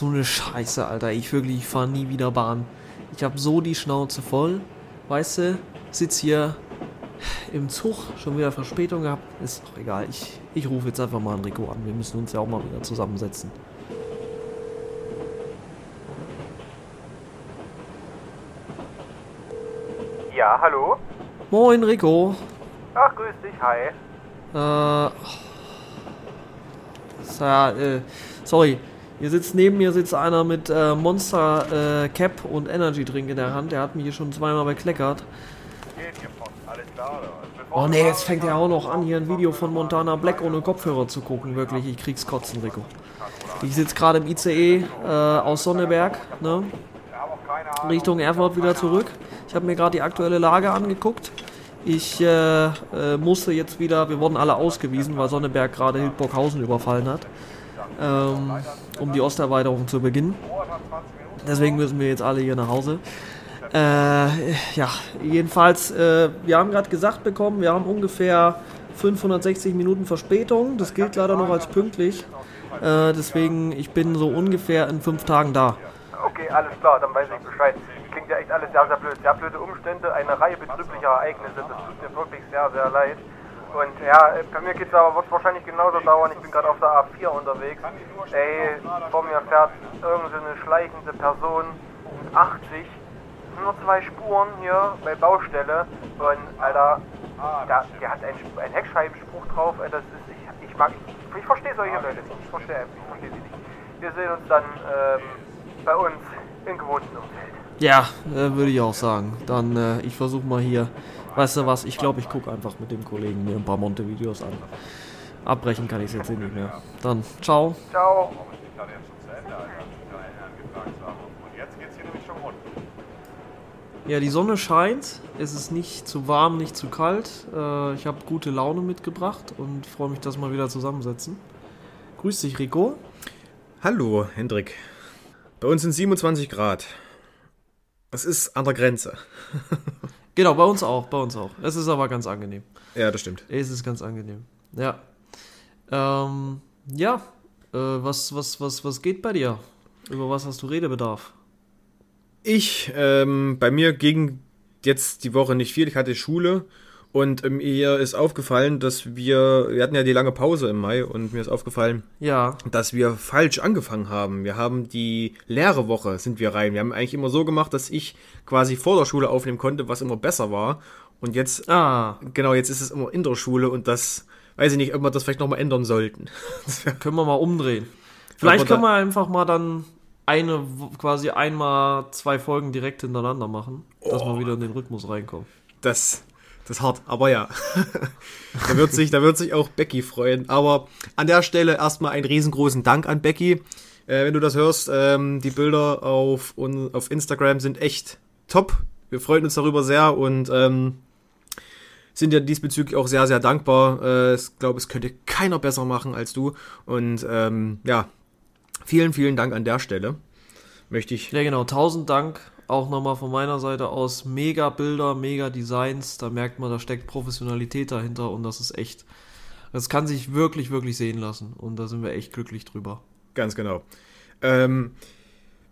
so eine Scheiße, Alter. Ich wirklich, ich fahre nie wieder Bahn. Ich habe so die Schnauze voll. Weißt du, sitz hier im Zug, schon wieder Verspätung gehabt. Ist doch egal. Ich, ich rufe jetzt einfach mal Enrico an. Wir müssen uns ja auch mal wieder zusammensetzen. Ja, hallo? Moin, Rico. Ach, grüß dich, hi. Äh. Ja, äh, sorry. Hier sitzt neben mir sitzt einer mit äh, Monster äh, Cap und Energy Drink in der Hand. Der hat mich hier schon zweimal bekleckert. Oder? Oh ne, jetzt fängt er auch noch an, hier ein Video von Montana Black ohne Kopfhörer zu gucken. Wirklich, ich krieg's kotzen, Rico. Ich sitze gerade im ICE äh, aus Sonneberg, ne? Richtung Erfurt wieder zurück. Ich habe mir gerade die aktuelle Lage angeguckt. Ich äh, äh, musste jetzt wieder, wir wurden alle ausgewiesen, weil Sonneberg gerade Hildburghausen überfallen hat, ähm, um die Osterweiterung zu beginnen. Deswegen müssen wir jetzt alle hier nach Hause. Äh, ja, jedenfalls, äh, wir haben gerade gesagt bekommen, wir haben ungefähr 560 Minuten Verspätung. Das gilt leider noch als pünktlich. Äh, deswegen, ich bin so ungefähr in fünf Tagen da. Okay, alles klar, dann weiß ich Bescheid. Klingt ja echt alles sehr, sehr blöd. Sehr blöde Umstände, eine Reihe betrüblicher Ereignisse. Das tut mir wirklich sehr, sehr leid. Und ja, bei mir geht's aber wird wahrscheinlich genauso dauern. Ich bin gerade auf der A4 unterwegs. Ey, vor mir fährt irgendeine schleichende Person 80 nur zwei Spuren hier bei Baustelle und Alter, der, der hat einen, einen Heckscheibenspruch drauf. Das ist, ich, ich mag, ich, ich verstehe solche Leute nicht. Ich verstehe, ich verstehe sie nicht. Wir sehen uns dann ähm, bei uns im gewohnten Umfeld. Ja, äh, würde ich auch sagen. Dann, äh, ich versuche mal hier. Weißt du was? Ich glaube, ich gucke einfach mit dem Kollegen mir ein paar Monte-Videos an. Abbrechen kann ich es jetzt eh nicht mehr. Dann, ciao. Ciao. Ja, die Sonne scheint. Es ist nicht zu warm, nicht zu kalt. Äh, ich habe gute Laune mitgebracht und freue mich, dass wir mal wieder zusammensetzen. Grüß dich, Rico. Hallo, Hendrik. Bei uns sind 27 Grad. Das ist an der Grenze. genau, bei uns auch, bei uns auch. Es ist aber ganz angenehm. Ja, das stimmt. Es ist ganz angenehm. Ja. Ähm, ja. Äh, was, was, was, was geht bei dir? Über was hast du Redebedarf? Ich, ähm, bei mir ging jetzt die Woche nicht viel. Ich hatte Schule und ähm, mir ist aufgefallen, dass wir, wir hatten ja die lange Pause im Mai und mir ist aufgefallen, ja. dass wir falsch angefangen haben. Wir haben die leere Woche sind wir rein. Wir haben eigentlich immer so gemacht, dass ich quasi vor der Schule aufnehmen konnte, was immer besser war. Und jetzt, ah. genau, jetzt ist es immer in der Schule und das, weiß ich nicht, ob wir das vielleicht nochmal ändern sollten. können wir mal umdrehen. Vielleicht können wir einfach mal dann eine, quasi einmal zwei Folgen direkt hintereinander machen, oh. dass wir wieder in den Rhythmus reinkommen. Das, das ist hart, aber ja. da, wird sich, da wird sich auch Becky freuen. Aber an der Stelle erstmal einen riesengroßen Dank an Becky. Äh, wenn du das hörst, ähm, die Bilder auf, un, auf Instagram sind echt top. Wir freuen uns darüber sehr und ähm, sind ja diesbezüglich auch sehr, sehr dankbar. Äh, ich glaube, es könnte keiner besser machen als du. Und ähm, ja, Vielen, vielen Dank an der Stelle. Möchte ich. Ja, genau. Tausend Dank auch nochmal von meiner Seite aus. Mega Bilder, mega Designs. Da merkt man, da steckt Professionalität dahinter und das ist echt. Das kann sich wirklich, wirklich sehen lassen. Und da sind wir echt glücklich drüber. Ganz genau. Ähm,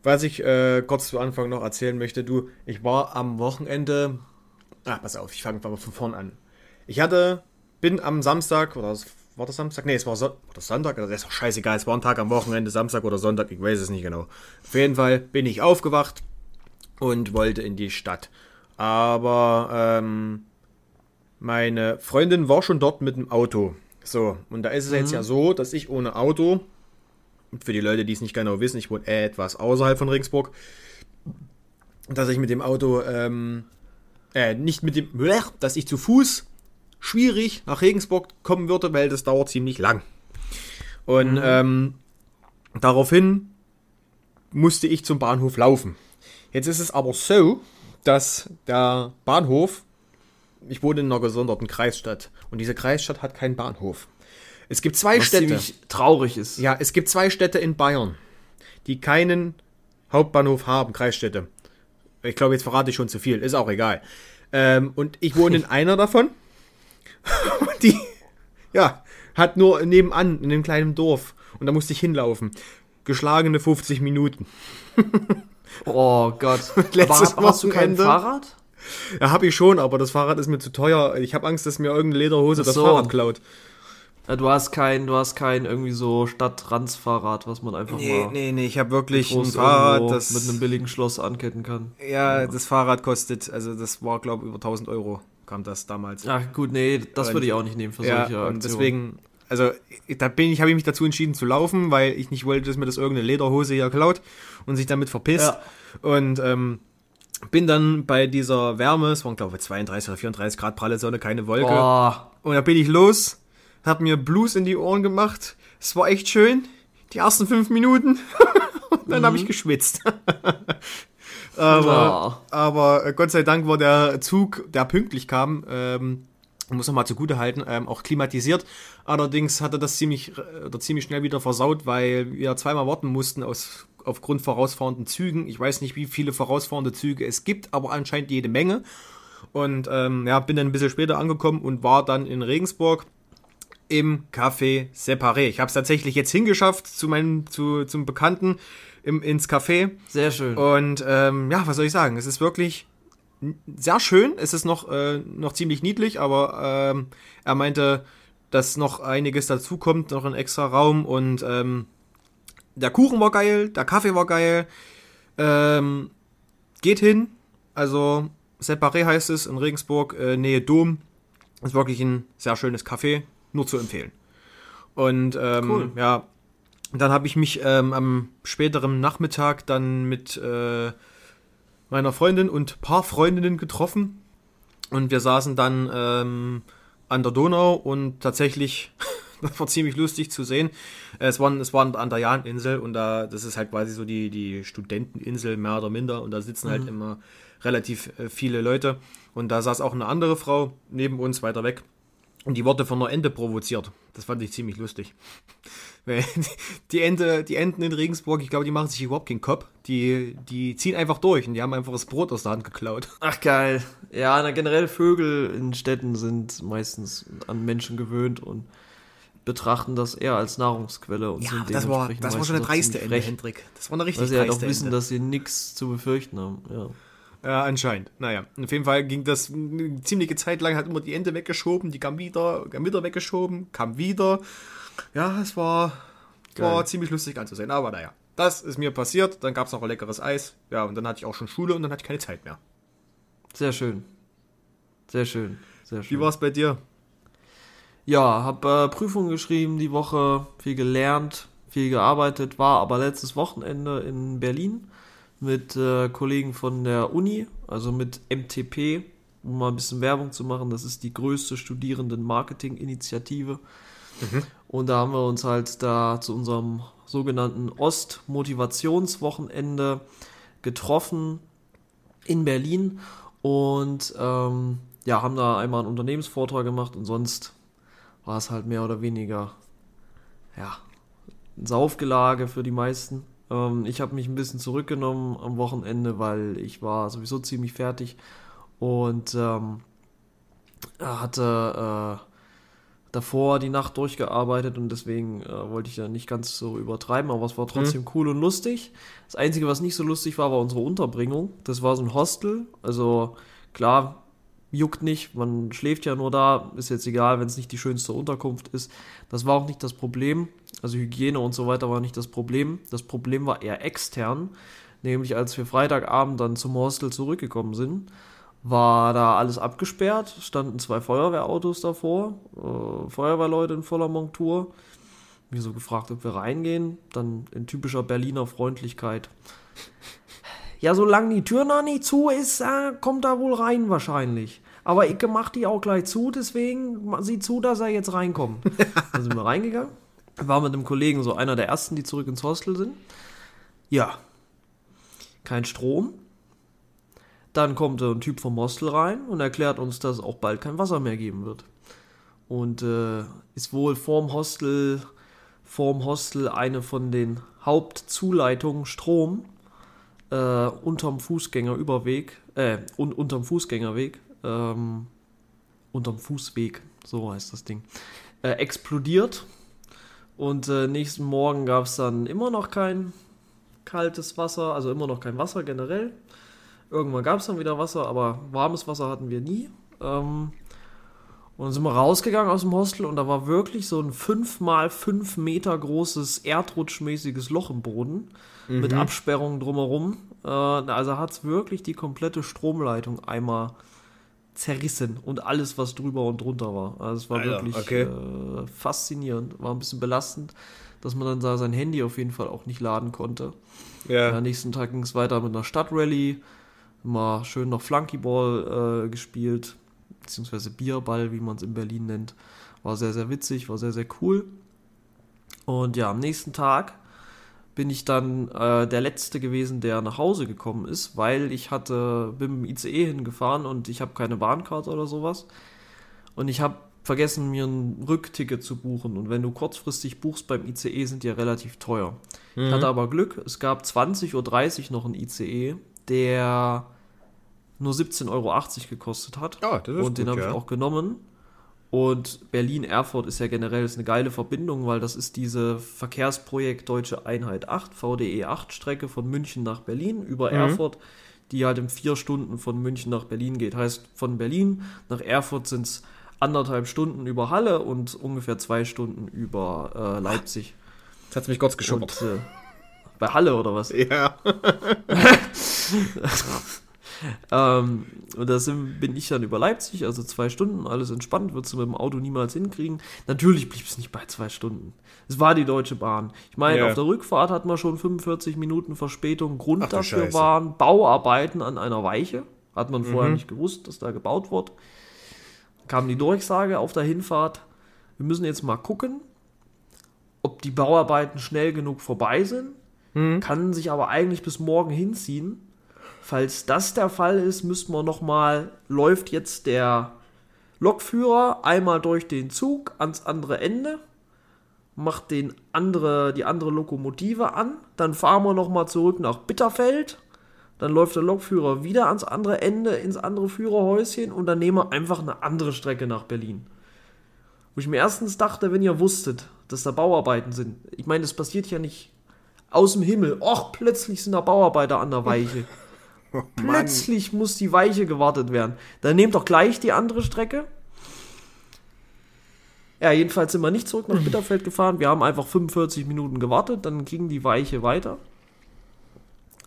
was ich äh, kurz zu Anfang noch erzählen möchte, du, ich war am Wochenende. Ah, pass auf, ich fange mal von vorn an. Ich hatte, bin am Samstag, oder war das Samstag? Nee, es war, so war Sonntag. Also, das ist doch scheißegal. Es war ein Tag am Wochenende, Samstag oder Sonntag. Ich weiß es nicht genau. Auf jeden Fall bin ich aufgewacht und wollte in die Stadt. Aber ähm, meine Freundin war schon dort mit dem Auto. So, und da ist es mhm. jetzt ja so, dass ich ohne Auto, für die Leute, die es nicht genau wissen, ich wohne etwas außerhalb von Regensburg, dass ich mit dem Auto, ähm, äh, nicht mit dem, dass ich zu Fuß schwierig nach Regensburg kommen würde, weil das dauert ziemlich lang. Und mhm. ähm, daraufhin musste ich zum Bahnhof laufen. Jetzt ist es aber so, dass der Bahnhof, ich wohne in einer gesonderten Kreisstadt und diese Kreisstadt hat keinen Bahnhof. Es gibt zwei Was Städte. Ziemlich traurig ist. Ja, es gibt zwei Städte in Bayern, die keinen Hauptbahnhof haben, Kreisstädte. Ich glaube, jetzt verrate ich schon zu viel, ist auch egal. Ähm, und ich wohne in einer davon. die, ja, hat nur nebenan in einem kleinen Dorf. Und da musste ich hinlaufen. geschlagene 50 Minuten. Oh Gott. Letztes aber hast du kein Fahrrad? Ja, habe ich schon, aber das Fahrrad ist mir zu teuer. Ich habe Angst, dass mir irgendeine Lederhose Ach das so. Fahrrad klaut. Ja, du hast kein, du hast kein irgendwie so Stadtrandsfahrrad, was man einfach Nee, mal nee, nee, ich habe wirklich ein Fahrrad, das... mit einem billigen Schloss anketten kann. ja, das Fahrrad kostet, also das war, glaube ich, über 1000 Euro kam das damals. Ach gut, nee, das Und- würde ich auch nicht nehmen für Ja, solche und Aktionen. deswegen, also da bin ich, habe ich mich dazu entschieden zu laufen, weil ich nicht wollte, dass mir das irgendeine Lederhose hier klaut und sich damit verpisst. Ja. Und ähm, bin dann bei dieser Wärme, es waren glaube ich 32 oder 34 Grad pralle Sonne, keine Wolke. Oh, Und da bin ich los, hab mir Blues in die Ohren gemacht. Es war echt schön, die ersten fünf Minuten. und dann habe ich geschwitzt. aber, aber äh, Gott sei Dank war der Zug, der pünktlich kam, ähm, muss noch mal zugute halten, ähm, auch klimatisiert. Allerdings hatte das ziemlich, äh, oder ziemlich schnell wieder versaut, weil wir zweimal warten mussten aus, aufgrund vorausfahrenden Zügen. Ich weiß nicht, wie viele vorausfahrende Züge es gibt, aber anscheinend jede Menge. Und ähm, ja, bin dann ein bisschen später angekommen und war dann in Regensburg im Café Separé. Ich habe es tatsächlich jetzt hingeschafft zu meinem, zu, zum Bekannten im, ins Café. sehr schön. Und ähm, ja, was soll ich sagen? Es ist wirklich sehr schön. Es ist noch, äh, noch ziemlich niedlich, aber ähm, er meinte, dass noch einiges dazukommt, noch ein extra Raum. Und ähm, der Kuchen war geil, der Kaffee war geil. Ähm, geht hin. Also Separé heißt es in Regensburg, äh, Nähe Dom. Ist wirklich ein sehr schönes Café, nur zu empfehlen. Und ähm, Cool. ja, dann habe ich mich ähm, am späteren Nachmittag dann mit äh, meiner Freundin und paar Freundinnen getroffen. Und wir saßen dann ähm, an der Donau und tatsächlich, das war ziemlich lustig zu sehen. Es waren, es waren an der Jahninsel und da, das ist halt quasi so die, die Studenteninsel, mehr oder minder. Und da sitzen halt immer relativ äh, viele Leute. Und da saß auch eine andere Frau neben uns weiter weg. Und die wurde von einer Ente provoziert. Das fand ich ziemlich lustig. Die, Ente, die Enten in Regensburg, ich glaube, die machen sich überhaupt keinen Kopf. Die, die ziehen einfach durch und die haben einfach das Brot aus der Hand geklaut. Ach geil. Ja, na, generell Vögel in Städten sind meistens an Menschen gewöhnt und betrachten das eher als Nahrungsquelle und sind das war, das war schon eine dreiste Ente, Hendrik. Das war eine richtig Weil sie halt auch wissen, Ente. dass sie nichts zu befürchten haben. Ja. Ja, anscheinend. Naja, auf jeden Fall ging das eine ziemliche Zeit lang, hat immer die Ente weggeschoben, die kam wieder, kam wieder weggeschoben, kam wieder. Ja, es war, war ziemlich lustig anzusehen. Aber naja, das ist mir passiert. Dann gab es noch ein leckeres Eis. Ja, und dann hatte ich auch schon Schule und dann hatte ich keine Zeit mehr. Sehr schön. Sehr schön. Sehr schön. Wie war es bei dir? Ja, habe äh, Prüfungen geschrieben die Woche, viel gelernt, viel gearbeitet, war aber letztes Wochenende in Berlin mit äh, Kollegen von der Uni, also mit MTP, um mal ein bisschen Werbung zu machen. Das ist die größte Studierenden-Marketing-Initiative. Und da haben wir uns halt da zu unserem sogenannten Ost-Motivationswochenende getroffen in Berlin und ähm, ja, haben da einmal einen Unternehmensvortrag gemacht und sonst war es halt mehr oder weniger ja, ein Saufgelage für die meisten. Ähm, ich habe mich ein bisschen zurückgenommen am Wochenende, weil ich war sowieso ziemlich fertig und ähm, hatte äh, davor die Nacht durchgearbeitet und deswegen äh, wollte ich ja nicht ganz so übertreiben, aber es war trotzdem cool und lustig. Das Einzige, was nicht so lustig war, war unsere Unterbringung. Das war so ein Hostel, also klar, juckt nicht, man schläft ja nur da, ist jetzt egal, wenn es nicht die schönste Unterkunft ist. Das war auch nicht das Problem, also Hygiene und so weiter war nicht das Problem. Das Problem war eher extern, nämlich als wir Freitagabend dann zum Hostel zurückgekommen sind, war da alles abgesperrt, standen zwei Feuerwehrautos davor, äh, Feuerwehrleute in voller Montur. Mir so gefragt, ob wir reingehen, dann in typischer Berliner Freundlichkeit. Ja, solange die Tür noch nicht zu ist, äh, kommt er wohl rein wahrscheinlich. Aber ich mach die auch gleich zu, deswegen sieh zu, dass er jetzt reinkommt. Dann sind wir reingegangen. War mit einem Kollegen so einer der ersten, die zurück ins Hostel sind. Ja. Kein Strom. Dann kommt ein Typ vom Hostel rein und erklärt uns, dass es auch bald kein Wasser mehr geben wird. Und äh, ist wohl vorm Hostel, vorm Hostel eine von den Hauptzuleitungen Strom äh, unterm Fußgängerüberweg, äh, un unterm Fußgängerweg, ähm, unterm Fußweg, so heißt das Ding, äh, explodiert Und äh, nächsten Morgen gab es dann immer noch kein kaltes Wasser, also immer noch kein Wasser generell. Irgendwann gab es dann wieder Wasser, aber warmes Wasser hatten wir nie. Ähm, und dann sind wir rausgegangen aus dem Hostel und da war wirklich so ein 5 mal 5 Meter großes erdrutschmäßiges Loch im Boden mhm. mit Absperrungen drumherum. Äh, also hat es wirklich die komplette Stromleitung einmal zerrissen und alles, was drüber und drunter war. Also es war Alter, wirklich okay. äh, faszinierend, war ein bisschen belastend, dass man dann da sein Handy auf jeden Fall auch nicht laden konnte. Ja. Am nächsten Tag ging es weiter mit einer Stadtrallye, mal schön noch Flunkyball äh, gespielt, beziehungsweise Bierball, wie man es in Berlin nennt. War sehr, sehr witzig, war sehr, sehr cool. Und ja, am nächsten Tag bin ich dann äh, der Letzte gewesen, der nach Hause gekommen ist, weil ich hatte, bin mit dem ICE hingefahren und ich habe keine Bahnkarte oder sowas. Und ich habe vergessen, mir ein Rückticket zu buchen. Und wenn du kurzfristig buchst beim ICE, sind die ja relativ teuer. Mhm. Ich hatte aber Glück, es gab 20.30 Uhr noch einen ICE, der nur 17,80 Euro gekostet hat. Oh, das ist und den habe ja. ich auch genommen. Und Berlin-Erfurt ist ja generell ist eine geile Verbindung, weil das ist diese Verkehrsprojekt Deutsche Einheit 8, VDE 8 Strecke von München nach Berlin über mhm. Erfurt, die halt in vier Stunden von München nach Berlin geht. Heißt, von Berlin nach Erfurt sind es anderthalb Stunden über Halle und ungefähr zwei Stunden über äh, Leipzig. Jetzt hat mich kurz geschummert. äh, bei Halle oder was? Ja. ähm, und da sind, bin ich dann über Leipzig, also zwei Stunden, alles entspannt, würdest du mit dem Auto niemals hinkriegen. Natürlich blieb es nicht bei zwei Stunden. Es war die Deutsche Bahn. Ich meine, yeah. auf der Rückfahrt hat man schon 45 Minuten Verspätung. Grund Ach, dafür Scheiße. waren Bauarbeiten an einer Weiche. Hat man vorher mhm. nicht gewusst, dass da gebaut wird. Kam die Durchsage auf der Hinfahrt, wir müssen jetzt mal gucken, ob die Bauarbeiten schnell genug vorbei sind. Mhm. Kann sich aber eigentlich bis morgen hinziehen. Falls das der Fall ist, müssten wir nochmal, läuft jetzt der Lokführer einmal durch den Zug ans andere Ende, macht den andere, die andere Lokomotive an, dann fahren wir nochmal zurück nach Bitterfeld, dann läuft der Lokführer wieder ans andere Ende, ins andere Führerhäuschen und dann nehmen wir einfach eine andere Strecke nach Berlin. Wo ich mir erstens dachte, wenn ihr wusstet, dass da Bauarbeiten sind, ich meine, das passiert ja nicht aus dem Himmel, och, plötzlich sind da Bauarbeiter an der Weiche. Oh, Plötzlich muss die Weiche gewartet werden. Dann nehmt doch gleich die andere Strecke. Ja, jedenfalls sind wir nicht zurück nach Bitterfeld gefahren. Wir haben einfach 45 Minuten gewartet, dann ging die Weiche weiter.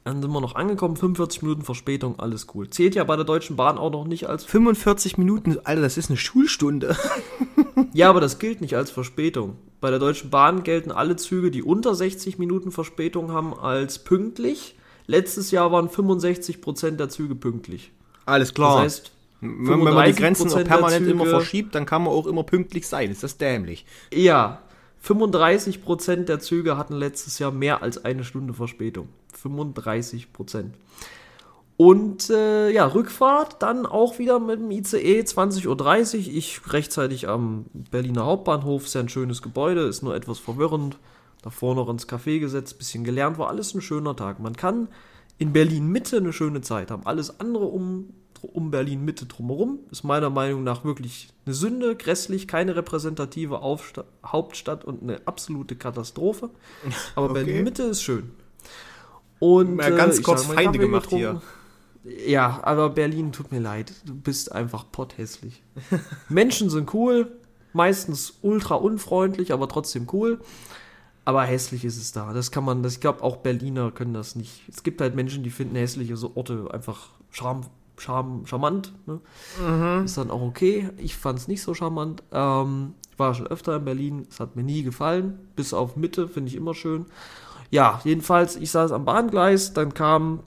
Dann sind wir noch angekommen, 45 Minuten Verspätung, alles cool. Zählt ja bei der Deutschen Bahn auch noch nicht als. 45 Minuten, Alter, das ist eine Schulstunde. ja, aber das gilt nicht als Verspätung. Bei der Deutschen Bahn gelten alle Züge, die unter 60 Minuten Verspätung haben, als pünktlich. Letztes Jahr waren 65% der Züge pünktlich. Alles klar. Das heißt, wenn man die Grenzen permanent Züge, immer verschiebt, dann kann man auch immer pünktlich sein. Ist das dämlich? Ja. 35% der Züge hatten letztes Jahr mehr als eine Stunde Verspätung. 35%. Und äh, ja, Rückfahrt dann auch wieder mit dem ICE 20.30 Uhr. Ich rechtzeitig am Berliner Hauptbahnhof. Sehr ein schönes Gebäude, ist nur etwas verwirrend davor noch ins Café gesetzt, bisschen gelernt, war alles ein schöner Tag. Man kann in Berlin Mitte eine schöne Zeit haben. Alles andere um, um Berlin Mitte drumherum ist meiner Meinung nach wirklich eine Sünde, grässlich, keine repräsentative Aufsta Hauptstadt und eine absolute Katastrophe. Aber okay. Berlin Mitte ist schön. Und ja, ganz äh, kurz Feinde gemacht hier. Ja, aber Berlin tut mir leid. Du bist einfach potthässlich. Menschen sind cool, meistens ultra unfreundlich, aber trotzdem cool. Aber hässlich ist es da. Das kann man, das, ich glaube, auch Berliner können das nicht. Es gibt halt Menschen, die finden hässliche so Orte einfach charm, charm, charmant. Ne? Mhm. Ist dann auch okay. Ich fand es nicht so charmant. Ähm, ich war schon öfter in Berlin. Es hat mir nie gefallen. Bis auf Mitte finde ich immer schön. Ja, jedenfalls, ich saß am Bahngleis. Dann kam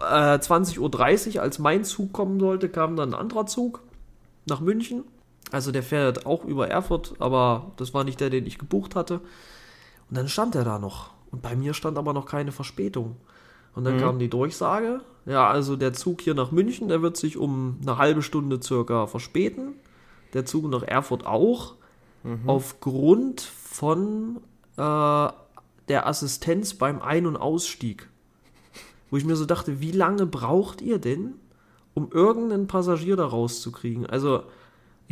äh, 20.30 Uhr, als mein Zug kommen sollte, kam dann ein anderer Zug nach München. Also der fährt auch über Erfurt, aber das war nicht der, den ich gebucht hatte. Und dann stand er da noch. Und bei mir stand aber noch keine Verspätung. Und dann mhm. kam die Durchsage, ja, also der Zug hier nach München, der wird sich um eine halbe Stunde circa verspäten. Der Zug nach Erfurt auch. Mhm. Aufgrund von äh, der Assistenz beim Ein- und Ausstieg. Wo ich mir so dachte, wie lange braucht ihr denn, um irgendeinen Passagier da rauszukriegen? Also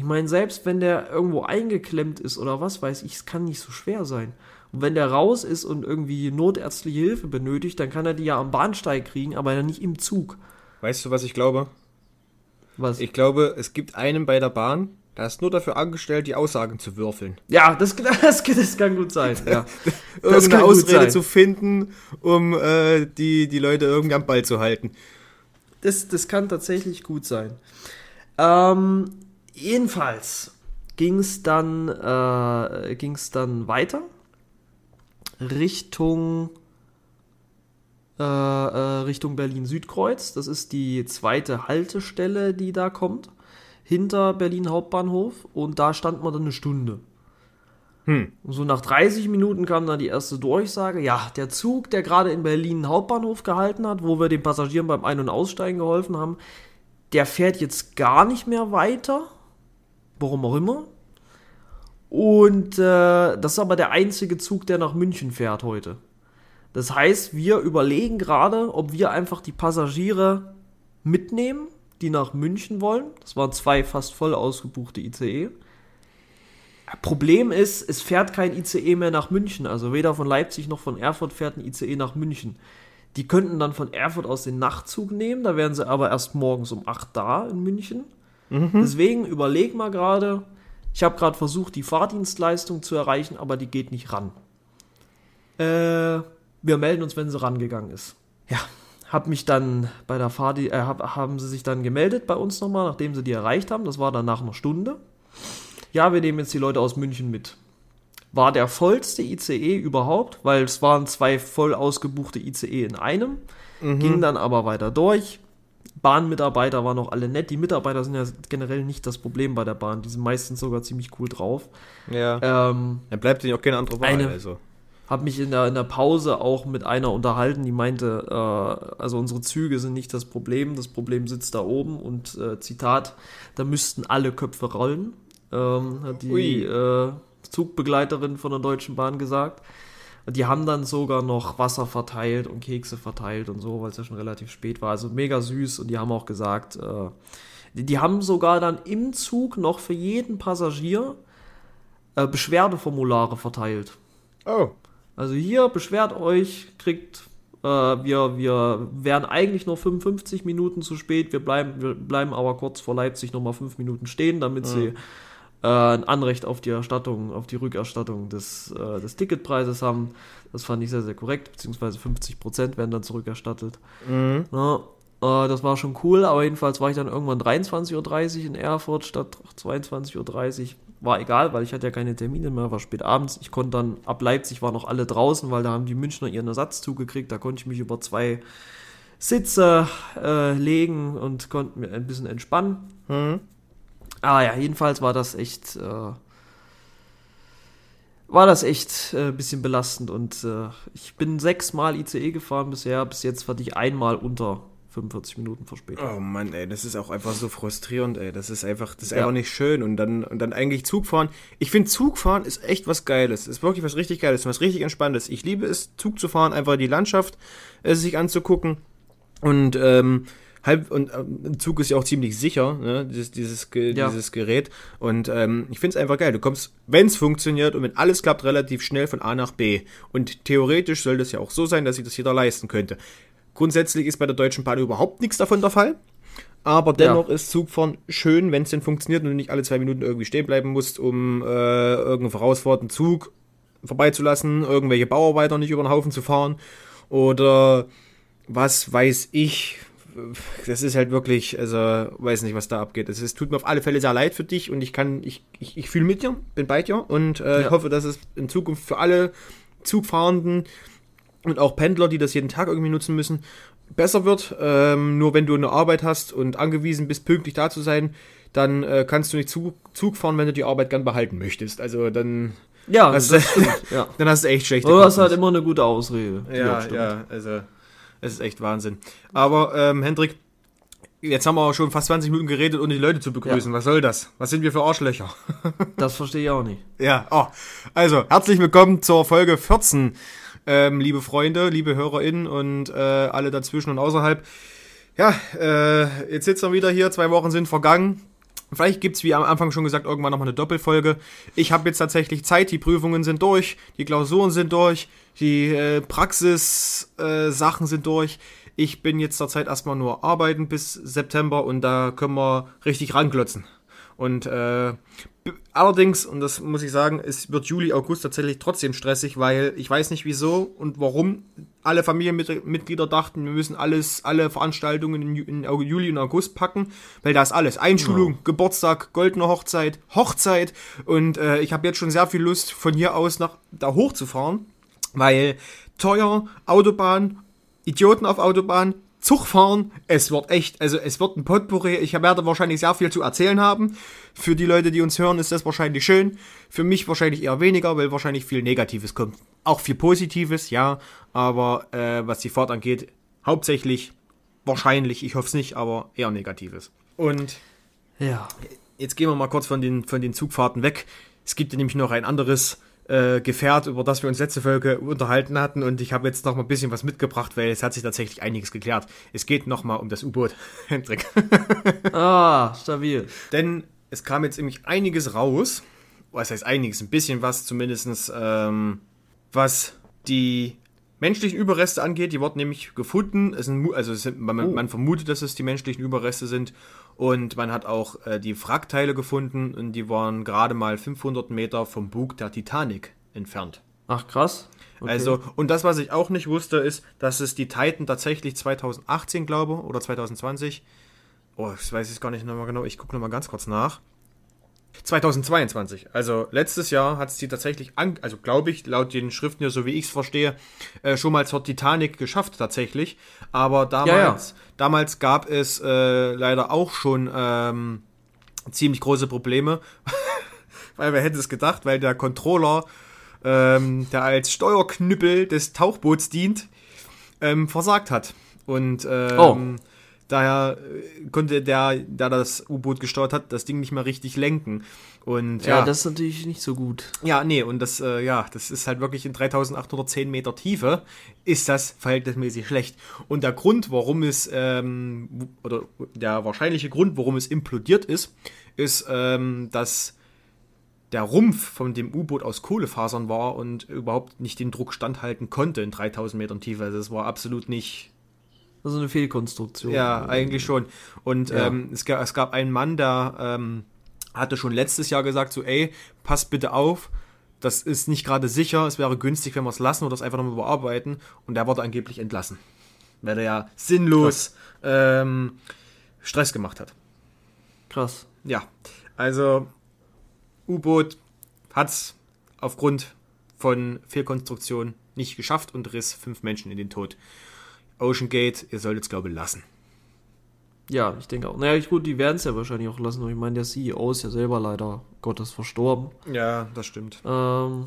Ich meine, selbst wenn der irgendwo eingeklemmt ist oder was weiß ich, es kann nicht so schwer sein. Und wenn der raus ist und irgendwie notärztliche Hilfe benötigt, dann kann er die ja am Bahnsteig kriegen, aber ja nicht im Zug. Weißt du, was ich glaube? Was? Ich glaube, es gibt einen bei der Bahn, der ist nur dafür angestellt, die Aussagen zu würfeln. ja, das, das, das kann gut sein. Ja. Das kann Ausrede sein. zu finden, um äh, die, die Leute irgendwie am Ball zu halten. Das, das kann tatsächlich gut sein. Ähm, jedenfalls ging es dann, äh, ging's dann weiter Richtung, äh, äh, Richtung Berlin-Südkreuz. Das ist die zweite Haltestelle, die da kommt, hinter Berlin Hauptbahnhof. Und da stand man dann eine Stunde. Hm. Und so nach 30 Minuten kam dann die erste Durchsage. Ja, der Zug, der gerade in Berlin Hauptbahnhof gehalten hat, wo wir den Passagieren beim Ein- und Aussteigen geholfen haben, der fährt jetzt gar nicht mehr weiter. Warum auch immer. Und äh, das ist aber der einzige Zug, der nach München fährt heute. Das heißt, wir überlegen gerade, ob wir einfach die Passagiere mitnehmen, die nach München wollen. Das waren zwei fast voll ausgebuchte ICE. Problem ist, es fährt kein ICE mehr nach München. Also weder von Leipzig noch von Erfurt fährt ein ICE nach München. Die könnten dann von Erfurt aus den Nachtzug nehmen, da wären sie aber erst morgens um 8 da in München. Deswegen überleg mal gerade, ich habe gerade versucht, die Fahrdienstleistung zu erreichen, aber die geht nicht ran. Äh, wir melden uns, wenn sie rangegangen ist. Ja, hab mich dann bei der Fahrdi äh, hab, haben sie sich dann gemeldet bei uns nochmal, nachdem sie die erreicht haben. Das war dann nach einer Stunde. Ja, wir nehmen jetzt die Leute aus München mit. War der vollste ICE überhaupt, weil es waren zwei voll ausgebuchte ICE in einem. Ging dann aber weiter durch. Bahnmitarbeiter waren noch alle nett. Die Mitarbeiter sind ja generell nicht das Problem bei der Bahn. Die sind meistens sogar ziemlich cool drauf. Ja. Ähm, Dann bleibt denen auch keine andere Wahl. Eine- also. Habe mich in der, in der Pause auch mit einer unterhalten, die meinte, äh, also unsere Züge sind nicht das Problem, das Problem sitzt da oben und äh, Zitat, da müssten alle Köpfe rollen, ähm, hat die äh, Zugbegleiterin von der Deutschen Bahn gesagt. Die haben dann sogar noch Wasser verteilt und Kekse verteilt und so, weil es ja schon relativ spät war. Also mega süß und die haben auch gesagt, äh, die, die haben sogar dann im Zug noch für jeden Passagier äh, Beschwerdeformulare verteilt. Oh. Also hier beschwert euch, kriegt äh, wir wir wären eigentlich nur 55 Minuten zu spät, wir bleiben wir bleiben aber kurz vor Leipzig noch mal fünf Minuten stehen, damit sie äh, ein Anrecht auf die Erstattung, auf die Rückerstattung des, äh, des Ticketpreises haben. Das fand ich sehr, sehr korrekt, beziehungsweise 50% werden dann zurückerstattet. Mhm. Ja, äh, das war schon cool, aber jedenfalls war ich dann irgendwann 23.30 Uhr in Erfurt statt 22.30 Uhr. War egal, weil ich hatte ja keine Termine mehr, war spät abends. Ich konnte dann, ab Leipzig waren noch alle draußen, weil da haben die Münchner ihren Ersatz zugekriegt. Da konnte ich mich über zwei Sitze äh, legen und konnte mir ein bisschen entspannen. Mhm. Ah ja, jedenfalls war das echt, äh, war das echt äh, ein bisschen belastend und äh, ich bin sechsmal ICE gefahren bisher, bis jetzt hatte ich einmal unter 45 Minuten Verspätung. Oh Mann, ey, das ist auch einfach so frustrierend, ey. Das ist einfach, das ist Ja. einfach nicht schön. Und dann, und dann eigentlich Zugfahren. Ich finde Zugfahren ist echt was Geiles. Ist wirklich was richtig Geiles, was richtig Entspanntes. Ich liebe es, Zug zu fahren, einfach die Landschaft äh, sich anzugucken. Und ähm, halb und ein Zug ist ja auch ziemlich sicher, ne? Dieses, dieses, Ja. dieses Gerät. Und ähm, ich finde es einfach geil. Du kommst, wenn es funktioniert und wenn alles klappt, relativ schnell von A nach B. Und theoretisch soll das ja auch so sein, dass sich das jeder leisten könnte. Grundsätzlich ist bei der Deutschen Bahn überhaupt nichts davon der Fall. Aber dennoch ist Zugfahren schön, wenn es denn funktioniert und du nicht alle zwei Minuten irgendwie stehen bleiben musst, um äh, irgendeinen vorausfahrenden Zug vorbeizulassen, irgendwelche Bauarbeiter nicht über den Haufen zu fahren oder was weiß ich. Das ist halt wirklich, also weiß nicht, was da abgeht. Es ist, tut mir auf alle Fälle sehr leid für dich und ich kann, ich, ich, ich fühle mit dir, bin bei dir und äh, Ja. hoffe, dass es in Zukunft für alle Zugfahrenden und auch Pendler, die das jeden Tag irgendwie nutzen müssen, besser wird. Ähm, nur wenn du eine Arbeit hast und angewiesen bist, pünktlich da zu sein, dann äh, kannst du nicht Zug, Zug fahren, wenn du die Arbeit gern behalten möchtest. Also dann, Ja, das, das stimmt, ja. dann hast du echt schlechte Oder hast halt immer eine gute Ausrede. Ja, stimmt. ja, also es ist echt Wahnsinn. Aber ähm, Hendrik, jetzt haben wir auch schon fast 20 Minuten geredet, ohne die Leute zu begrüßen. Was soll das? Was sind wir für Arschlöcher? Das verstehe ich auch nicht. Ja, oh. also herzlich willkommen zur Folge 14, ähm, liebe Freunde, liebe HörerInnen und äh, alle dazwischen und außerhalb. Ja, äh, jetzt sitzen wir wieder hier, zwei Wochen sind vergangen. Vielleicht gibt es, wie am Anfang schon gesagt, irgendwann nochmal eine Doppelfolge. Ich habe jetzt tatsächlich Zeit, die Prüfungen sind durch, die Klausuren sind durch, die äh, Praxis-Sachen äh, sind durch. Ich bin jetzt zurzeit erstmal nur arbeiten bis September und da können wir richtig ranklotzen. Und äh, allerdings, und das muss ich sagen, es wird Juli, August tatsächlich trotzdem stressig, weil ich weiß nicht wieso und warum alle Familienmitglieder dachten, wir müssen alles, alle Veranstaltungen in, in Juli und August packen, weil da ist alles. Einschulung, ja. Geburtstag, goldene Hochzeit, Hochzeit und äh, ich habe jetzt schon sehr viel Lust, von hier aus nach da hochzufahren, weil teuer, Autobahn, Idioten auf Autobahn, Zug fahren. Es wird echt, also es wird ein Potpourri. Ich werde wahrscheinlich sehr viel zu erzählen haben. Für die Leute, die uns hören, ist das wahrscheinlich schön. Für mich wahrscheinlich eher weniger, weil wahrscheinlich viel Negatives kommt. Auch viel Positives, ja. Aber äh, was die Fahrt angeht, hauptsächlich wahrscheinlich, ich hoffe es nicht, aber eher Negatives. Und ja. jetzt gehen wir mal kurz von den, von den Zugfahrten weg. Es gibt nämlich noch ein anderes äh, Gefährt, über das wir uns letzte Folge unterhalten hatten. Und ich habe jetzt noch mal ein bisschen was mitgebracht, weil es hat sich tatsächlich einiges geklärt. Es geht noch mal um das U-Boot, Hendrik. ah, stabil. Denn es kam jetzt nämlich einiges raus. Was heißt einiges? Ein bisschen was zumindest, ähm, was die menschlichen Überreste angeht. Die wurden nämlich gefunden. Es sind, also es sind, man, oh. man, vermutet, dass es die menschlichen Überreste sind. Und man hat auch äh, die Wrackteile gefunden und die waren gerade mal 500 Meter vom Bug der Titanic entfernt. Ach krass. Okay. Also, und das, was ich auch nicht wusste, ist, dass es die Titan tatsächlich 2018, glaube oder 2020, oh, ich weiß es gar nicht nochmal genau, ich gucke nochmal ganz kurz nach, 2022. Also letztes Jahr hat es die tatsächlich, also glaube ich, laut den Schriften, ja, so wie ich es verstehe, äh, schon mal zur Titanic geschafft tatsächlich. Aber damals, ja, ja. damals gab es äh, leider auch schon ähm, ziemlich große Probleme. weil wer hätte es gedacht, weil der Controller, ähm, der als Steuerknüppel des Tauchboots dient, ähm, versagt hat. Und ähm, oh Daher äh, konnte der, der das U-Boot gesteuert hat, das Ding nicht mehr richtig lenken. Und ja, ja, das ist natürlich nicht so gut. Ja, nee, und das, äh, ja, das ist halt wirklich in 3810 Meter Tiefe, ist das verhältnismäßig schlecht. Und der Grund, warum es, ähm, oder der wahrscheinliche Grund, warum es implodiert ist, ist, ähm, dass der Rumpf von dem U-Boot aus Kohlefasern war und überhaupt nicht den Druck standhalten konnte in 3000 Metern Tiefe. Also es war absolut nicht also eine Fehlkonstruktion. Ja, eigentlich schon. Und ja. ähm, es, gab, es gab einen Mann, der ähm, hatte schon letztes Jahr gesagt, so, ey, passt bitte auf, das ist nicht gerade sicher, es wäre günstig, wenn wir es lassen oder es einfach nochmal überarbeiten. Und der wurde angeblich entlassen. Weil er ja sinnlos ähm, Stress gemacht hat. Krass. Ja, also U-Boot hat es aufgrund von Fehlkonstruktion nicht geschafft und riss fünf Menschen in den Tod. Ocean Gate, ihr solltet es, glaube ich, lassen. Ja, ich denke auch. Naja, gut, die werden es ja wahrscheinlich auch lassen. Ich meine, der CEO ist ja selber leider Gottes verstorben. Ja, das stimmt. Ähm,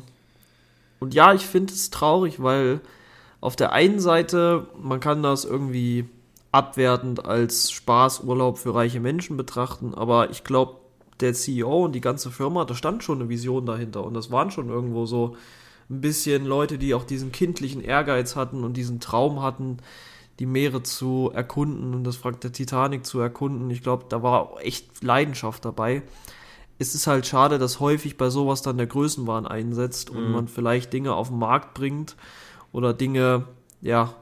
und ja, ich finde es traurig, weil auf der einen Seite, man kann das irgendwie abwertend als Spaßurlaub für reiche Menschen betrachten, aber ich glaube, der CEO und die ganze Firma, da stand schon eine Vision dahinter und das waren schon irgendwo so ein bisschen Leute, die auch diesen kindlichen Ehrgeiz hatten und diesen Traum hatten, die Meere zu erkunden und das Wrack der Titanic zu erkunden. Ich glaube, da war echt Leidenschaft dabei. Es ist halt schade, dass häufig bei sowas dann der Größenwahn einsetzt und mhm. man vielleicht Dinge auf den Markt bringt oder Dinge, ja,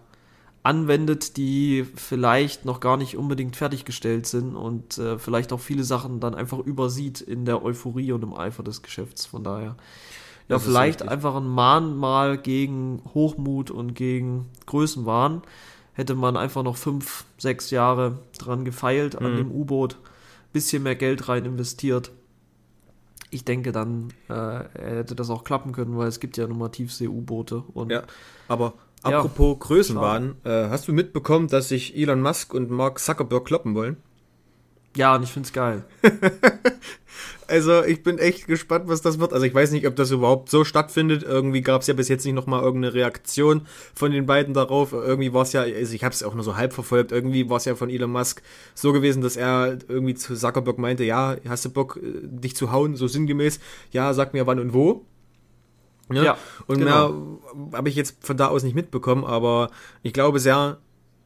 anwendet, die vielleicht noch gar nicht unbedingt fertiggestellt sind und äh, vielleicht auch viele Sachen dann einfach übersieht in der Euphorie und im Eifer des Geschäfts. Von daher ja, vielleicht einfach ein Mahnmal gegen Hochmut und gegen Größenwahn. Hätte man einfach noch fünf, sechs Jahre dran gefeilt mhm. an dem U-Boot, bisschen mehr Geld rein investiert. Ich denke, dann äh, hätte das auch klappen können, weil es gibt ja nun mal Tiefsee-U-Boote. Ja, aber apropos ja, Größenwahn, äh, hast du mitbekommen, dass sich Elon Musk und Mark Zuckerberg kloppen wollen? Ja, und ich find's geil. also ich bin echt gespannt, was das wird. Also ich weiß nicht, ob das überhaupt so stattfindet. Irgendwie gab es ja bis jetzt nicht nochmal irgendeine Reaktion von den beiden darauf. Irgendwie war es ja, also ich habe es auch nur so halb verfolgt. Irgendwie war es ja von Elon Musk so gewesen, dass er irgendwie zu Zuckerberg meinte, ja, hast du Bock, äh, dich zu hauen, so sinngemäß. Ja, sag mir wann und wo. Ja, ja und genau. mehr habe ich jetzt von da aus nicht mitbekommen, aber ich glaube sehr,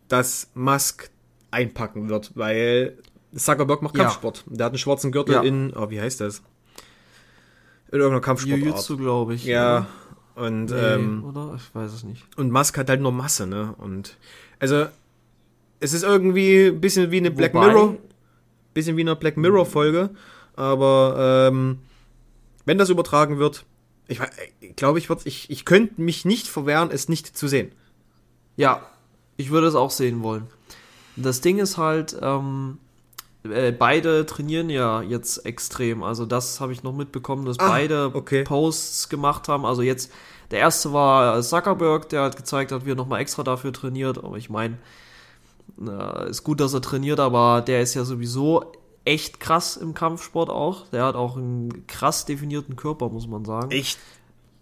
dass Musk einpacken wird, weil Zuckerberg macht Ja. Kampfsport. Der hat einen schwarzen Gürtel Ja. in, oh, wie heißt das? In irgendeiner Kampfsportart. Jiu-Jitsu, glaube ich. Ja. Und, oder? Nee, ähm, oder? Ich weiß es nicht. und Musk hat halt nur Masse, ne? Und also es ist irgendwie ein bisschen wie eine Black Wobei- Mirror, bisschen wie eine Black Mirror Folge, aber ähm, wenn das übertragen wird, ich, wei- ich glaube, ich, würd- ich, ich könnte mich nicht verwehren, es nicht zu sehen. Ja, ich würde es auch sehen wollen. Das Ding ist halt, ähm, äh, beide trainieren ja jetzt extrem. Also das habe ich noch mitbekommen, dass Ah, beide okay. Posts gemacht haben. Also jetzt, der erste war Zuckerberg, der hat gezeigt hat, wie er nochmal extra dafür trainiert. Aber ich meine, ist gut, dass er trainiert, aber der ist ja sowieso echt krass im Kampfsport auch. Der hat auch einen krass definierten Körper, muss man sagen. Echt?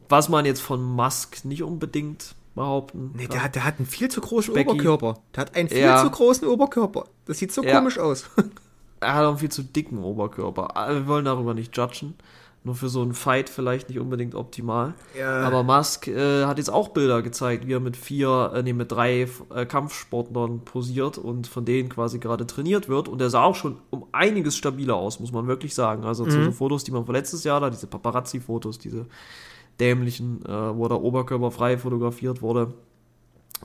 Was man jetzt von Musk nicht unbedingt behaupten Nee, der hat, der hat einen viel zu großen Specky. Oberkörper. Der hat einen viel Ja. zu großen Oberkörper. Das sieht so Ja. komisch aus. Er hat auch einen viel zu dicken Oberkörper. Aber Wir wollen darüber nicht judgen. Nur für so einen Fight vielleicht nicht unbedingt optimal. Ja. Aber Musk äh, hat jetzt auch Bilder gezeigt, wie er mit vier, äh, nee, mit drei äh, Kampfsportlern posiert und von denen quasi gerade trainiert wird. Und er sah auch schon um einiges stabiler aus, muss man wirklich sagen. Also zu so Fotos, die man von letztes Jahr da, diese Paparazzi-Fotos, diese dämlichen, äh, wo der Oberkörper frei fotografiert wurde,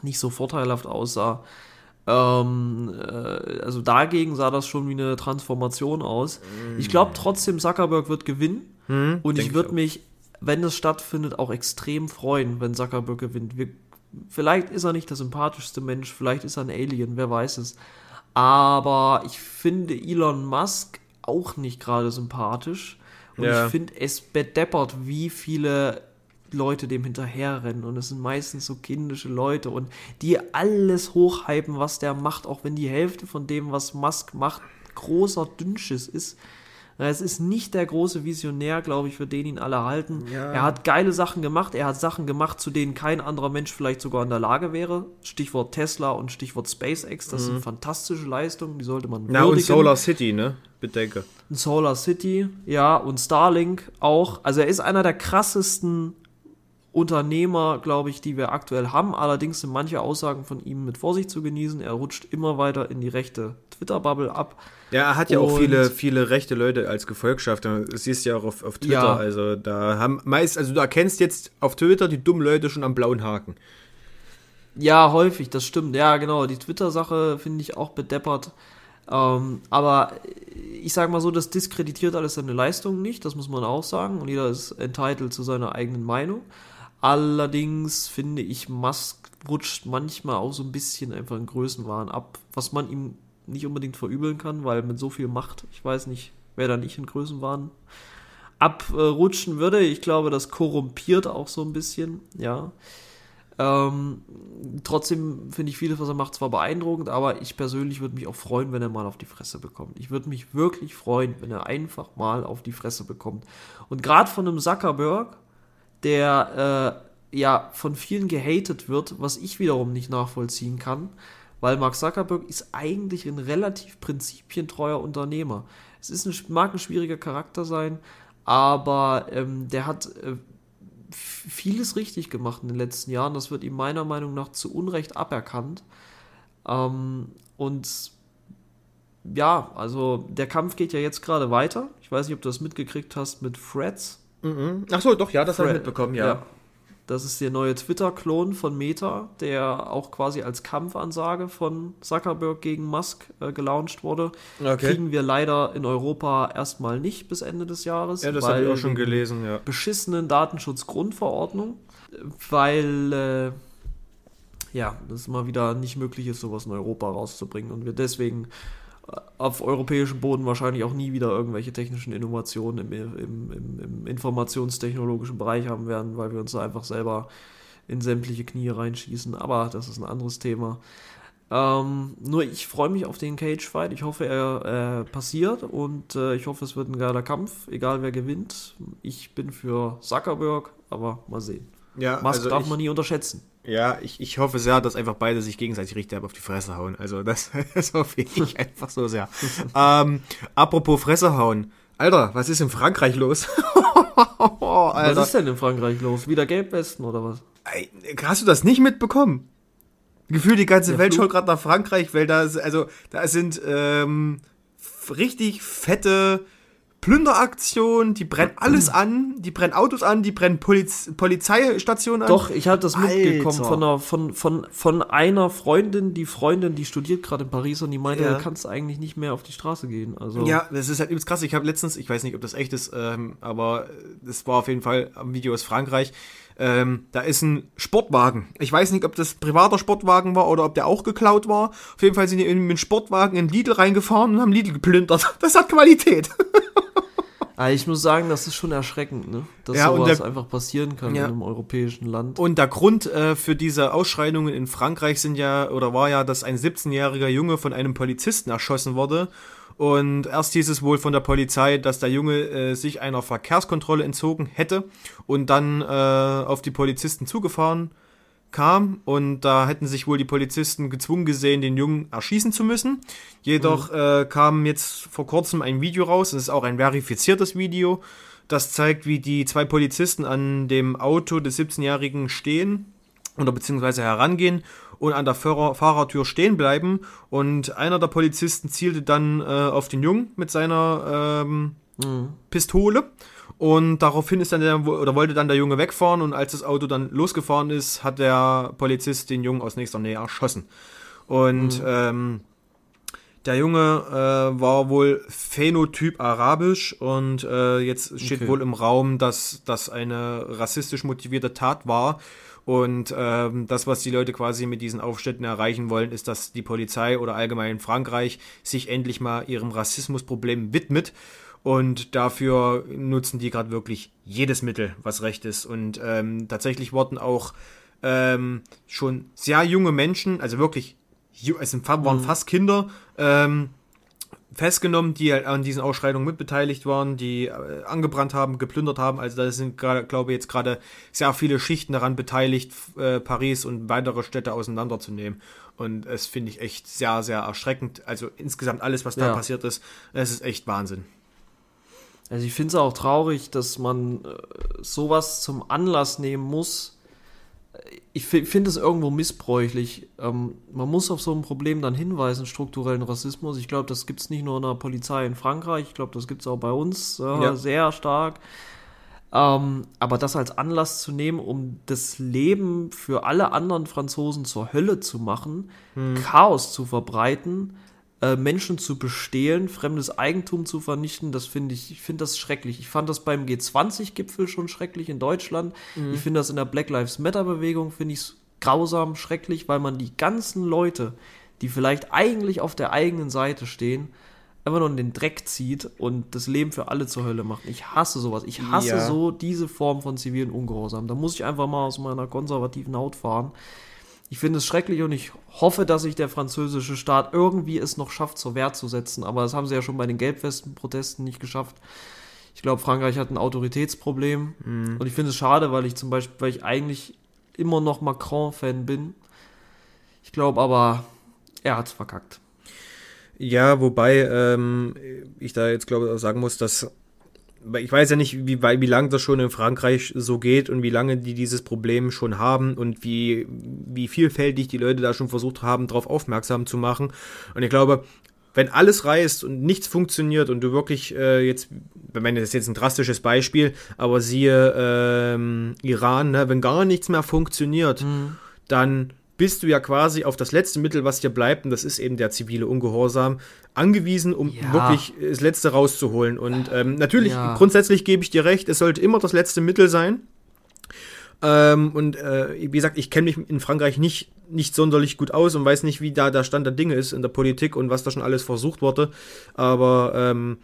nicht so vorteilhaft aussah. Ähm, äh, also dagegen sah das schon wie eine Transformation aus. Ich glaube trotzdem, Zuckerberg wird gewinnen. Hm, Und ich würde mich, wenn das stattfindet, auch extrem freuen, wenn Zuckerberg gewinnt. Wir, vielleicht ist er nicht der sympathischste Mensch, vielleicht ist er ein Alien, wer weiß es. Aber ich finde Elon Musk auch nicht gerade sympathisch. Und Ja. ich finde es bedeppert, wie viele Leute dem hinterherrennen. Und es sind meistens so kindische Leute und die alles hochhypen, was der macht, auch wenn die Hälfte von dem, was Musk macht, großer Dünnschiss ist. Es ist nicht der große Visionär, glaube ich, für den ihn alle halten. Ja. Er hat geile Sachen gemacht. Er hat Sachen gemacht, zu denen kein anderer Mensch vielleicht sogar in der Lage wäre. Stichwort Tesla und Stichwort SpaceX. Das sind fantastische Leistungen, die sollte man Mhm. Na, und würdigen. Solar City, ne? Bedenke. Solar City, ja, und Starlink auch. Also er ist einer der krassesten Unternehmer, glaube ich, die wir aktuell haben. Allerdings sind manche Aussagen von ihm mit Vorsicht zu genießen. Er rutscht immer weiter in die rechte Twitter-Bubble ab. Ja, er hat ja auch Und- viele, viele rechte Leute als Gefolgschaft. Das siehst du ja auch auf, auf Twitter. Ja. Also da haben meist, also du erkennst jetzt auf Twitter die dummen Leute schon am blauen Haken. Ja, häufig, das stimmt. Ja, genau. Die Twitter-Sache finde ich auch bedeppert. Ähm, aber ich sage mal so, das diskreditiert alles seine Leistungen nicht, das muss man auch sagen. Und jeder ist entitled zu seiner eigenen Meinung. Allerdings finde ich, Musk rutscht manchmal auch so ein bisschen einfach in Größenwahn ab, was man ihm nicht unbedingt verübeln kann, weil mit so viel Macht, ich weiß nicht, wer da nicht in Größenwahn abrutschen würde. Ich glaube, das korrumpiert auch so ein bisschen, ja. Ähm, trotzdem finde ich vieles, was er macht, zwar beeindruckend, aber ich persönlich würde mich auch freuen, wenn er mal auf die Fresse bekommt. Ich würde mich wirklich freuen, wenn er einfach mal auf die Fresse bekommt. Und gerade von einem Zuckerberg, der äh, ja von vielen gehatet wird, was ich wiederum nicht nachvollziehen kann, weil Mark Zuckerberg ist eigentlich ein relativ prinzipientreuer Unternehmer. Es ist ein, mag ein schwieriger Charakter sein, aber ähm, der hat äh, vieles richtig gemacht in den letzten Jahren. Das wird ihm meiner Meinung nach zu Unrecht aberkannt. Ähm, und ja, also der Kampf geht ja jetzt gerade weiter. Ich weiß nicht, ob du das mitgekriegt hast mit Freds. Mhm. Ach so, doch, ja, das habe ich mitbekommen, ja. Das ist der neue Twitter-Klon von Meta, der auch quasi als Kampfansage von Zuckerberg gegen Musk äh, gelauncht wurde. Okay. Kriegen wir leider in Europa erstmal nicht bis Ende des Jahres. Ja, das habe ich auch schon gelesen, ja. beschissenen Datenschutzgrundverordnung, weil äh, ja, das mal wieder nicht möglich ist, sowas in Europa rauszubringen und wir deswegen auf europäischem Boden wahrscheinlich auch nie wieder irgendwelche technischen Innovationen im, im, im, im informationstechnologischen Bereich haben werden, weil wir uns da einfach selber in sämtliche Knie reinschießen. Aber das ist ein anderes Thema. Ähm, nur ich freue mich auf den Cage-Fight. Ich hoffe, er äh, passiert und äh, ich hoffe, es wird ein geiler Kampf, egal wer gewinnt. Ich bin für Zuckerberg, aber mal sehen. Ja, Musk also darf ich, man nie unterschätzen. Ja ich, ich hoffe sehr, dass einfach beide sich gegenseitig richtig auf die Fresse hauen. Also das, das hoffe ich einfach so sehr. ähm, apropos Fresse hauen. Alter, was ist in Frankreich los? Alter. Was ist denn in Frankreich los? Wieder Gelbwesten oder was? Ey, Hast du das nicht mitbekommen? Gefühlt die ganze Der Welt Flug- schaut gerade nach Frankreich, weil da ist, also da sind ähm, richtig fette Plünderaktion, die brennen alles an, die brennen Autos an, die brennen Poliz Polizeistationen an. Doch, ich hatte das mitbekommen von einer, von, von, von einer Freundin, die Freundin, die studiert gerade in Paris und die meinte, Ja. du kannst eigentlich nicht mehr auf die Straße gehen. Also Ja, das ist halt übelst krass. Ich habe letztens, ich weiß nicht, ob das echt ist, ähm, aber das war auf jeden Fall am Video aus Frankreich. Ähm, da ist ein Sportwagen. Ich weiß nicht, ob das privater Sportwagen war oder ob der auch geklaut war. Auf jeden Fall sind die mit dem Sportwagen in Lidl reingefahren und haben Lidl geplündert. Das hat Qualität. Aber ich muss sagen, das ist schon erschreckend, ne? Dass Ja, sowas der- einfach passieren kann Ja. in einem europäischen Land. Und der Grund äh, für diese Ausschreitungen in Frankreich sind ja, oder war ja, dass ein 17-jähriger Junge von einem Polizisten erschossen wurde. Und erst hieß es wohl von der Polizei, dass der Junge äh, sich einer Verkehrskontrolle entzogen hätte und dann äh, auf die Polizisten zugefahren kam. Und da hätten sich wohl die Polizisten gezwungen gesehen, den Jungen erschießen zu müssen. Jedoch äh, kam jetzt vor kurzem ein Video raus, es ist auch ein verifiziertes Video, das zeigt, wie die zwei Polizisten an dem Auto des 17-Jährigen stehen oder beziehungsweise herangehen und an der Fahrer Fahrertür stehen bleiben. Und einer der Polizisten zielte dann äh, auf den Jungen mit seiner ähm, Pistole. Und daraufhin ist dann der, oder wollte dann der Junge wegfahren und als das Auto dann losgefahren ist, hat der Polizist den Jungen aus nächster Nähe erschossen. Und ähm, der Junge äh, war wohl Phänotyp arabisch und äh, jetzt steht Okay. wohl im Raum, dass das eine rassistisch motivierte Tat war. Und ähm, das, was die Leute quasi mit diesen Aufständen erreichen wollen, ist, dass die Polizei oder allgemein Frankreich sich endlich mal ihrem Rassismusproblem widmet. Und dafür nutzen die gerade wirklich jedes Mittel, was recht ist. Und ähm, tatsächlich wurden auch ähm, schon sehr junge Menschen, also wirklich, es waren fast Kinder, ähm, festgenommen, die halt an diesen Ausschreitungen mitbeteiligt waren, die äh, angebrannt haben, geplündert haben. Also da sind, gerade, glaube ich, jetzt gerade sehr viele Schichten daran beteiligt, äh, Paris und weitere Städte auseinanderzunehmen. Und es finde ich echt sehr, sehr erschreckend. Also insgesamt alles, was da Ja. passiert ist, es ist echt Wahnsinn. Also ich finde es auch traurig, dass man äh, sowas zum Anlass nehmen muss. Ich fi- finde es irgendwo missbräuchlich. Ähm, man muss auf so ein Problem dann hinweisen, strukturellen Rassismus. Ich glaube, das gibt es nicht nur in der Polizei in Frankreich, ich glaube, das gibt es auch bei uns äh, Ja. sehr stark. Ähm, aber das als Anlass zu nehmen, um das Leben für alle anderen Franzosen zur Hölle zu machen, Chaos zu verbreiten, äh, Menschen zu bestehlen, fremdes Eigentum zu vernichten, das finde ich, ich finde das schrecklich. Ich fand das beim G20-Gipfel schon schrecklich in Deutschland. Ich finde das in der Black Lives Matter-Bewegung, finde ich es grausam, schrecklich, weil man die ganzen Leute, die vielleicht eigentlich auf der eigenen Seite stehen, einfach nur in den Dreck zieht und das Leben für alle zur Hölle macht. Ich hasse sowas. Ich hasse Ja. so diese Form von zivilen Ungehorsam. Da muss ich einfach mal aus meiner konservativen Haut fahren. Ich finde es schrecklich und ich hoffe, dass sich der französische Staat irgendwie es noch schafft, zur Wehr zu setzen. Aber das haben sie ja schon bei den Gelbwesten-Protesten nicht geschafft. Ich glaube, Frankreich hat ein Autoritätsproblem. Und ich finde es schade, weil ich zum Beispiel, weil ich eigentlich immer noch Macron-Fan bin. Ich glaube aber, er hat es verkackt. Ja, wobei ähm, ich da jetzt glaube ich auch sagen muss, dass ich weiß ja nicht, wie, wie lange das schon in Frankreich so geht und wie lange die dieses Problem schon haben und wie, wie vielfältig die Leute da schon versucht haben, darauf aufmerksam zu machen. Und ich glaube, wenn alles reißt und nichts funktioniert und du wirklich äh, jetzt, ich meine, das ist jetzt ein drastisches Beispiel, aber siehe ähm, Iran, ne, wenn gar nichts mehr funktioniert, dann bist du ja quasi auf das letzte Mittel, was dir bleibt, und das ist eben der zivile Ungehorsam, angewiesen, um Ja. wirklich das Letzte rauszuholen. Und ähm, natürlich, Ja. grundsätzlich gebe ich dir recht, es sollte immer das letzte Mittel sein. Ähm, und äh, wie gesagt, ich kenne mich in Frankreich nicht, nicht sonderlich gut aus und weiß nicht, wie da der Stand der Dinge ist in der Politik und was da schon alles versucht wurde. Aber ähm,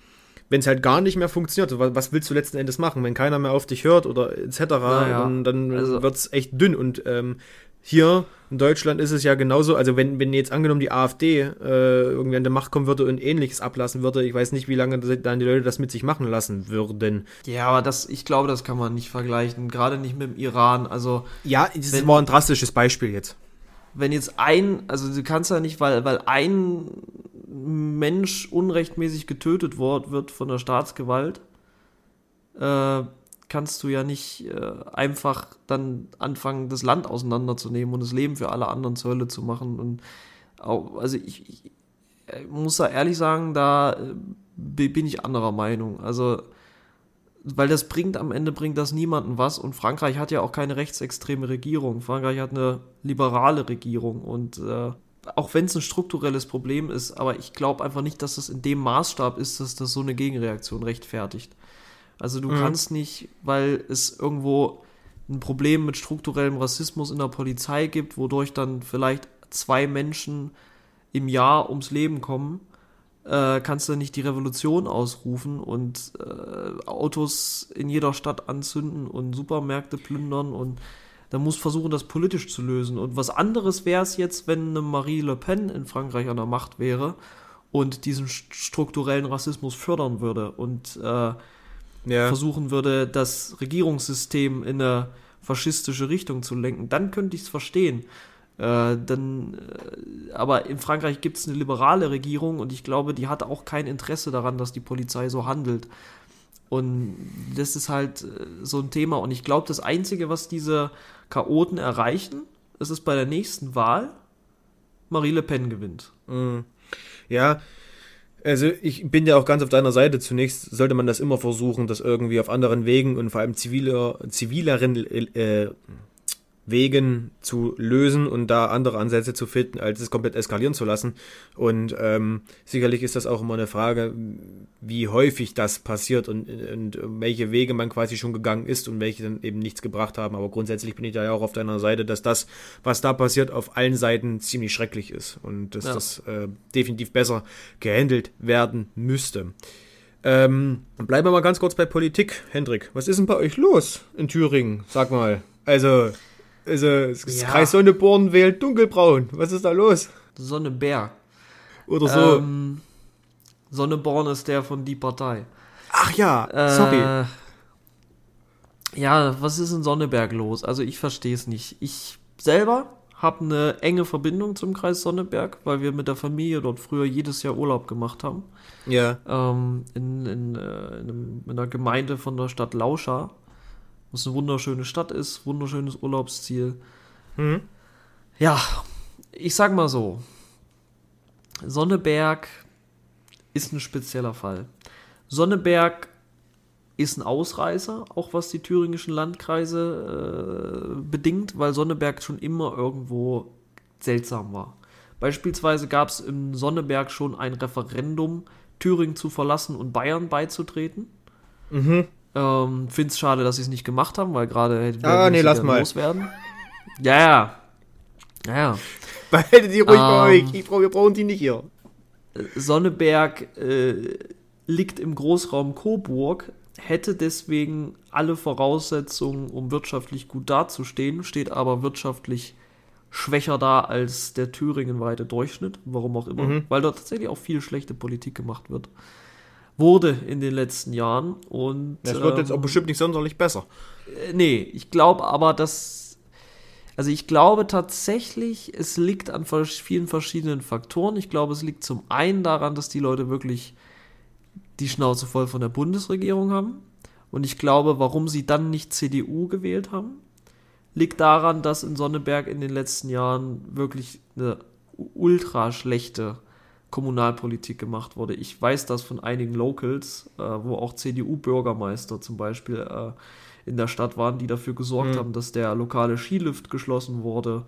wenn es halt gar nicht mehr funktioniert, wa- was willst du letzten Endes machen? Wenn keiner mehr auf dich hört oder etc., Naja, dann, dann also- wird es echt dünn. Und ähm, hier in Deutschland ist es ja genauso, also wenn, wenn jetzt angenommen die AfD äh, irgendwie an der Macht kommen würde und ähnliches ablassen würde, ich weiß nicht, wie lange dann die Leute das mit sich machen lassen würden. Ja, aber das, ich glaube, das kann man nicht vergleichen. Gerade nicht mit dem Iran. Also, Ja, das Wenn- war ein drastisches Beispiel jetzt. wenn jetzt ein, also du kannst ja nicht, weil, weil ein Mensch unrechtmäßig getötet wird, wird von der Staatsgewalt, äh, kannst du ja nicht äh, einfach dann anfangen, das Land auseinanderzunehmen und das Leben für alle anderen zur Hölle zu machen. Und auch, also ich, ich, muss da ehrlich sagen, da äh, bin ich anderer Meinung. Also, weil das bringt am Ende bringt das niemanden was und Frankreich hat ja auch keine rechtsextreme Regierung. Frankreich hat eine liberale Regierung und äh, auch wenn es ein strukturelles Problem ist, aber ich glaube einfach nicht, dass es in dem Maßstab ist, dass das so eine Gegenreaktion rechtfertigt. Also du mhm. kannst nicht, weil es irgendwo ein Problem mit strukturellem Rassismus in der Polizei gibt, wodurch dann vielleicht zwei Menschen im Jahr ums Leben kommen, äh, kannst du nicht die Revolution ausrufen und äh, Autos in jeder Stadt anzünden und Supermärkte plündern und da muss versuchen, das politisch zu lösen. Und was anderes wäre es jetzt, wenn eine Marie Le Pen in Frankreich an der Macht wäre und diesen strukturellen Rassismus fördern würde und äh, ja. versuchen würde, das Regierungssystem in eine faschistische Richtung zu lenken, dann könnte ich es verstehen. Äh, dann, äh, aber in Frankreich gibt es eine liberale Regierung und ich glaube, die hat auch kein Interesse daran, dass die Polizei so handelt. Und das ist halt äh, so ein Thema. Und ich glaube, das Einzige, was diese Chaoten erreichen, ist es bei der nächsten Wahl, Marie Le Pen gewinnt. Mhm. Ja, also ich bin ja auch ganz auf deiner Seite. Zunächst sollte man das immer versuchen, das irgendwie auf anderen Wegen und vor allem ziviler, zivileren äh, Wegen zu lösen und da andere Ansätze zu finden, als es komplett eskalieren zu lassen. Und ähm, sicherlich ist das auch immer eine Frage, wie häufig das passiert und, und welche Wege man quasi schon gegangen ist und welche dann eben nichts gebracht haben. Aber grundsätzlich bin ich da ja auch auf deiner Seite, dass das, was da passiert, auf allen Seiten ziemlich schrecklich ist und dass ja. das äh, definitiv besser gehandelt werden müsste. Ähm, bleiben wir mal ganz kurz bei Politik, Hendrik. Was ist denn bei euch los in Thüringen? Sag mal. Also, also, das ja. Kreis Sonneborn wählt dunkelbraun. Was ist da los? Sonneberg. Oder so. Ähm, Sonneborn ist der von Die Partei. Ach ja, sorry. Äh, ja, was ist in Sonneberg los? Also ich verstehe es nicht. Ich selber habe eine enge Verbindung zum Kreis Sonneberg, weil wir mit der Familie dort früher jedes Jahr Urlaub gemacht haben. Ja. Ähm, in, in, äh, in, in, einer Gemeinde von der Stadt Lauscha was eine wunderschöne Stadt ist, wunderschönes Urlaubsziel. Mhm. Ja, ich sag mal so, Sonneberg ist ein spezieller Fall. Sonneberg ist ein Ausreißer, auch was die thüringischen Landkreise äh, bedingt, weil Sonneberg schon immer irgendwo seltsam war. Beispielsweise gab es im Sonneberg schon ein Referendum, Thüringen zu verlassen und Bayern beizutreten. Mhm. Ähm, Finde es schade, dass sie es nicht gemacht haben, weil gerade hätte ah, nee, lass mal. loswerden. Ja, ja. Ja, ja. Behaltet die ruhig ähm, bei euch. Ich brauch, wir brauchen die nicht hier. Sonneberg äh, liegt im Großraum Coburg, hätte deswegen alle Voraussetzungen, um wirtschaftlich gut dazustehen, steht aber wirtschaftlich schwächer da als der thüringenweite Durchschnitt, warum auch immer, mhm. weil dort tatsächlich auch viel schlechte Politik gemacht wird wurde in den letzten Jahren. Und, das wird ähm, jetzt auch ähm, bestimmt nicht sonderlich besser. Äh, nee, ich glaube aber, dass. Also ich glaube tatsächlich, es liegt an vielen verschiedenen Faktoren. Ich glaube, es liegt zum einen daran, dass die Leute wirklich die Schnauze voll von der Bundesregierung haben. Und ich glaube, warum sie dann nicht CDU gewählt haben, liegt daran, dass in Sonneberg in den letzten Jahren wirklich eine ultra schlechte Kommunalpolitik gemacht wurde. Ich weiß das von einigen Locals, äh, wo auch CDU-Bürgermeister zum Beispiel äh, in der Stadt waren, die dafür gesorgt mhm. haben, dass der lokale Skilift geschlossen wurde,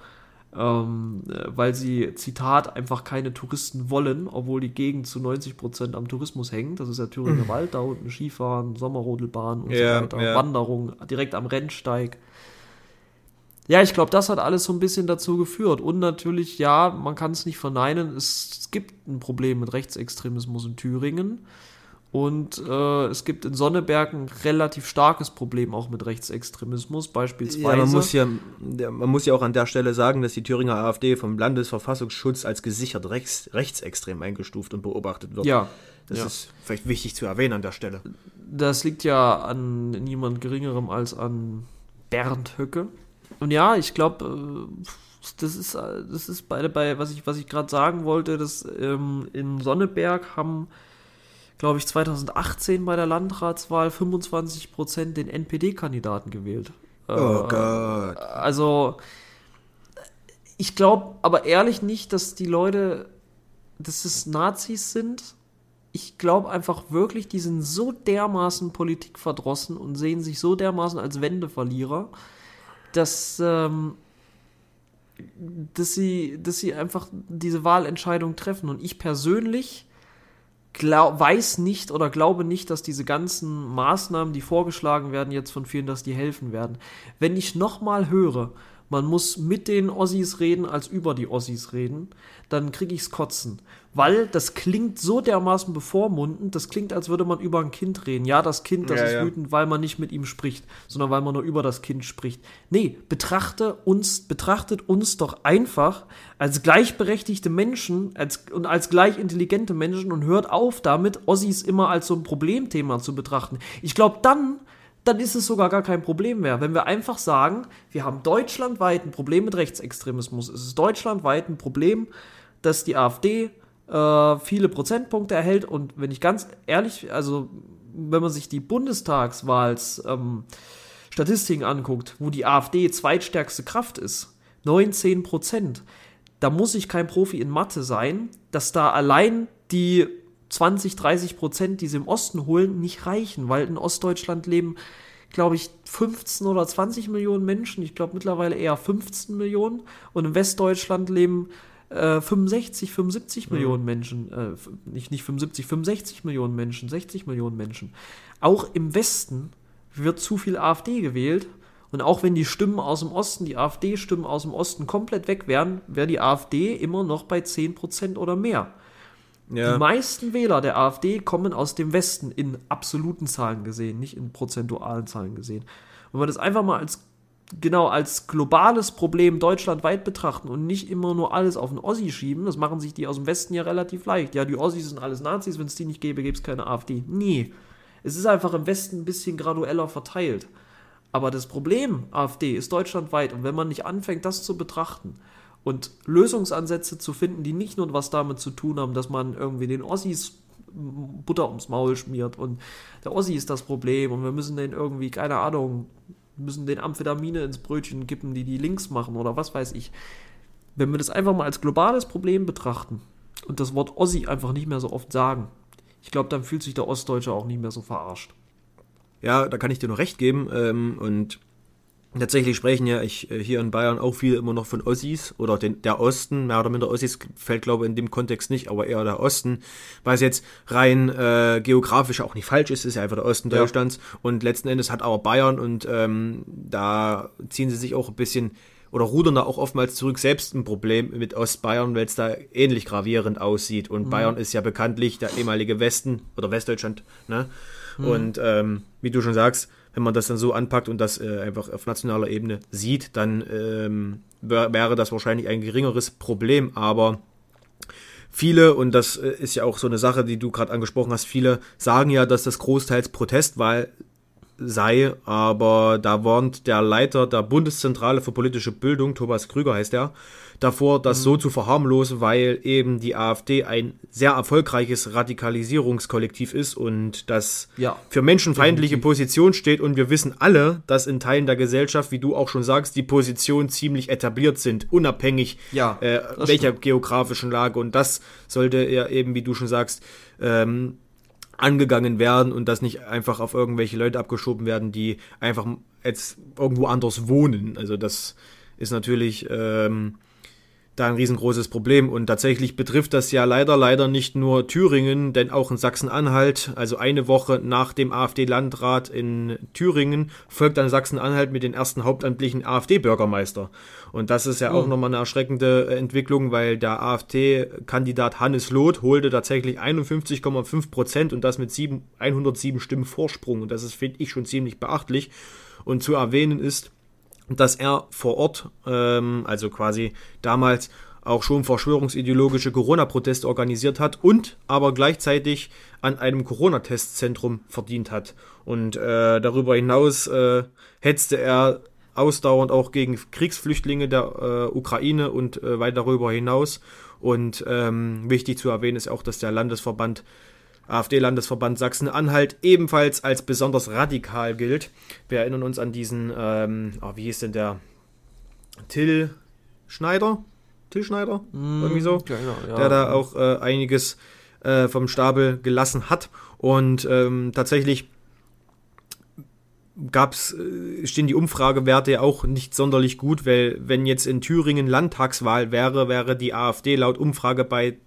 ähm, äh, weil sie, Zitat, einfach keine Touristen wollen, obwohl die Gegend zu 90 Prozent am Tourismus hängt. Das ist der Thüringer mhm. Wald, da unten Skifahren, Sommerrodelbahn und ja, so weiter, ja. Wanderung direkt am Rennsteig. Ja, ich glaube, das hat alles so ein bisschen dazu geführt. Und natürlich, ja, man kann es nicht verneinen, es gibt ein Problem mit Rechtsextremismus in Thüringen. Und äh, es gibt in Sonneberg ein relativ starkes Problem auch mit Rechtsextremismus, beispielsweise. Ja, man muss ja, man muss ja auch an der Stelle sagen, dass die Thüringer AfD vom Landesverfassungsschutz als gesichert rechts, rechtsextrem eingestuft und beobachtet wird. Ja. Das ja. ist vielleicht wichtig zu erwähnen an der Stelle. Das liegt ja an niemand Geringerem als an Bernd Höcke. Und ja, ich glaube, äh, das ist, das ist bei, bei was ich, was ich gerade sagen wollte, dass ähm, in Sonneberg haben, glaube ich, 2018 bei der Landratswahl 25% den NPD-Kandidaten gewählt. Oh äh, Gott. Also, ich glaube aber ehrlich nicht, dass die Leute dass es Nazis sind. Ich glaube einfach wirklich, die sind so dermaßen politikverdrossen und sehen sich so dermaßen als Wendeverlierer, dass, ähm, dass, sie, dass sie einfach diese Wahlentscheidung treffen. Und ich persönlich glaub, weiß nicht oder glaube nicht, dass diese ganzen Maßnahmen, die vorgeschlagen werden, jetzt von vielen, dass die helfen werden. Wenn ich nochmal höre, man muss mit den Ossis reden, als über die Ossis reden, dann kriege ich's kotzen. Weil das klingt so dermaßen bevormundend, das klingt, als würde man über ein Kind reden. Ja, das Kind, das Ja, ist ja. wütend, weil man nicht mit ihm spricht, sondern weil man nur über das Kind spricht. Nee, betrachte uns, betrachtet uns doch einfach als gleichberechtigte Menschen als, und als gleich intelligente Menschen und hört auf damit, Ossis immer als so ein Problemthema zu betrachten. Ich glaube, dann dann ist es sogar gar kein Problem mehr. Wenn wir einfach sagen, wir haben deutschlandweit ein Problem mit Rechtsextremismus. Es ist deutschlandweit ein Problem, dass die AfD äh, viele Prozentpunkte erhält. Und wenn ich ganz ehrlich, also wenn man sich die Bundestagswahls ähm, anguckt, wo die AfD zweitstärkste Kraft ist, 19 Prozent, da muss ich kein Profi in Mathe sein, dass da allein die 20, 30 Prozent, die sie im Osten holen, nicht reichen, weil in Ostdeutschland leben, glaube ich, 15 oder 20 Millionen Menschen. Ich glaube mittlerweile eher 15 Millionen. Und in Westdeutschland leben äh, 65, 75 Millionen Menschen. Äh, nicht, nicht 75, 65 Millionen Menschen, 60 Millionen Menschen. Auch im Westen wird zu viel AfD gewählt. Und auch wenn die Stimmen aus dem Osten, die AfD-Stimmen aus dem Osten komplett weg wären, wäre die AfD immer noch bei 10% oder mehr. Die Ja. meisten Wähler der AfD kommen aus dem Westen in absoluten Zahlen gesehen, nicht in prozentualen Zahlen gesehen. Wenn wir das einfach mal als genau als globales Problem deutschlandweit betrachten und nicht immer nur alles auf den Ossi schieben, das machen sich die aus dem Westen ja relativ leicht. Ja, die Ossis sind alles Nazis, wenn es die nicht gäbe, gäbe es keine AfD. Nee. Es ist einfach im Westen ein bisschen gradueller verteilt. Aber das Problem AfD ist deutschlandweit und wenn man nicht anfängt, das zu betrachten und Lösungsansätze zu finden, die nicht nur was damit zu tun haben, dass man irgendwie den Ossis Butter ums Maul schmiert und der Ossi ist das Problem und wir müssen den irgendwie, keine Ahnung, müssen den Amphetamine ins Brötchen kippen, die die links machen oder was weiß ich. Wenn wir das einfach mal als globales Problem betrachten und das Wort Ossi einfach nicht mehr so oft sagen, ich glaube, dann fühlt sich der Ostdeutsche auch nicht mehr so verarscht. Ja, da kann ich dir nur recht geben. Ähm, und tatsächlich sprechen ja ich, äh, hier in Bayern auch viele immer noch von Ossis oder den, der Osten, mehr oder minder Ossis fällt glaube ich in dem Kontext nicht, aber eher der Osten, weil es jetzt rein äh, geografisch auch nicht falsch ist, ist ja einfach der Osten Ja. Deutschlands und letzten Endes hat aber Bayern und ähm, da ziehen sie sich auch ein bisschen oder rudern da auch oftmals zurück selbst ein Problem mit Ostbayern, weil es da ähnlich gravierend aussieht und Bayern ist ja bekanntlich der ehemalige Westen oder Westdeutschland, ne? Und ähm, wie du schon sagst, wenn man das dann so anpackt und das äh, einfach auf nationaler Ebene sieht, dann ähm, wär, wäre das wahrscheinlich ein geringeres Problem. Aber viele, und das äh, ist ja auch so eine Sache, die du gerade angesprochen hast, viele sagen ja, dass das großteils Protestwahl sei, aber da warnt der Leiter der Bundeszentrale für politische Bildung, Thomas Krüger heißt er, davor, das so zu verharmlosen, weil eben die AfD ein sehr erfolgreiches Radikalisierungskollektiv ist und das Ja, für menschenfeindliche definitiv. Position steht und wir wissen alle, dass in Teilen der Gesellschaft, wie du auch schon sagst, die Positionen ziemlich etabliert sind, unabhängig Ja, äh, welcher geografischen Lage und das sollte ja eben, wie du schon sagst, ähm, angegangen werden und das nicht einfach auf irgendwelche Leute abgeschoben werden, die einfach jetzt irgendwo anders wohnen. Also das ist natürlich ähm, da ein riesengroßes Problem und tatsächlich betrifft das ja leider, leider nicht nur Thüringen, denn auch in Sachsen-Anhalt, also eine Woche nach dem AfD-Landrat in Thüringen, folgt dann Sachsen-Anhalt mit den ersten hauptamtlichen AfD-Bürgermeister. Und das ist ja auch nochmal eine erschreckende äh, Entwicklung, weil der AfD-Kandidat Hannes Loth holte tatsächlich 51,5 Prozent und das mit sieben, 107 Stimmen Vorsprung. Und das ist, finde ich, schon ziemlich beachtlich. Und zu erwähnen ist, dass er vor Ort, ähm, also quasi damals auch schon verschwörungsideologische Corona-Proteste organisiert hat und aber gleichzeitig an einem Corona-Testzentrum verdient hat. Und äh, darüber hinaus äh, hetzte er ausdauernd auch gegen Kriegsflüchtlinge der äh, Ukraine und äh, weit darüber hinaus. Und ähm, wichtig zu erwähnen ist auch, dass der Landesverband AfD-Landesverband Sachsen-Anhalt ebenfalls als besonders radikal gilt. Wir erinnern uns an diesen, ähm, oh, wie hieß denn der? Till Schneider? Till Schneider, mm, irgendwie so, genau, ja. der da auch äh, einiges äh, vom Stapel gelassen hat. Und ähm, tatsächlich gab's, äh, stehen die Umfragewerte ja auch nicht sonderlich gut, weil wenn jetzt in Thüringen Landtagswahl wäre, wäre die AfD laut Umfrage bei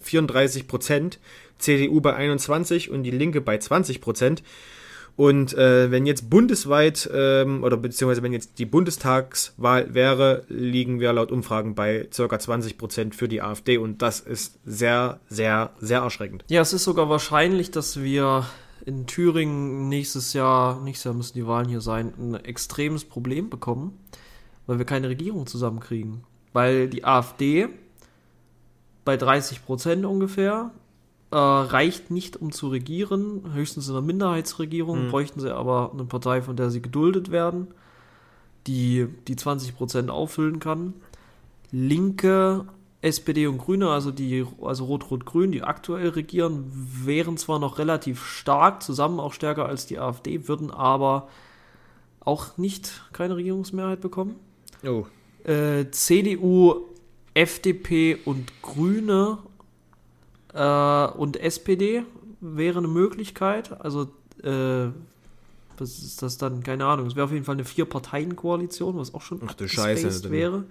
34 Prozent, CDU bei 21 und die Linke bei 20 Prozent. Und äh, wenn jetzt bundesweit ähm, oder beziehungsweise wenn jetzt die Bundestagswahl wäre, liegen wir laut Umfragen bei ca. 20 Prozent für die AfD und das ist sehr, sehr, sehr erschreckend. Ja, es ist sogar wahrscheinlich, dass wir in Thüringen nächstes Jahr, nächstes Jahr müssen die Wahlen hier sein, ein extremes Problem bekommen, weil wir keine Regierung zusammenkriegen. Weil die AfD bei 30 Prozent ungefähr äh, reicht nicht, um zu regieren. Höchstens in einer Minderheitsregierung mhm. bräuchten sie aber eine Partei, von der sie geduldet werden, die die 20 Prozent auffüllen kann. Linke SPD und Grüne, also die, also Rot-Rot-Grün, die aktuell regieren, wären zwar noch relativ stark, zusammen auch stärker als die AfD, würden aber auch nicht keine Regierungsmehrheit bekommen. Oh. Äh, CDU, FDP und Grüne äh, und SPD wäre eine Möglichkeit. Also, äh, was ist das dann? Keine Ahnung. Es wäre auf jeden Fall eine Vier-Parteien-Koalition, was auch schon Ach, du Scheiße, wäre.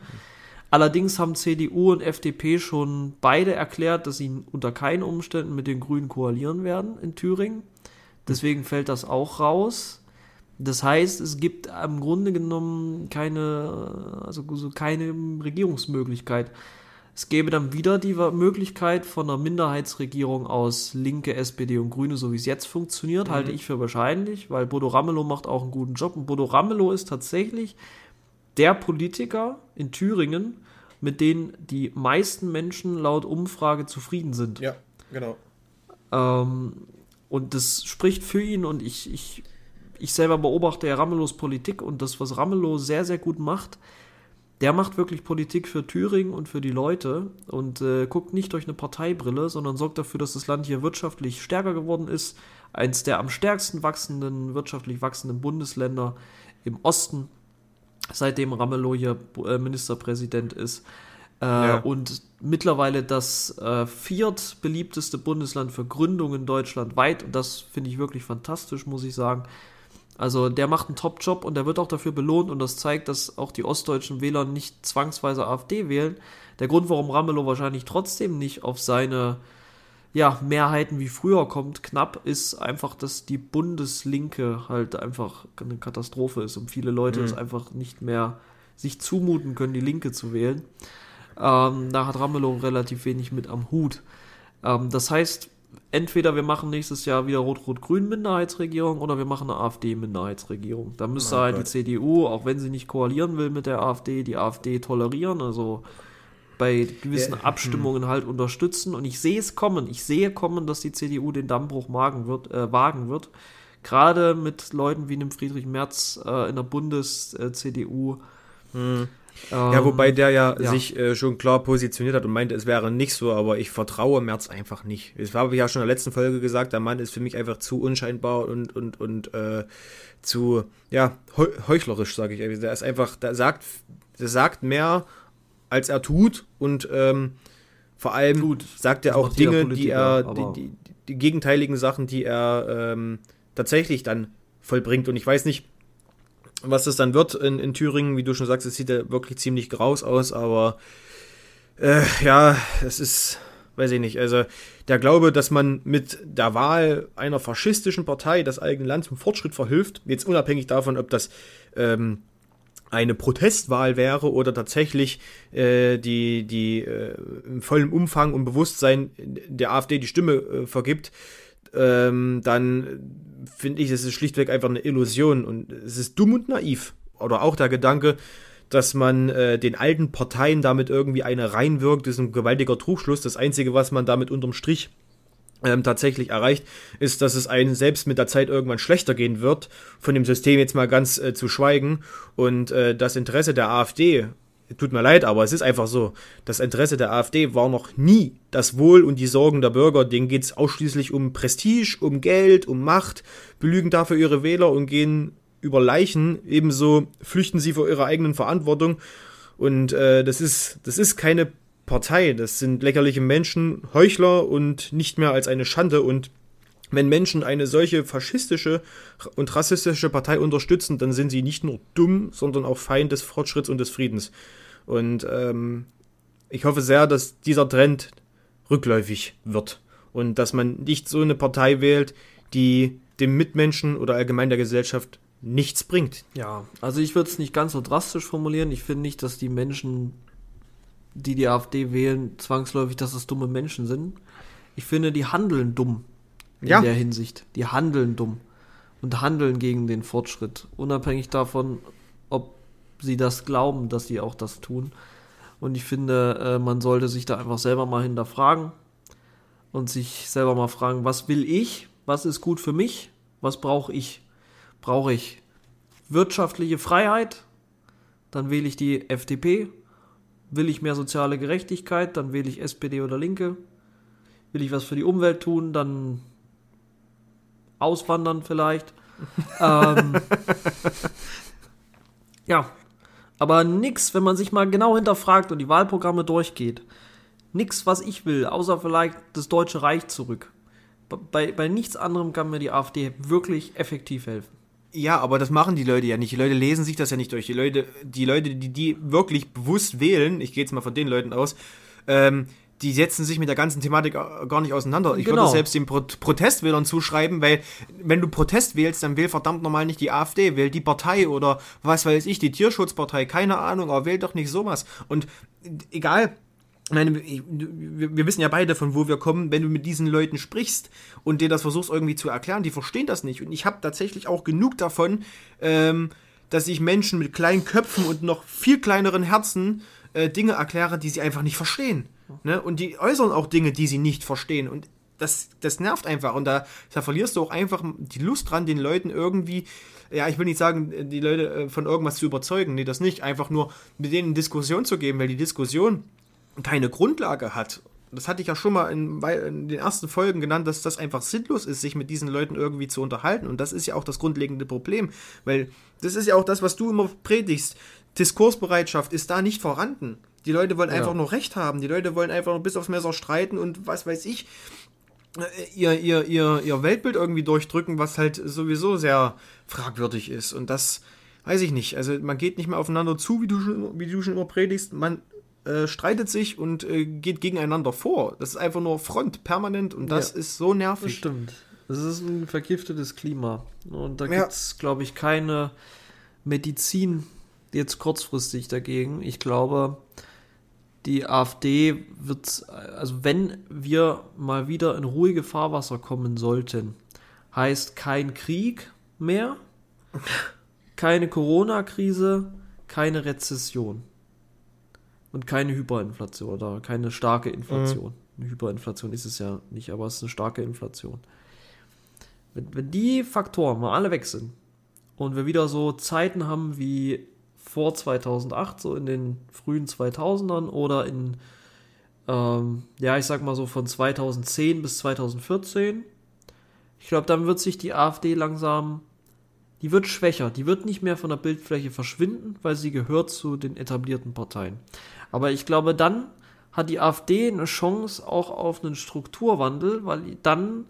Allerdings haben CDU und FDP schon beide erklärt, dass sie unter keinen Umständen mit den Grünen koalieren werden in Thüringen. Deswegen fällt das auch raus. Das heißt, es gibt im Grunde genommen keine, also keine Regierungsmöglichkeit. Es gäbe dann wieder die Möglichkeit von einer Minderheitsregierung aus Linke, SPD und Grüne, so wie es jetzt funktioniert, mhm. halte ich für wahrscheinlich, weil Bodo Ramelow macht auch einen guten Job. Und Bodo Ramelow ist tatsächlich der Politiker in Thüringen, mit denen die meisten Menschen laut Umfrage zufrieden sind. Ja, genau. Ähm, und das spricht für ihn und ich, ich, ich selber beobachte ja Ramelows Politik und das, was Ramelow sehr, sehr gut macht, der macht wirklich Politik für Thüringen und für die Leute und äh, guckt nicht durch eine Parteibrille, sondern sorgt dafür, dass das Land hier wirtschaftlich stärker geworden ist. Eins der am stärksten wachsenden, wirtschaftlich wachsenden Bundesländer im Osten seitdem Ramelow hier äh, Ministerpräsident ist. Äh, ja. Und mittlerweile das äh, viertbeliebteste Bundesland für Gründungen deutschlandweit. Und das finde ich wirklich fantastisch, muss ich sagen. Also der macht einen Top-Job und der wird auch dafür belohnt und das zeigt, dass auch die ostdeutschen Wähler nicht zwangsweise AfD wählen. Der Grund, warum Ramelow wahrscheinlich trotzdem nicht auf seine ja, Mehrheiten wie früher kommt, knapp, ist einfach, dass die Bundeslinke halt einfach eine Katastrophe ist und viele Leute mhm. es einfach nicht mehr sich zumuten können, die Linke zu wählen. Ähm, da hat Ramelow relativ wenig mit am Hut. Ähm, das heißt, entweder wir machen nächstes Jahr wieder Rot-Rot-Grün Minderheitsregierung oder wir machen eine AfD Minderheitsregierung. Da müsste oh halt Gott. die CDU, auch wenn sie nicht koalieren will mit der AfD, die AfD tolerieren. Also bei gewissen ja. Abstimmungen halt unterstützen. Und ich sehe es kommen. Ich sehe kommen, dass die CDU den Dammbruch wagen wird. Äh, wagen wird. Gerade mit Leuten wie dem Friedrich Merz äh, in der Bundes-CDU. Äh, hm. Ähm, ja, wobei der ja, ja. sich äh, schon klar positioniert hat und meinte, es wäre nicht so, aber ich vertraue Merz einfach nicht. Das habe ich ja schon in der letzten Folge gesagt, der Mann ist für mich einfach zu unscheinbar und, und, und äh, zu, ja, heuchlerisch, sage ich. Der ist einfach, der sagt, der sagt mehr als er tut und ähm, vor allem Gut, sagt er auch Dinge, die er, die, die, die, gegenteiligen Sachen, die er ähm, tatsächlich dann vollbringt. Und ich weiß nicht, was das dann wird in, in Thüringen. Wie du schon sagst, es sieht ja wirklich ziemlich graus aus, aber äh, ja, es ist, weiß ich nicht. Also der Glaube, dass man mit der Wahl einer faschistischen Partei das eigene Land zum Fortschritt verhilft, jetzt unabhängig davon, ob das ähm, eine Protestwahl wäre oder tatsächlich äh, die, die äh, im vollen Umfang und Bewusstsein der AfD die Stimme äh, vergibt, ähm, dann finde ich, es ist schlichtweg einfach eine Illusion und es ist dumm und naiv. Oder auch der Gedanke, dass man äh, den alten Parteien damit irgendwie eine reinwirkt, ist ein gewaltiger Trugschluss. Das Einzige, was man damit unterm Strich ähm, tatsächlich erreicht, ist, dass es einem selbst mit der Zeit irgendwann schlechter gehen wird, von dem System jetzt mal ganz äh, zu schweigen. Und äh, das Interesse der AfD, tut mir leid, aber es ist einfach so, das Interesse der AfD war noch nie das Wohl und die Sorgen der Bürger. Denen geht es ausschließlich um Prestige, um Geld, um Macht, belügen dafür ihre Wähler und gehen über Leichen. Ebenso flüchten sie vor ihrer eigenen Verantwortung. Und äh, das ist, das ist keine Partei. Das sind lächerliche Menschen, Heuchler und nicht mehr als eine Schande. Und wenn Menschen eine solche faschistische und rassistische Partei unterstützen, dann sind sie nicht nur dumm, sondern auch Feind des Fortschritts und des Friedens. Und ähm, ich hoffe sehr, dass dieser Trend rückläufig wird und dass man nicht so eine Partei wählt, die dem Mitmenschen oder allgemein der Gesellschaft nichts bringt. Ja, also ich würde es nicht ganz so drastisch formulieren. Ich finde nicht, dass die Menschen, die die AfD wählen, zwangsläufig, dass es dumme Menschen sind. Ich finde, die handeln dumm in Ja. der Hinsicht. Die handeln dumm und handeln gegen den Fortschritt, unabhängig davon, sie das glauben, dass sie auch das tun. Und ich finde, äh, man sollte sich da einfach selber mal hinterfragen und sich selber mal fragen, was will ich? Was ist gut für mich? Was brauche ich? Brauche ich wirtschaftliche Freiheit? Dann wähle ich die FDP. Will ich mehr soziale Gerechtigkeit? Dann wähle ich SPD oder Linke. Will ich was für die Umwelt tun? Dann auswandern vielleicht. ähm, ja, aber nix, wenn man sich mal genau hinterfragt und die Wahlprogramme durchgeht. Nix, was ich will, außer vielleicht das Deutsche Reich zurück. Bei, bei nichts anderem kann mir die AfD wirklich effektiv helfen. Ja, aber das machen die Leute ja nicht. Die Leute lesen sich das ja nicht durch. Die Leute, die Leute, die die wirklich bewusst wählen, ich gehe jetzt mal von den Leuten aus, ähm, die setzen sich mit der ganzen Thematik äh, gar nicht auseinander. Ich Genau. würde selbst den Pro Protestwählern zuschreiben, weil wenn du Protest wählst, dann wähl verdammt normal nicht die AfD, wähl die Partei oder was weiß ich, die Tierschutzpartei, keine Ahnung, aber wähl doch nicht sowas. Und egal, meine, wir wissen ja beide, von wo wir kommen, wenn du mit diesen Leuten sprichst und dir das versuchst irgendwie zu erklären, die verstehen das nicht. Und ich habe tatsächlich auch genug davon, ähm, dass ich Menschen mit kleinen Köpfen und noch viel kleineren Herzen äh, Dinge erkläre, die sie einfach nicht verstehen. Ne? Und die äußern auch Dinge, die sie nicht verstehen. Und das, das nervt einfach. Und da, da verlierst du auch einfach die Lust dran, den Leuten irgendwie, ja, ich will nicht sagen, die Leute äh, von irgendwas zu überzeugen. Nee, das nicht. Einfach nur mit denen in Diskussion zu geben, weil die Diskussion keine Grundlage hat. Das hatte ich ja schon mal in, in den ersten Folgen genannt, dass das einfach sinnlos ist, sich mit diesen Leuten irgendwie zu unterhalten. Und das ist ja auch das grundlegende Problem. Weil das ist ja auch das, was du immer predigst. Diskursbereitschaft ist da nicht vorhanden. Die Leute wollen Ja. einfach nur Recht haben. Die Leute wollen einfach nur bis aufs Messer streiten und was weiß ich, äh, ihr, ihr, ihr, ihr Weltbild irgendwie durchdrücken, was halt sowieso sehr fragwürdig ist. Und das weiß ich nicht. Also man geht nicht mehr aufeinander zu, wie du schon, wie du schon immer predigst. Man äh, streitet sich und äh, geht gegeneinander vor. Das ist einfach nur Front, permanent. Und das Ja. ist so Das nervig. stimmt. Es ist ein vergiftetes Klima. Und da Ja. gibt es, glaube ich, keine Medizin jetzt kurzfristig dagegen. Ich glaube, die AfD wird, also wenn wir mal wieder in ruhige Fahrwasser kommen sollten, heißt kein Krieg mehr, keine Corona-Krise, keine Rezession und keine Hyperinflation oder keine starke Inflation. Eine Hyperinflation ist es ja nicht, aber es ist eine starke Inflation. Wenn, wenn die Faktoren mal alle weg sind und wir wieder so Zeiten haben wie vor 2008, so in den frühen 2000ern oder in, ähm, ja, ich sag mal so von 2010 bis 2014, ich glaube, dann wird sich die AfD langsam, die wird schwächer, die wird nicht mehr von der Bildfläche verschwinden, weil sie gehört zu den etablierten Parteien. Aber ich glaube, dann hat die AfD eine Chance auch auf einen Strukturwandel, weil dann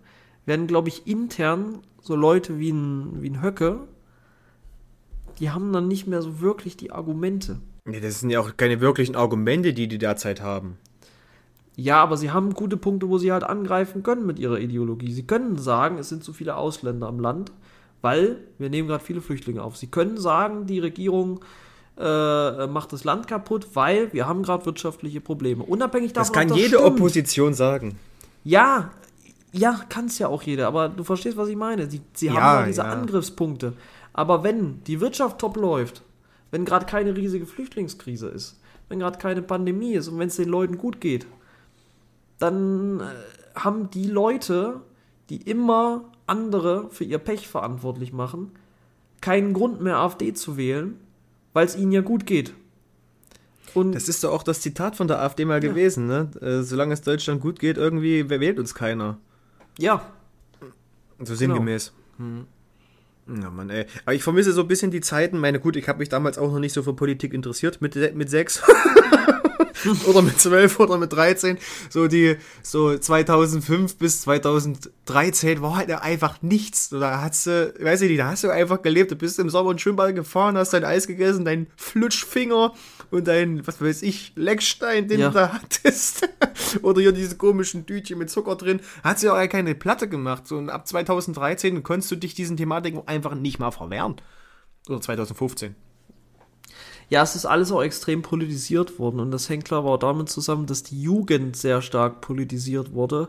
werden, glaube ich, intern so Leute wie ein, wie ein Höcke, die haben dann nicht mehr so wirklich die Argumente. Nee, das sind ja auch keine wirklichen Argumente, die die derzeit haben. Ja, aber sie haben gute Punkte, wo sie halt angreifen können mit ihrer Ideologie. Sie können sagen, es sind zu viele Ausländer im Land, weil wir nehmen gerade viele Flüchtlinge auf. Sie können sagen, die Regierung äh, macht das Land kaputt, weil wir haben gerade wirtschaftliche Probleme. Unabhängig davon, Das kann ob jede stimmt. Opposition sagen. Ja, ja, kann es ja auch jeder, aber du verstehst, was ich meine. Sie, sie Ja, haben ja diese ja. Angriffspunkte. Aber wenn die Wirtschaft top läuft, wenn gerade keine riesige Flüchtlingskrise ist, wenn gerade keine Pandemie ist und wenn es den Leuten gut geht, dann äh, haben die Leute, die immer andere für ihr Pech verantwortlich machen, keinen Grund mehr AfD zu wählen, weil es ihnen ja gut geht. Und Das ist doch auch das Zitat von der AfD mal gewesen, ne? Äh, solange es Deutschland gut geht, irgendwie wählt uns keiner. ja, So sinngemäß. Hm. Ja, Mann, ey. Aber ich vermisse so ein bisschen die Zeiten. Meine, gut, ich habe mich damals auch noch nicht so für Politik interessiert mit, mit sechs. oder mit 12 oder mit 13. So die, so 2005 bis 2013 war halt einfach nichts. Da hast du, weiß ich nicht, da hast du einfach gelebt. Du bist im Sommer und Schwimmbad gefahren, hast dein Eis gegessen, dein Flutschfinger und dein, was weiß ich, Leckstein, den ja. du da hattest. oder hier diese komischen Tütchen mit Zucker drin. Hat ja auch keine Platte gemacht. So, und ab 2013 konntest du dich diesen Thematiken einfach nicht mal verwehren. Oder 2015. Ja, es ist alles auch extrem politisiert worden und das hängt klar auch damit zusammen, dass die Jugend sehr stark politisiert wurde,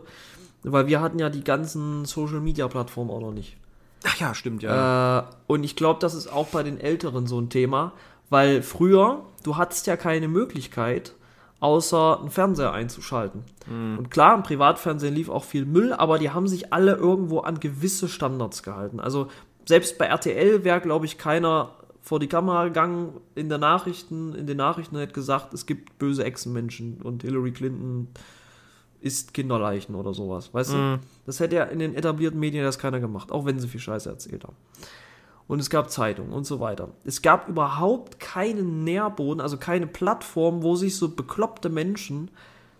weil wir hatten ja die ganzen Social Media Plattformen auch noch nicht. Ach ja, stimmt ja. Äh, und ich glaube, das ist auch bei den Älteren so ein Thema, weil früher, du hattest ja keine Möglichkeit, außer einen Fernseher einzuschalten. Mhm. Und klar, im Privatfernsehen lief auch viel Müll, aber die haben sich alle irgendwo an gewisse Standards gehalten. Also selbst bei RTL wäre, glaube ich, keiner vor die Kamera gegangen in der Nachrichten, in den Nachrichten hat gesagt, es gibt böse Echsenmenschen und Hillary Clinton isst Kinderleichen oder sowas. Weißt mm. du? Mhm. Das hätte ja in den etablierten Medien das keiner gemacht, auch wenn sie viel Scheiße erzählt haben. Und es gab Zeitungen und so weiter. Es gab überhaupt keinen Nährboden, also keine Plattform, wo sich so bekloppte Menschen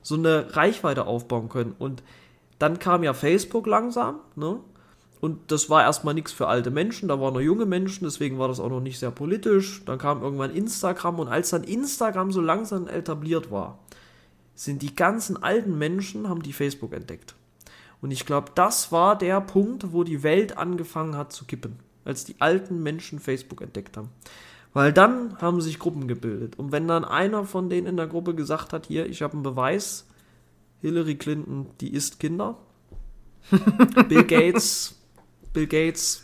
so eine Reichweite aufbauen können. Und dann kam ja Facebook langsam, ne? Und das war erstmal nichts für alte Menschen, da waren noch junge Menschen, deswegen war das auch noch nicht sehr politisch. Dann kam irgendwann Instagram und als dann Instagram so langsam etabliert war, sind die ganzen alten Menschen, haben die Facebook entdeckt. Und ich glaube, das war der Punkt, wo die Welt angefangen hat zu kippen, als die alten Menschen Facebook entdeckt haben. Weil dann haben sich Gruppen gebildet. Und wenn dann einer von denen in der Gruppe gesagt hat, hier, ich habe einen Beweis, Hillary Clinton, die isst Kinder. Bill Gates Bill Gates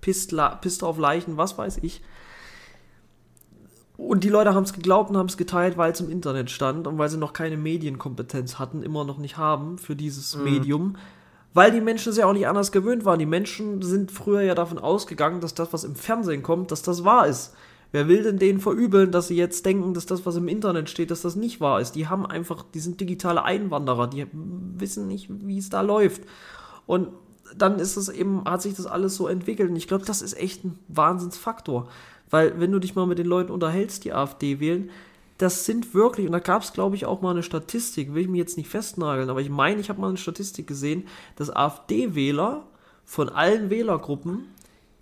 pisst, pisst auf Leichen, was weiß ich. Und die Leute haben es geglaubt und haben es geteilt, weil es im Internet stand und weil sie noch keine Medienkompetenz hatten, immer noch nicht haben für dieses mhm. Medium. Weil die Menschen es ja auch nicht anders gewöhnt waren. Die Menschen sind früher ja davon ausgegangen, dass das, was im Fernsehen kommt, dass das wahr ist. Wer will denn denen verübeln, dass sie jetzt denken, dass das, was im Internet steht, dass das nicht wahr ist? Die haben einfach, die sind digitale Einwanderer, die wissen nicht, wie es da läuft. Und dann ist es eben, hat sich das alles so entwickelt. Und ich glaube, das ist echt ein Wahnsinnsfaktor. Weil, wenn du dich mal mit den Leuten unterhältst, die AfD wählen, das sind wirklich, und da gab es, glaube ich, auch mal eine Statistik, will ich mir jetzt nicht festnageln, aber ich meine, ich habe mal eine Statistik gesehen, dass AfD-Wähler von allen Wählergruppen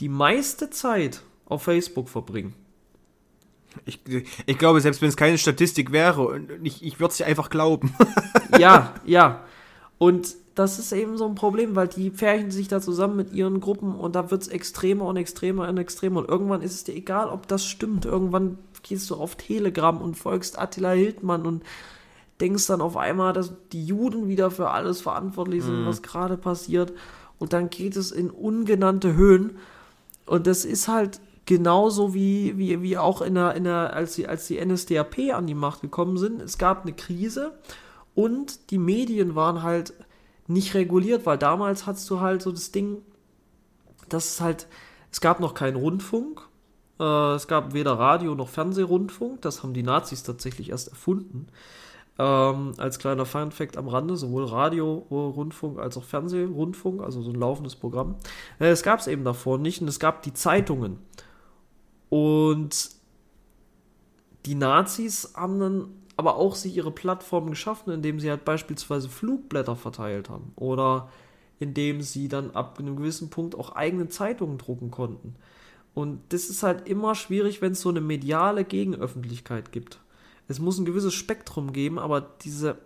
die meiste Zeit auf Facebook verbringen. Ich, ich glaube, selbst wenn es keine Statistik wäre, ich, ich würde es einfach glauben. ja, ja. Und das ist eben so ein Problem, weil die pferchen sich da zusammen mit ihren Gruppen und da wird es extremer und extremer und extremer. Und irgendwann ist es dir egal, ob das stimmt. Irgendwann gehst du auf Telegram und folgst Attila Hildmann und denkst dann auf einmal, dass die Juden wieder für alles verantwortlich sind, mhm. was gerade passiert. Und dann geht es in ungenannte Höhen. Und das ist halt genauso wie, wie, wie auch in der, in der, als, die, als die NSDAP an die Macht gekommen sind. Es gab eine Krise und die Medien waren halt nicht reguliert, weil damals hattest du halt so das Ding, dass es halt, es gab noch keinen Rundfunk, äh, es gab weder Radio noch Fernsehrundfunk, das haben die Nazis tatsächlich erst erfunden. Ähm, als kleiner Fun-Fact am Rande, sowohl Radio-Rundfunk als auch Fernsehrundfunk, also so ein laufendes Programm. Äh, es gab es eben davor nicht und es gab die Zeitungen. Und die Nazis haben dann aber auch sich ihre Plattform geschaffen, indem sie halt beispielsweise Flugblätter verteilt haben oder indem sie dann ab einem gewissen Punkt auch eigene Zeitungen drucken konnten. Und das ist halt immer schwierig, wenn es so eine mediale Gegenöffentlichkeit gibt. Es muss ein gewisses Spektrum geben, aber diese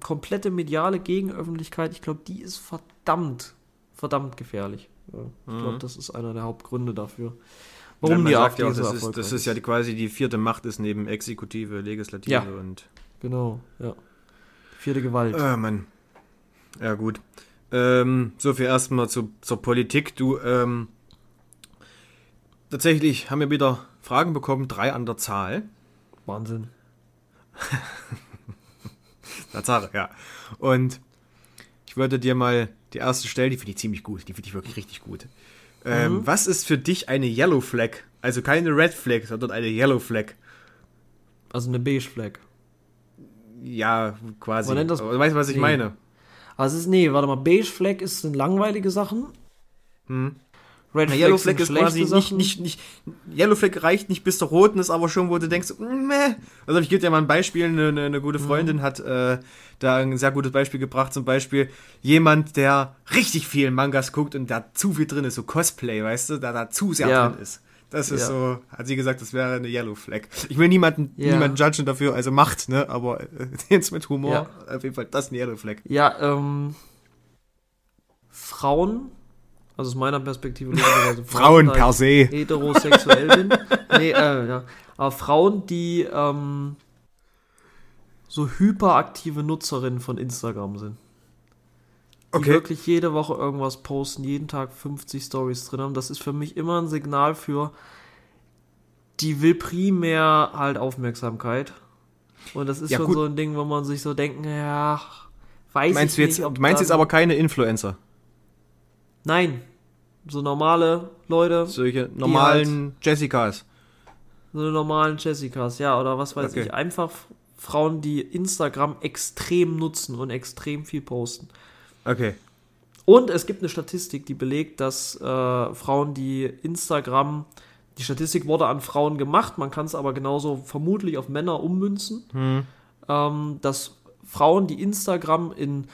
komplette mediale Gegenöffentlichkeit, ich glaube, die ist verdammt, verdammt gefährlich. Ja, ich glaube, mhm. das ist einer der Hauptgründe dafür. Warum die AfD ja, so das ist, das ist ja die, quasi die vierte Macht ist neben Exekutive, Legislative ja, und. Genau, ja. Vierte Gewalt. Ah, Mann. Ja, gut. Ähm, so viel erstmal zu, zur Politik. Du, ähm, tatsächlich haben wir wieder Fragen bekommen, drei an der Zahl. Wahnsinn. Tatsache, ja. Und ich wollte dir mal die erste stellen, die finde ich ziemlich gut, die finde ich wirklich richtig gut. Ähm, mhm. Was ist für dich eine Yellow Flag? Also keine Red Flag, sondern eine Yellow Flag. Also eine Beige Flag. Ja, quasi. Man das, weißt du, was ich meine? Also ist, nee, warte mal, Beige Flag ist, sind langweilige Sachen. Hm. Red Na, Flags Yellow Flag ist quasi nicht, Sachen. nicht, nicht, Yellow Flag reicht nicht bis zur roten, ist aber schon, wo du denkst, mm, meh. Also ich gebe dir mal ein Beispiel, eine, eine, eine gute Freundin hat äh, da ein sehr gutes Beispiel gebracht, zum Beispiel jemand, der richtig viel Mangas guckt und da zu viel drin ist, so Cosplay, weißt du, da da zu sehr Ja. drin ist. Das ist Ja. so, hat sie gesagt, das wäre eine Yellow Flag. Ich will niemanden, Ja. niemanden judgen dafür, also macht, ne, aber äh, jetzt mit Humor, Ja. auf jeden Fall, das ist eine Yellow Flag. Ja, ähm, Frauen, also aus meiner Perspektive, logischerweise Frauen da per se. heterosexuell bin. Nee, äh, ja. Aber Frauen, die ähm, so hyperaktive Nutzerinnen von Instagram sind. Die Okay. wirklich jede Woche irgendwas posten, jeden Tag 50 Stories drin haben. Das ist für mich immer ein Signal für, die will primär halt Aufmerksamkeit. Und das ist Ja, schon gut. so ein Ding, wo man sich so denken, ja, weiß Meinst ich du jetzt, nicht, ob du meinst das- jetzt aber keine Influencer? Nein. So normale Leute, Solche normalen Jessicas. so normalen Jessicas, ja, oder was weiß Okay. ich. Einfach Frauen, die Instagram extrem nutzen und extrem viel posten. Okay. Und es gibt eine Statistik, die belegt, dass äh, Frauen, die Instagram, die Statistik wurde an Frauen gemacht, man kann es aber genauso vermutlich auf Männer ummünzen, ähm, dass Frauen, die Instagram in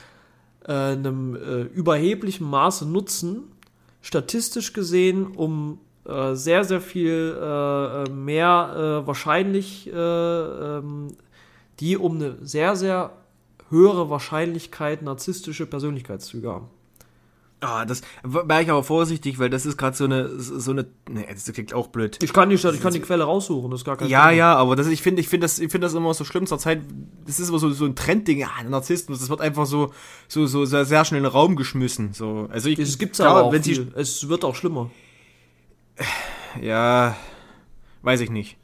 äh, einem äh, überheblichen Maße nutzen, statistisch gesehen um äh, sehr, sehr viel äh, äh, mehr äh, wahrscheinlich, äh, ähm, die um eine sehr, sehr höhere Wahrscheinlichkeit narzisstische Persönlichkeitszüge haben. Ah, das wäre ich aber vorsichtig, weil das ist gerade so eine, so eine, ne, das klingt auch blöd. Ich kann die, ich kann die Quelle raussuchen, das ist gar kein Ja, Thema. ja, aber das, ich finde, ich finde das, ich finde das immer so schlimm zur Zeit. Das ist immer so, so ein Trendding, ah, Narzissmus. Das wird einfach so, so, so sehr, sehr schnell in den Raum geschmissen. So, also ich, Es gibt's aber auch wenn viel. Es wird auch schlimmer. sie, ja, weiß ich nicht.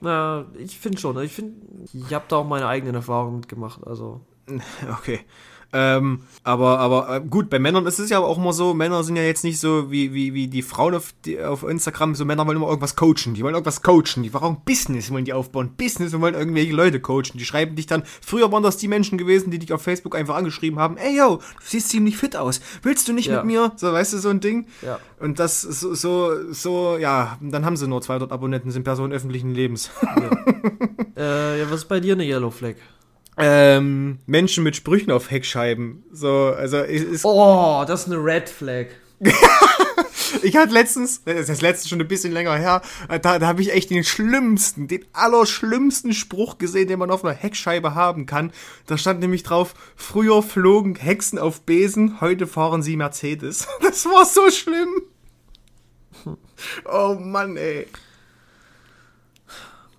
Na, ich finde schon. Ich finde, ich habe da auch meine eigenen Erfahrungen mitgemacht. Also, Okay. Ähm, aber, aber äh, gut, bei Männern ist es ja auch immer so, Männer sind ja jetzt nicht so wie, wie, wie die Frauen auf, die, auf Instagram, so Männer wollen immer irgendwas coachen, die wollen irgendwas coachen, die ein Business wollen die aufbauen, Business und wollen irgendwelche Leute coachen, die schreiben dich dann, früher waren das die Menschen gewesen, die dich auf Facebook einfach angeschrieben haben, ey yo, du siehst ziemlich fit aus, willst du nicht Ja. mit mir, so, weißt du, so ein Ding. ja. Und das so, so, so, ja, dann haben sie nur 200 Abonnenten, sind Personen öffentlichen Lebens. Äh, ja, was ist bei dir eine Yellow Flag? Ähm, Menschen mit Sprüchen auf Heckscheiben, so, also, ist Oh, das ist eine Red Flag. Ich hatte letztens, das ist letztens schon ein bisschen länger her, da, da habe ich echt den schlimmsten, den allerschlimmsten Spruch gesehen, den man auf einer Heckscheibe haben kann. Da stand nämlich drauf, früher flogen Hexen auf Besen, heute fahren sie Mercedes. Das war so schlimm. Oh Mann, ey.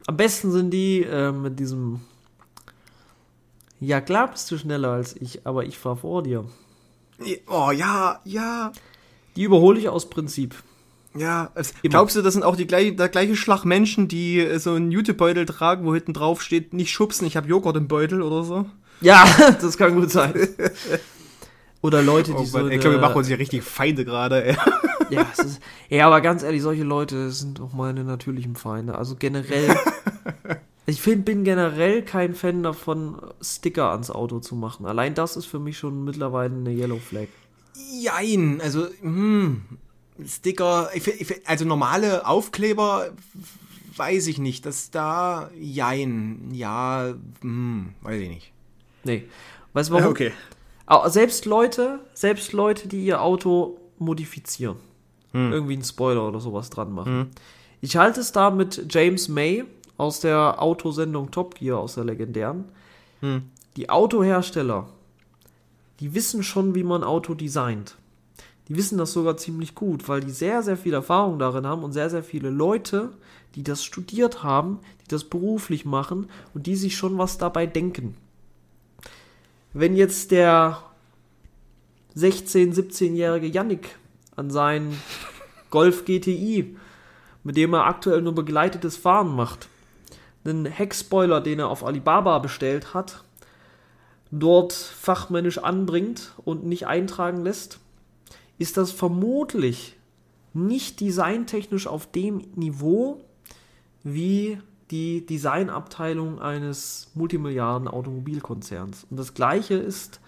Am besten sind die äh, mit diesem. Ja, klar bist du schneller als ich, aber ich fahr vor dir. Oh ja, ja, Die überhole ich aus Prinzip. ja. Es- Immer. Glaubst du, das sind auch die gleiche, der gleiche Schlag Menschen, die äh, so einen Jutebeutel tragen, wo hinten drauf steht, nicht schubsen, ich habe Joghurt im Beutel oder so? Ja, das kann gut sein. Oder Leute, die Oh so. Ich glaube, wir machen uns hier richtig Feinde gerade, ey. Ja, es ist, ja, aber ganz ehrlich, solche Leute sind auch meine natürlichen Feinde. Also generell, ich find, bin generell kein Fan davon, Sticker ans Auto zu machen. Allein das ist für mich schon mittlerweile eine Yellow Flag. Jein, also, hm, Sticker, also normale Aufkleber, weiß ich nicht, dass da, jein, ja, hm, weiß ich nicht. Nee. Weißt du warum? Aber selbst Leute, selbst Leute, die ihr Auto modifizieren, irgendwie einen Spoiler oder sowas dran machen. Ich halte es da mit James May aus der Autosendung Top Gear, aus der legendären. Die Autohersteller, die wissen schon, wie man Auto designt. Die wissen das sogar ziemlich gut, weil die sehr, sehr viel Erfahrung darin haben und sehr, sehr viele Leute, die das studiert haben, die das beruflich machen und die sich schon was dabei denken wenn jetzt der 16-, 17-jährige Yannick an seinen Golf GTI, mit dem er aktuell nur begleitetes Fahren macht, einen Heckspoiler, den er auf Alibaba bestellt hat, dort fachmännisch anbringt und nicht eintragen lässt, ist das vermutlich nicht designtechnisch auf dem Niveau wie die Designabteilung eines Multimilliarden Automobilkonzerns. Und das gleiche ist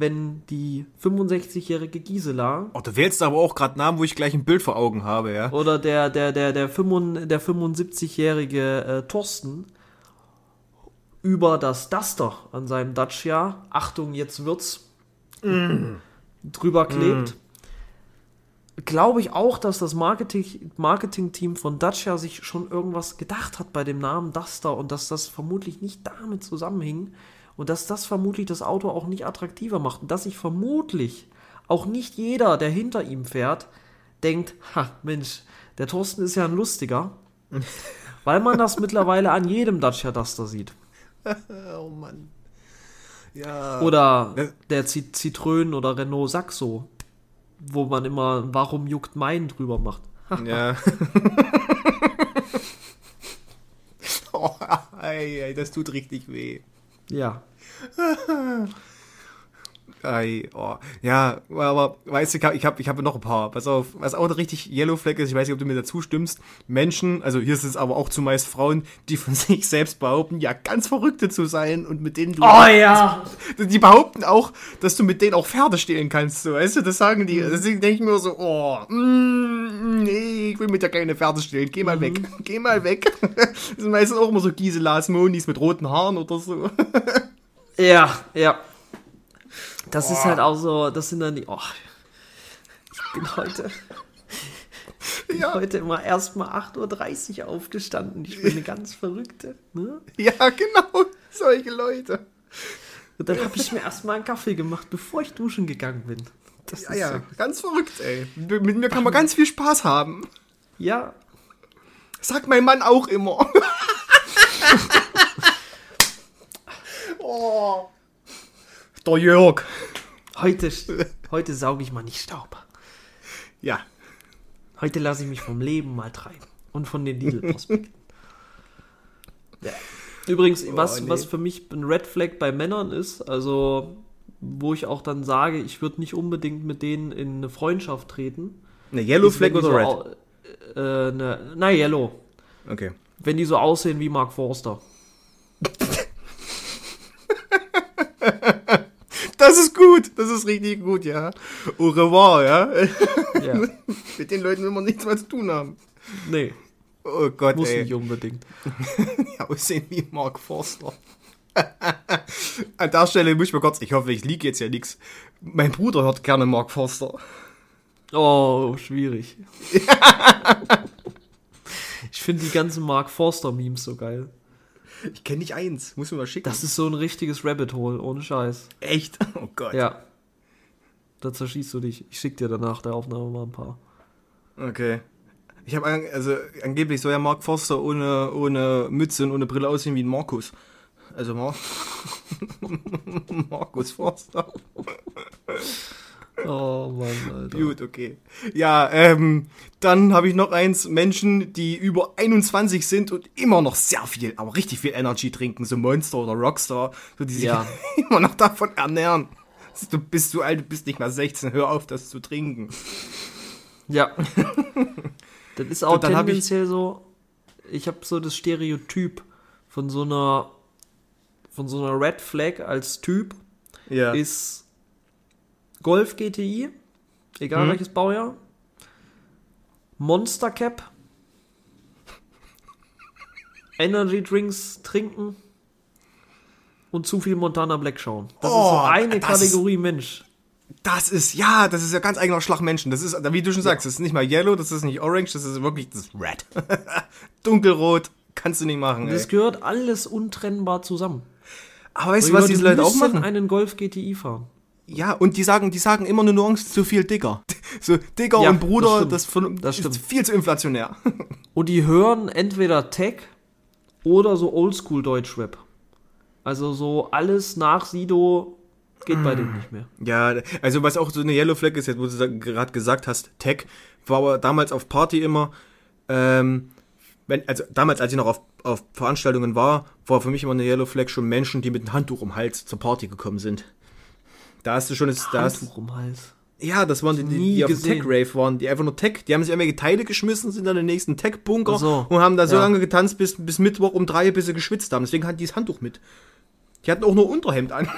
wenn die 65-jährige Gisela Oh, du wählst aber auch gerade Namen, wo ich gleich ein Bild vor Augen habe, ja. oder der, der, der, der, 75 der 75-jährige äh, Thorsten über das Duster an seinem Dacia, Achtung, jetzt wird's, drüber klebt, glaube ich auch, dass das Marketing- Marketing-Team von Dacia sich schon irgendwas gedacht hat bei dem Namen Duster und dass das vermutlich nicht damit zusammenhing und dass das vermutlich das Auto auch nicht attraktiver macht und dass sich vermutlich auch nicht jeder, der hinter ihm fährt, denkt, ha, Mensch, der Thorsten ist ja ein lustiger, weil man das mittlerweile an jedem Dacia Duster sieht. Oh Mann. Ja. Oder der Ci- Citroën oder Renault Saxo, wo man immer, warum juckt mein drüber macht. Ja. oh, ei, ei, das tut richtig weh. Ja. Ei, oh. Ja, aber weißt du, ich habe ich hab, ich hab noch ein paar. Pass auf, was auch richtig Yellow Flag ist, ich weiß nicht, ob du mir dazu stimmst. Menschen, also hier sind es aber auch zumeist Frauen, die von sich selbst behaupten, ja, ganz Verrückte zu sein und mit denen du. Oh ja! Die behaupten auch, dass du mit denen auch Pferde stehlen kannst, so, weißt du, das sagen die. Deswegen denke ich mir so, oh, mm, nee, ich will mit dir keine Pferde stehlen, geh mal weg, geh mal weg. Das sind meistens auch immer so Giselas Monis mit roten Haaren oder so. Ja, ja. Das ist halt auch so, das sind dann die. Oh, ich bin heute. Bin Ja. heute immer erst mal 8.30 Uhr aufgestanden. Ich bin eine ganz Verrückte. Ne? Ja, genau, solche Leute. Und dann habe ich mir erst mal einen Kaffee gemacht, bevor ich duschen gegangen bin. Das Ja, ist ja, so- ganz verrückt, ey. Mit mit mir kann man ganz viel Spaß haben. ja. Sagt mein Mann auch immer. oh. Der Jörg. Heute, heute sauge ich mal nicht Staub. Ja. Heute lasse ich mich vom Leben mal treiben. Und von den Lidl-Prospekten. ja. Übrigens, was, nee. was für mich ein Red Flag bei Männern ist, also wo ich auch dann sage, ich würde nicht unbedingt mit denen in eine Freundschaft treten. Eine Yellow ist, Flag oder so Red? Äh, ne, na, Yellow. Okay. Wenn die so aussehen wie Mark Forster. Das ist gut. Das ist richtig gut, ja. Au revoir, ja. Ja. Mit den Leuten will man nichts mehr zu tun haben. nee, Oh Gott, muss ey. nicht unbedingt. Ja, aussehen wie Mark Forster. An der Stelle muss ich mal kurz, ich hoffe, ich liege jetzt ja nichts. Mein Bruder hört gerne Mark Forster. Oh, schwierig. ich finde die ganzen Mark Forster-Memes so geil. Ich kenne nicht eins. Muss mir mal schicken. Das ist so ein richtiges Rabbit Hole, ohne Scheiß. echt. Oh Gott. Ja. Da zerschießt du dich. Ich schick dir danach der Aufnahme mal ein paar. Okay. Ich habe an, also angeblich soll ja Mark Forster ohne, ohne Mütze und ohne Brille aussehen wie ein Markus. Also Mar Markus Forster. Oh Mann, Alter. Gut, okay. Ja, ähm, dann habe ich noch eins, Menschen, die über 21 sind und immer noch sehr viel, aber richtig viel Energy trinken, so Monster oder Rockstar, so die sich Ja. immer noch davon ernähren. Du bist du alt, du bist nicht mal 16, hör auf, das zu trinken. Ja. Das ist auch dann hab ich- tendenziell so. Ich habe so das Stereotyp von so einer von so einer Red Flag als Typ Ja. ist Golf GTI, egal Mhm. welches Baujahr, Monster Cap, Energy Drinks trinken und zu viel Montana Black schauen. Das ist so Oh, eine das ist- Kategorie Mensch. Das ist, ja, das ist ja ganz eigener Schlag Menschen. Das ist, wie du schon sagst, das ist nicht mal Yellow, das ist nicht Orange, das ist wirklich, das ist Red. Dunkelrot, kannst du nicht machen, ey. Das gehört alles untrennbar zusammen. Aber weißt du, was diese Leute auch machen? einen Golf GTI fahren. Ja, und die sagen, die sagen immer eine Nuance zu viel Digger. So, Digger Ja, und Bruder, das das, stimmt. von, Das ist viel zu inflationär. Und die hören entweder Tech oder so Oldschool Deutschrap. Also so alles nach Sido geht bei denen nicht mehr. Ja, also was auch so eine Yellow Flag ist, jetzt wo du gerade gesagt hast, Tech, war aber damals auf Party immer, ähm, wenn, also damals, als ich noch auf, auf Veranstaltungen war, war für mich immer eine Yellow Flag schon Menschen, die mit einem Handtuch um den Hals zur Party gekommen sind. Da hast du schon das, da hast, Handtuch um Hals. ja, das waren die, die, die auf dem. Tech-Rave waren, die einfach nur Tech, die haben sich irgendwelche Teile geschmissen, sind dann in den nächsten Tech-Bunker so. und haben da so Ja. lange getanzt, bis, bis Mittwoch um drei, bis sie geschwitzt haben. Deswegen hatten die das Handtuch mit. Die hatten auch nur Unterhemd an.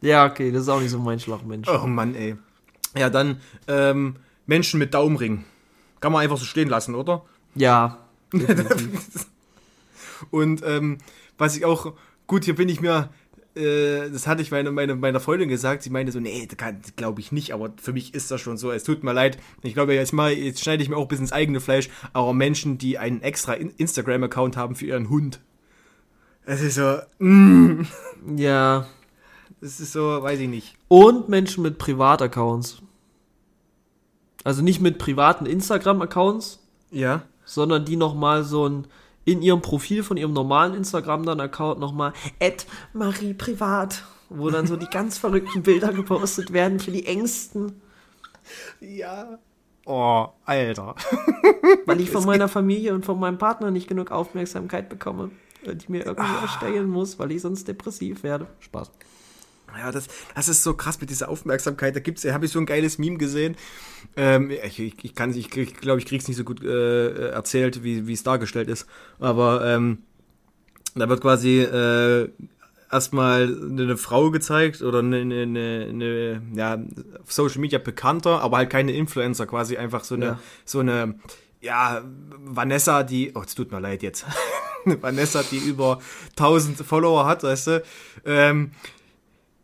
Ja, okay, das ist auch nicht so mein Schlagmensch. Oh Mann, ey. Ja, dann ähm, Menschen mit Daumenring. Kann man einfach so stehen lassen, oder? Ja. Und ähm, was ich auch, gut, hier bin ich mir, äh, das hatte ich meine, meine, meiner Freundin gesagt, sie meinte so, nee, das glaube ich nicht, aber für mich ist das schon so, es tut mir leid. Ich glaube, jetzt mal, jetzt schneide ich mir auch ein bisschen ins eigene Fleisch, aber Menschen, die einen extra Instagram-Account haben für ihren Hund. Es ist so, mm, Ja. das ist so, weiß ich nicht. Und Menschen mit Privataccounts. Also nicht mit privaten Instagram-Accounts, Ja. sondern die nochmal so ein in ihrem Profil von ihrem normalen Instagram dann Account nochmal Ed Marie Privat, wo dann so die ganz verrückten Bilder gepostet werden für die Ängsten, Ja. Oh, Alter. weil ich von meiner Familie und von meinem Partner nicht genug Aufmerksamkeit bekomme, die ich mir irgendwie erstellen muss, weil ich sonst depressiv werde. Spaß. Ja, das, das ist so krass mit dieser Aufmerksamkeit. Da gibt's, habe ich so ein geiles Meme gesehen. Ähm, ich, ich, ich kann, ich, ich glaube, ich krieg's nicht so gut äh, erzählt, wie es dargestellt ist. Aber ähm, da wird quasi äh, erstmal eine Frau gezeigt oder eine, eine, eine, eine ja, Social Media bekannter, aber halt keine Influencer, quasi einfach so eine, Ja. so eine, ja, Vanessa, die, oh, es tut mir leid jetzt, Vanessa, die über 1000 Follower hat, weißt du, ähm,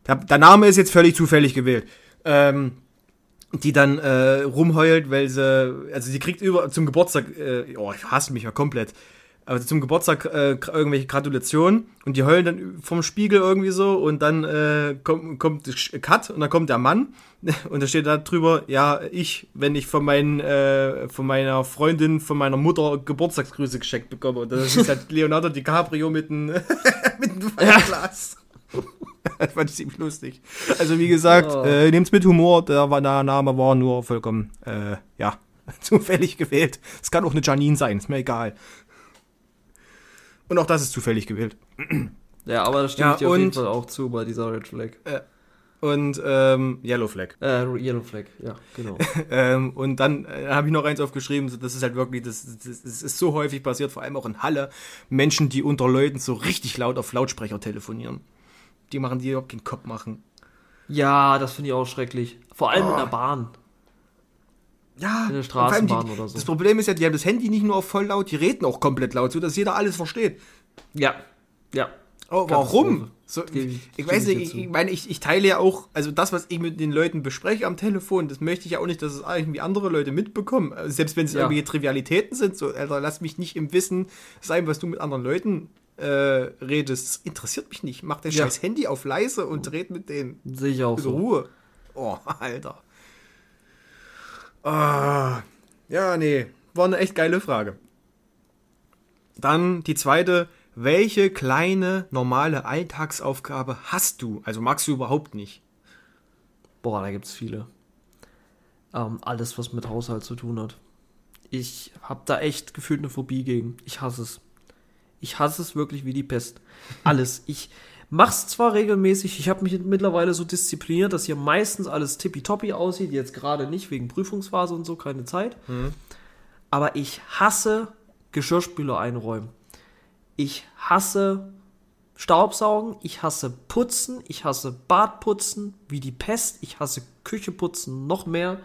der, Name ist jetzt völlig zufällig gewählt. Ähm, die dann äh, rumheult, weil sie, also sie kriegt über zum Geburtstag, äh, oh, ich hasse mich ja komplett, aber zum Geburtstag äh, irgendwelche Gratulationen und die heulen dann vom Spiegel irgendwie so und dann äh, kommt, kommt Cut und dann kommt der Mann und da steht da drüber, ja, ich, wenn ich von, meinen, äh, von meiner Freundin, von meiner Mutter Geburtstagsgrüße geschenkt bekomme. Und das ist halt Leonardo DiCaprio mit einem mit einem Weinglas. Das fand ich ziemlich lustig. Also wie gesagt, Oh. äh, nehmt's mit Humor, der, der Name war nur vollkommen, äh, ja, zufällig gewählt. Es kann auch eine Janine sein, ist mir egal. Und auch das ist zufällig gewählt. Ja, aber das stimme Ja, ich dir auf jeden und- Fall auch zu bei dieser Red Flag. Und ähm, Yellow Flag. Äh, Yellow Flag, ja, genau. Ähm, und dann äh, habe ich noch eins aufgeschrieben, so, das ist halt wirklich, das, das, das ist so häufig passiert, vor allem auch in Halle, Menschen, die unter Leuten so richtig laut auf Lautsprecher telefonieren. Die machen, die überhaupt keinen Kopf machen. Ja, das finde ich auch schrecklich. Vor allem in der Bahn. Ja, In der Straßenbahn die, oder so. Das Problem ist ja, die haben das Handy nicht nur auf voll laut, die reden auch komplett laut, so dass jeder alles versteht. Ja, ja. Oh, warum? So, ich- ich weiß nicht, ich ich, meine, ich, ich teile ja auch, also das, was ich mit den Leuten bespreche am Telefon, das möchte ich ja auch nicht, dass es irgendwie andere Leute mitbekommen. Also selbst wenn es Ja. irgendwelche Trivialitäten sind, so, Alter, lass mich nicht im Wissen sein, was du mit anderen Leuten äh, redest. Das interessiert mich nicht. Mach dein Ja. scheiß Handy auf leise und red mit denen. Sehe ich auch In so. Ruhe. Oh, Alter. Ah, ja, nee. War eine echt geile Frage. Dann die zweite. Welche kleine, normale Alltagsaufgabe hast du? Also magst du überhaupt nicht? Boah, da gibt es viele. Ähm, alles, was mit Haushalt zu tun hat. Ich habe da echt gefühlt eine Phobie gegen. Ich hasse es. Ich hasse es wirklich wie die Pest. Alles. Ich mach's zwar regelmäßig, ich habe mich mittlerweile so diszipliniert, dass hier meistens alles tippitoppi aussieht. Jetzt gerade nicht, wegen Prüfungsphase und so, keine Zeit. Aber ich hasse Geschirrspüler einräumen. Ich hasse Staubsaugen, ich hasse Putzen, ich hasse Badputzen wie die Pest, ich hasse Küche putzen noch mehr.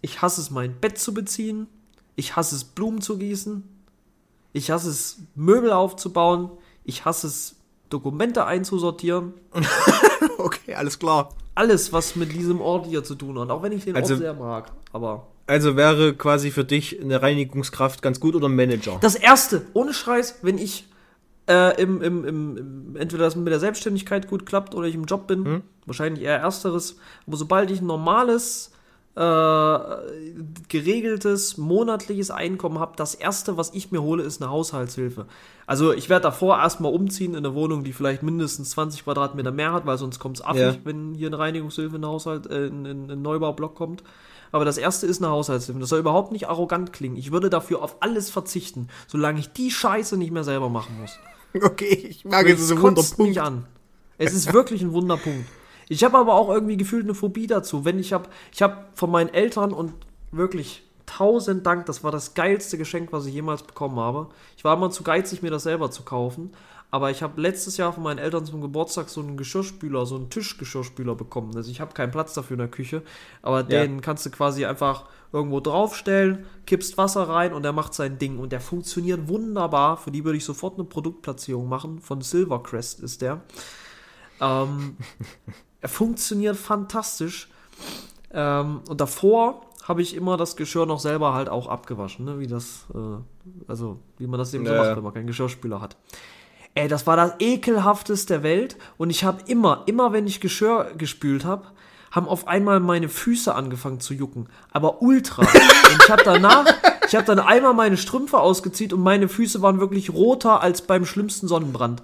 Ich hasse es, mein Bett zu beziehen, ich hasse es, Blumen zu gießen, ich hasse es, Möbel aufzubauen, ich hasse es, Dokumente einzusortieren. Okay, alles klar. Alles, was mit diesem Ort hier zu tun hat, auch wenn ich den Also- Ort sehr mag. Aber Also wäre quasi für dich eine Reinigungskraft ganz gut oder ein Manager? Das erste, ohne Scheiß, wenn ich äh, im, im, im, entweder das mit der Selbstständigkeit gut klappt oder ich im Job bin, Hm? wahrscheinlich eher ersteres, aber sobald ich ein normales, äh, geregeltes, monatliches Einkommen habe, das erste, was ich mir hole, ist eine Haushaltshilfe. Also ich werde davor erstmal umziehen in eine Wohnung, die vielleicht mindestens 20 Quadratmeter mehr hat, weil sonst kommt es affig, Ja. wenn hier eine Reinigungshilfe in, Haushalt, äh, in, in, in einen Neubaublock kommt. Aber das erste ist eine Haushaltshilfe. Das soll überhaupt nicht arrogant klingen. Ich würde dafür auf alles verzichten, solange ich die Scheiße nicht mehr selber machen muss. Okay, ich mag Es so Wunderpunkt. mich an. Es ist wirklich ein Wunderpunkt. Ich habe aber auch irgendwie gefühlt eine Phobie dazu. Wenn ich habe, ich habe von meinen Eltern und wirklich tausend Dank, das war das geilste Geschenk, was ich jemals bekommen habe. Ich war immer zu geizig, mir das selber zu kaufen. aber ich habe letztes Jahr von meinen Eltern zum Geburtstag so einen Geschirrspüler, so einen Tischgeschirrspüler bekommen. Also ich habe keinen Platz dafür in der Küche, aber den kannst du quasi einfach irgendwo draufstellen, kippst Wasser rein und der macht sein Ding und der funktioniert wunderbar. Für die würde ich sofort eine Produktplatzierung machen. Von Silvercrest ist der. Ähm, er funktioniert fantastisch. Ähm, und davor habe ich immer das Geschirr noch selber halt auch abgewaschen, ne? wie das, äh, also wie man das eben so Ja. macht, wenn man keinen Geschirrspüler hat. Ey, das war das ekelhafteste der Welt und ich habe immer, immer wenn ich Geschirr gespült habe, haben auf einmal meine Füße angefangen zu jucken, aber ultra. und ich habe danach, ich habe dann einmal meine Strümpfe ausgezogen und meine Füße waren wirklich roter als beim schlimmsten Sonnenbrand.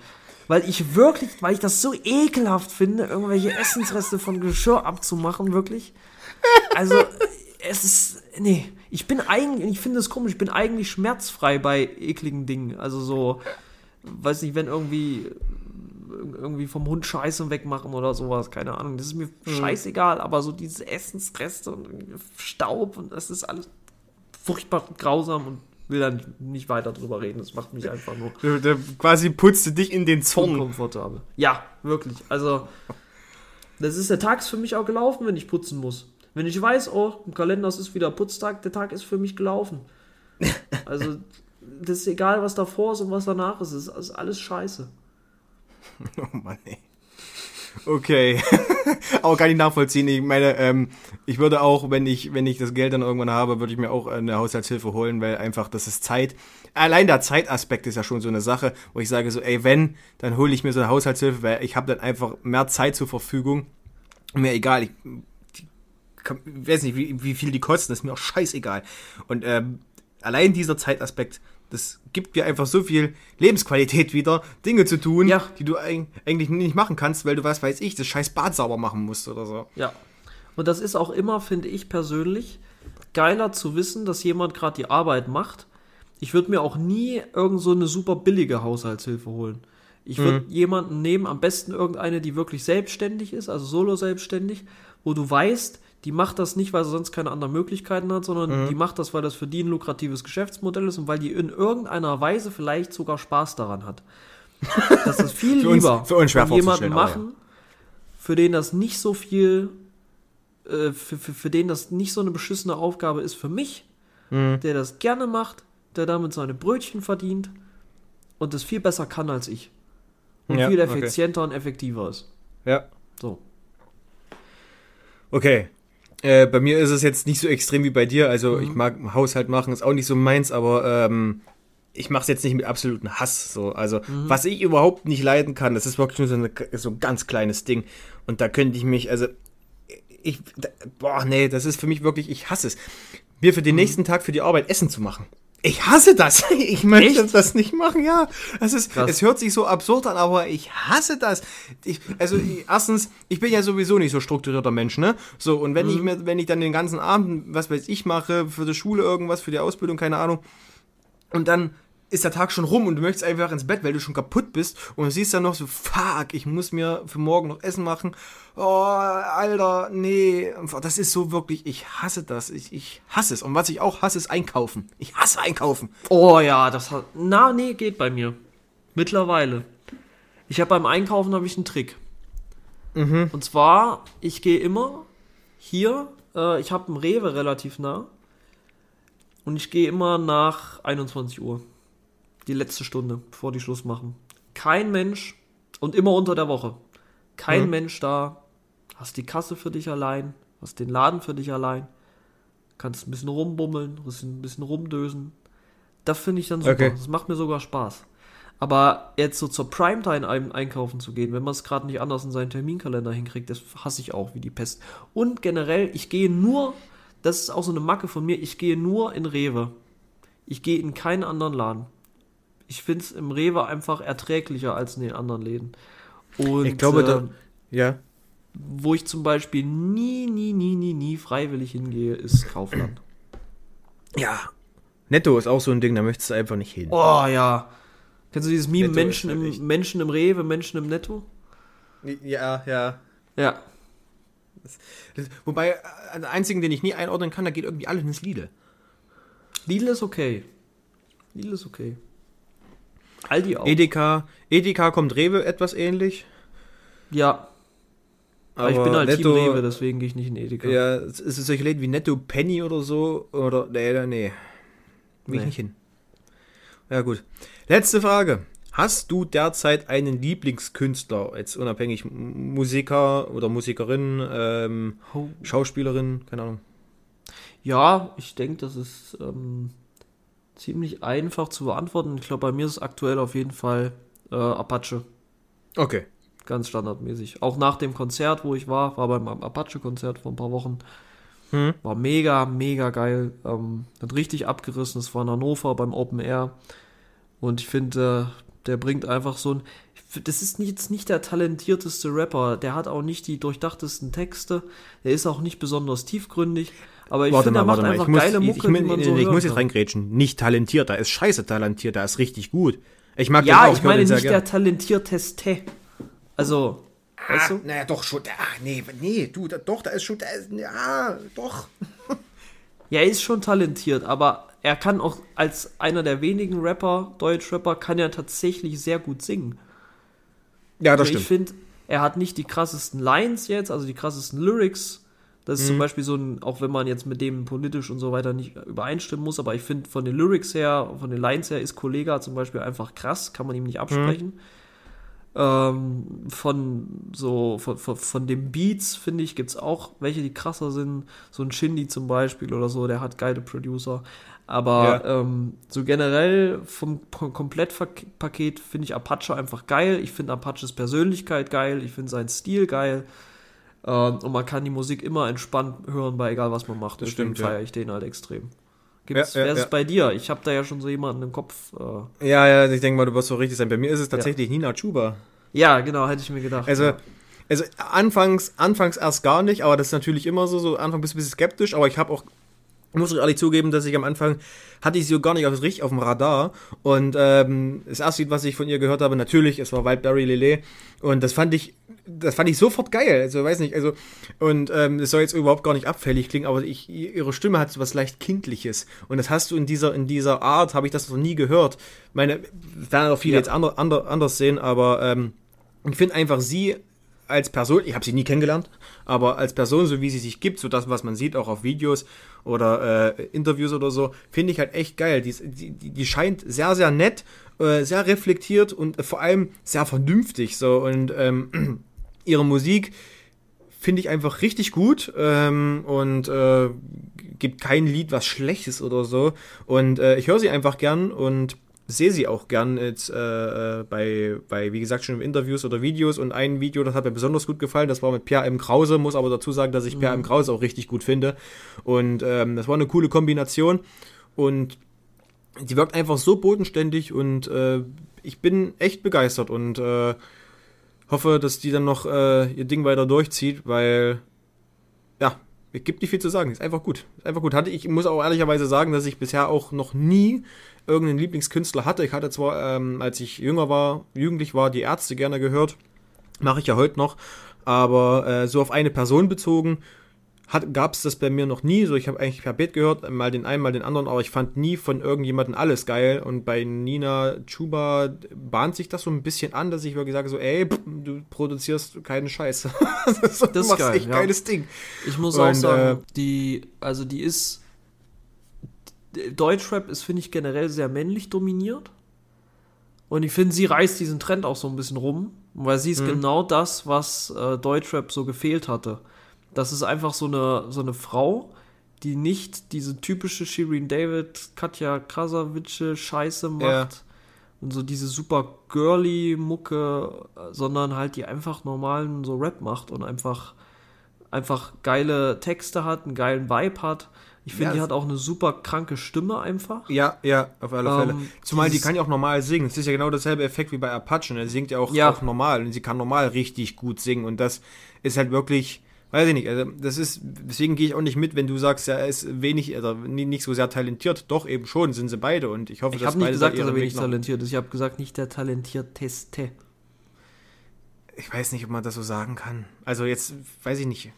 Weil ich wirklich, weil ich das so ekelhaft finde, irgendwelche Essensreste von Geschirr abzumachen, wirklich. Also, es ist, nee, ich bin eigentlich, ich finde es komisch, ich bin eigentlich schmerzfrei bei ekligen Dingen. Also so, weiß nicht, wenn irgendwie irgendwie vom Hund Scheiße wegmachen oder sowas, keine Ahnung. Das ist mir scheißegal, aber so diese Essensreste und Staub und das ist alles furchtbar grausam und will da nicht, weiter drüber reden. Das macht mich einfach nur Der, der quasi putzte dich in den Zorn. unkomfortabel. Ja, wirklich. Also, das ist der Tag ist für mich auch gelaufen, wenn ich putzen muss. Wenn ich weiß, oh, im Kalender es ist wieder Putztag, der Tag ist für mich gelaufen. Also, das ist egal, was davor ist und was danach ist. Es ist, ist alles scheiße. Oh Mann, ey. Okay. Aber kann ich nachvollziehen. Ich meine, ähm, ich würde auch, wenn ich, wenn ich das Geld dann irgendwann habe, würde ich mir auch eine Haushaltshilfe holen, weil einfach das ist Zeit. Allein der Zeitaspekt ist ja schon so eine Sache, wo ich sage so, ey, wenn, dann hole ich mir so eine Haushaltshilfe, weil ich habe dann einfach mehr Zeit zur Verfügung. Mir egal, ich, kann- weiß nicht, wie, wie viel die kosten, ist mir auch scheißegal. Und ähm, allein dieser Zeitaspekt, das gibt dir einfach so viel Lebensqualität wieder, Dinge zu tun, Ja. die du eig- eigentlich nicht machen kannst, weil du, was weiß ich, das scheiß Bad sauber machen musst oder so. Ja. Und das ist auch immer, finde ich persönlich, geiler zu wissen, dass jemand gerade die Arbeit macht. Ich würde mir auch nie irgend so eine super billige Haushaltshilfe holen. Ich würde jemanden nehmen, am besten irgendeine, die wirklich selbstständig ist, also solo selbstständig, wo du weißt, die macht das nicht, weil sie sonst keine anderen Möglichkeiten hat, sondern die macht das, weil das für die ein lukratives Geschäftsmodell ist und weil die in irgendeiner Weise vielleicht sogar Spaß daran hat. Das ist viel Für uns- lieber für uns schwer von vorzustellen, aber ja. machen, für den das nicht so viel, äh, für, für, für den das nicht so eine beschissene Aufgabe ist für mich, Mhm. der das gerne macht, der damit seine Brötchen verdient und das viel besser kann als ich. Und Ja, viel okay. effizienter und effektiver ist. Ja. So. Okay. Äh, bei mir ist es jetzt nicht so extrem wie bei dir. Also ich mag Haushalt machen, ist auch nicht so meins, aber ähm, ich mache es jetzt nicht mit absolutem Hass. So. Also was ich überhaupt nicht leiden kann, das ist wirklich nur so, eine, so ein ganz kleines Ding. Und da könnte ich mich, also ich, da, boah, nee, das ist für mich wirklich, ich hasse es. Mir für den nächsten Tag für die Arbeit Essen zu machen. Ich hasse das. Ich möchte Echt? das nicht machen, ja. Das ist, Krass. es hört sich so absurd an, aber ich hasse das. Ich, also ich, erstens, ich bin ja sowieso nicht so strukturierter Mensch, ne? So und wenn ich mir, wenn ich dann den ganzen Abend, was weiß ich, mache für die Schule irgendwas, für die Ausbildung, keine Ahnung, und dann ist der Tag schon rum und du möchtest einfach ins Bett, weil du schon kaputt bist und du siehst dann noch so, fuck, ich muss mir für morgen noch Essen machen. Oh, Alter, nee, das ist so wirklich, ich hasse das, ich, ich hasse es. Und was ich auch hasse, ist Einkaufen. Ich hasse Einkaufen. Oh ja, das hat. Na, nee, geht bei mir. Mittlerweile. Ich habe beim Einkaufen habe ich einen Trick. Und zwar, ich gehe immer hier, äh, ich habe einen Rewe relativ nah. Und ich gehe immer nach 21 Uhr. Die letzte Stunde, bevor die Schluss machen. Kein Mensch, und immer unter der Woche. Kein Mensch da. Hast die Kasse für dich allein, hast den Laden für dich allein. Kannst ein bisschen rumbummeln, ein bisschen rumdösen. Das finde ich dann super. Okay. Das macht mir sogar Spaß. Aber jetzt so zur Primetime ein einkaufen zu gehen, wenn man es gerade nicht anders in seinen Terminkalender hinkriegt, das hasse ich auch wie die Pest. Und generell, ich gehe nur, das ist auch so eine Macke von mir, ich gehe nur in Rewe. Ich gehe in keinen anderen Laden. Ich finde es im Rewe einfach erträglicher als in den anderen Läden. Und Ich glaube, äh, da, ja. wo ich zum Beispiel nie, nie, nie, nie, nie freiwillig hingehe, ist Kaufland. Ja. Netto ist auch so ein Ding, da möchtest du einfach nicht hin. Oh ja. Kennst du dieses Meme Netto Menschen ist halt echt- im, Menschen im Rewe, Menschen im Netto? Ja, ja. Ja. Das, wobei, äh, der einzigen, den ich nie einordnen kann, da geht irgendwie alles ins Lidl. Lidl ist okay. Lidl ist okay. Aldi auch. Edeka, Edeka kommt Rewe etwas ähnlich. ja, aber, ich bin halt Team Rewe, deswegen gehe ich nicht in Edeka. Ja, es ist solche Läden wie Netto Penny oder so. Oder, nee, nee. Will Nee. ich nicht hin. Ja, gut. Letzte Frage. Hast du derzeit einen Lieblingskünstler, jetzt unabhängig Musiker oder Musikerin, ähm, Oh. Schauspielerin, keine Ahnung. Ja, ich denke, das ist ähm, ziemlich einfach zu beantworten. Ich glaube, bei mir ist es aktuell auf jeden Fall äh, Apache. Okay. Ganz standardmäßig. Auch nach dem Konzert, wo ich war, war beim Apache-Konzert vor ein paar Wochen. Hm. War mega, mega geil. Ähm, hat richtig abgerissen. Es war in Hannover beim Open Air. Und ich finde, äh, der bringt einfach so ein. Das ist nicht, jetzt nicht der talentierteste Rapper. Der hat auch nicht die durchdachtesten Texte. Der ist auch nicht besonders tiefgründig. Aber ich warte finde, mal, er macht warte mal. einfach Ich muss, geile ich, Mucke, ich, man ich, so ich muss jetzt reingrätschen. Nicht talentiert, da ist scheiße talentiert, da ist richtig gut. Ich mag Ja, den auch, ich meine nicht der talentierteste. Also, weißt du? Naja, doch schon. Ach, nee, nee, du, da, doch, da ist schon, da ist, ja, doch. Ja, er ist schon talentiert, aber er kann auch als einer der wenigen Rapper, Deutschrapper, kann er tatsächlich sehr gut singen. Ja, das Also ich stimmt. finde, er hat nicht die krassesten Lines jetzt, also die krassesten Lyrics. Das ist Mhm. zum Beispiel so ein, auch wenn man jetzt mit dem politisch und so weiter nicht übereinstimmen muss, aber ich finde von den Lyrics her, von den Lines her ist Kollega zum Beispiel einfach krass, kann man ihm nicht absprechen. Mhm. Ähm, von so, von, von, von den Beats, finde ich, gibt es auch welche, die krasser sind. So ein Shindy zum Beispiel oder so, der hat geile Producer. Aber ähm, so generell vom P- Komplettpaket finde ich Apache einfach geil. Ich finde Apaches Persönlichkeit geil. Ich finde seinen Stil geil. Ähm, und man kann die Musik immer entspannt hören, bei egal was man macht. Das Deswegen stimmt, feiere ich den halt extrem. Gibt's, Ja, ja, wer ist ja. es bei dir? Ich habe da ja schon so jemanden im Kopf. Äh, Ja, ja, ich denke mal, du wirst so richtig sein. Bei mir ist es tatsächlich Nina Chuba. ja, genau, hätte ich mir gedacht. Also, also anfangs, anfangs erst gar nicht, aber das ist natürlich immer so, so Anfang bist du ein bisschen skeptisch, aber ich habe auch, muss ich ehrlich zugeben, dass ich am Anfang hatte ich sie so gar nicht auf, richtig auf dem Radar und ähm, das erste Lied, was ich von ihr gehört habe, natürlich, es war Wildberry Lele und das fand ich, das fand ich sofort geil, also weiß nicht, also und ähm, es soll jetzt überhaupt gar nicht abfällig klingen, aber ich, ihre Stimme hat so was leicht kindliches und das hast du in dieser in dieser Art, habe ich das noch nie gehört. Meine, werden auch viele Ja. jetzt ander, ander, anders sehen, aber ähm, ich finde einfach sie als Person, ich habe sie nie kennengelernt, aber als Person, so wie sie sich gibt, so das, was man sieht, auch auf Videos oder äh, Interviews oder so, finde ich halt echt geil. Die, die die scheint sehr, sehr nett, äh, sehr reflektiert und äh, vor allem sehr vernünftig. So und ähm, ihre Musik finde ich einfach richtig gut ähm, und äh, gibt kein Lied, was schlecht ist oder so. Und äh, ich höre sie einfach gern und sehe sie auch gern jetzt äh, äh, bei, bei, wie gesagt, schon Interviews oder Videos. Und ein Video, das hat mir besonders gut gefallen, das war mit Pierre M. Krause, muss aber dazu sagen, dass ich Pierre M. Krause auch richtig gut finde. Und ähm, das war eine coole Kombination. Und die wirkt einfach so bodenständig und äh, ich bin echt begeistert und äh, hoffe, dass die dann noch äh, ihr Ding weiter durchzieht, weil ja, es gibt nicht viel zu sagen. Ist einfach gut. Ist einfach gut. Hatte ich muss auch ehrlicherweise sagen, dass ich bisher auch noch nie irgendeinen Lieblingskünstler hatte. Ich hatte zwar, ähm, als ich jünger war, jugendlich war, die Ärzte gerne gehört. Mache ich ja heute noch. Aber äh, so auf eine Person bezogen gab es das bei mir noch nie. So, ich habe eigentlich per Beat gehört, mal den einen, mal den anderen, aber ich fand nie von irgendjemandem alles geil. Und bei Nina Chuba bahnt sich das so ein bisschen an, dass ich wirklich sage so, ey, pff, du produzierst keinen Scheiß. das ist machst geil, echt ja. geiles Ding. Ich muss Und, auch sagen, äh, die, also die ist, Deutschrap ist, finde ich, generell sehr männlich dominiert. Und ich finde, sie reißt diesen Trend auch so ein bisschen rum, weil sie ist genau das, was äh, Deutschrap so gefehlt hatte. Das ist einfach so eine, so eine Frau, die nicht diese typische Shirin David, Katja Krasavice Scheiße macht Ja. und so diese super girly Mucke, sondern halt die einfach normalen so Rap macht und einfach einfach geile Texte hat, einen geilen Vibe hat. Ich finde, Ja, die hat auch eine super kranke Stimme einfach. Ja, ja, auf alle Ähm, Fälle. Zumal die kann ja auch normal singen. Es ist ja genau dasselbe Effekt wie bei Apache. Er singt ja auch, Ja. auch normal und sie kann normal richtig gut singen. Und das ist halt wirklich, weiß ich nicht, also das ist, deswegen gehe ich auch nicht mit, wenn du sagst, ja, er ist wenig, nie- nicht so sehr talentiert. Doch, eben schon, sind sie beide. Und ich hoffe, Ich dass habe nicht beide gesagt, da dass er wenig talentiert ist. Ich habe gesagt, nicht der talentierteste. Ich weiß nicht, ob man das so sagen kann. Also jetzt, weiß ich nicht.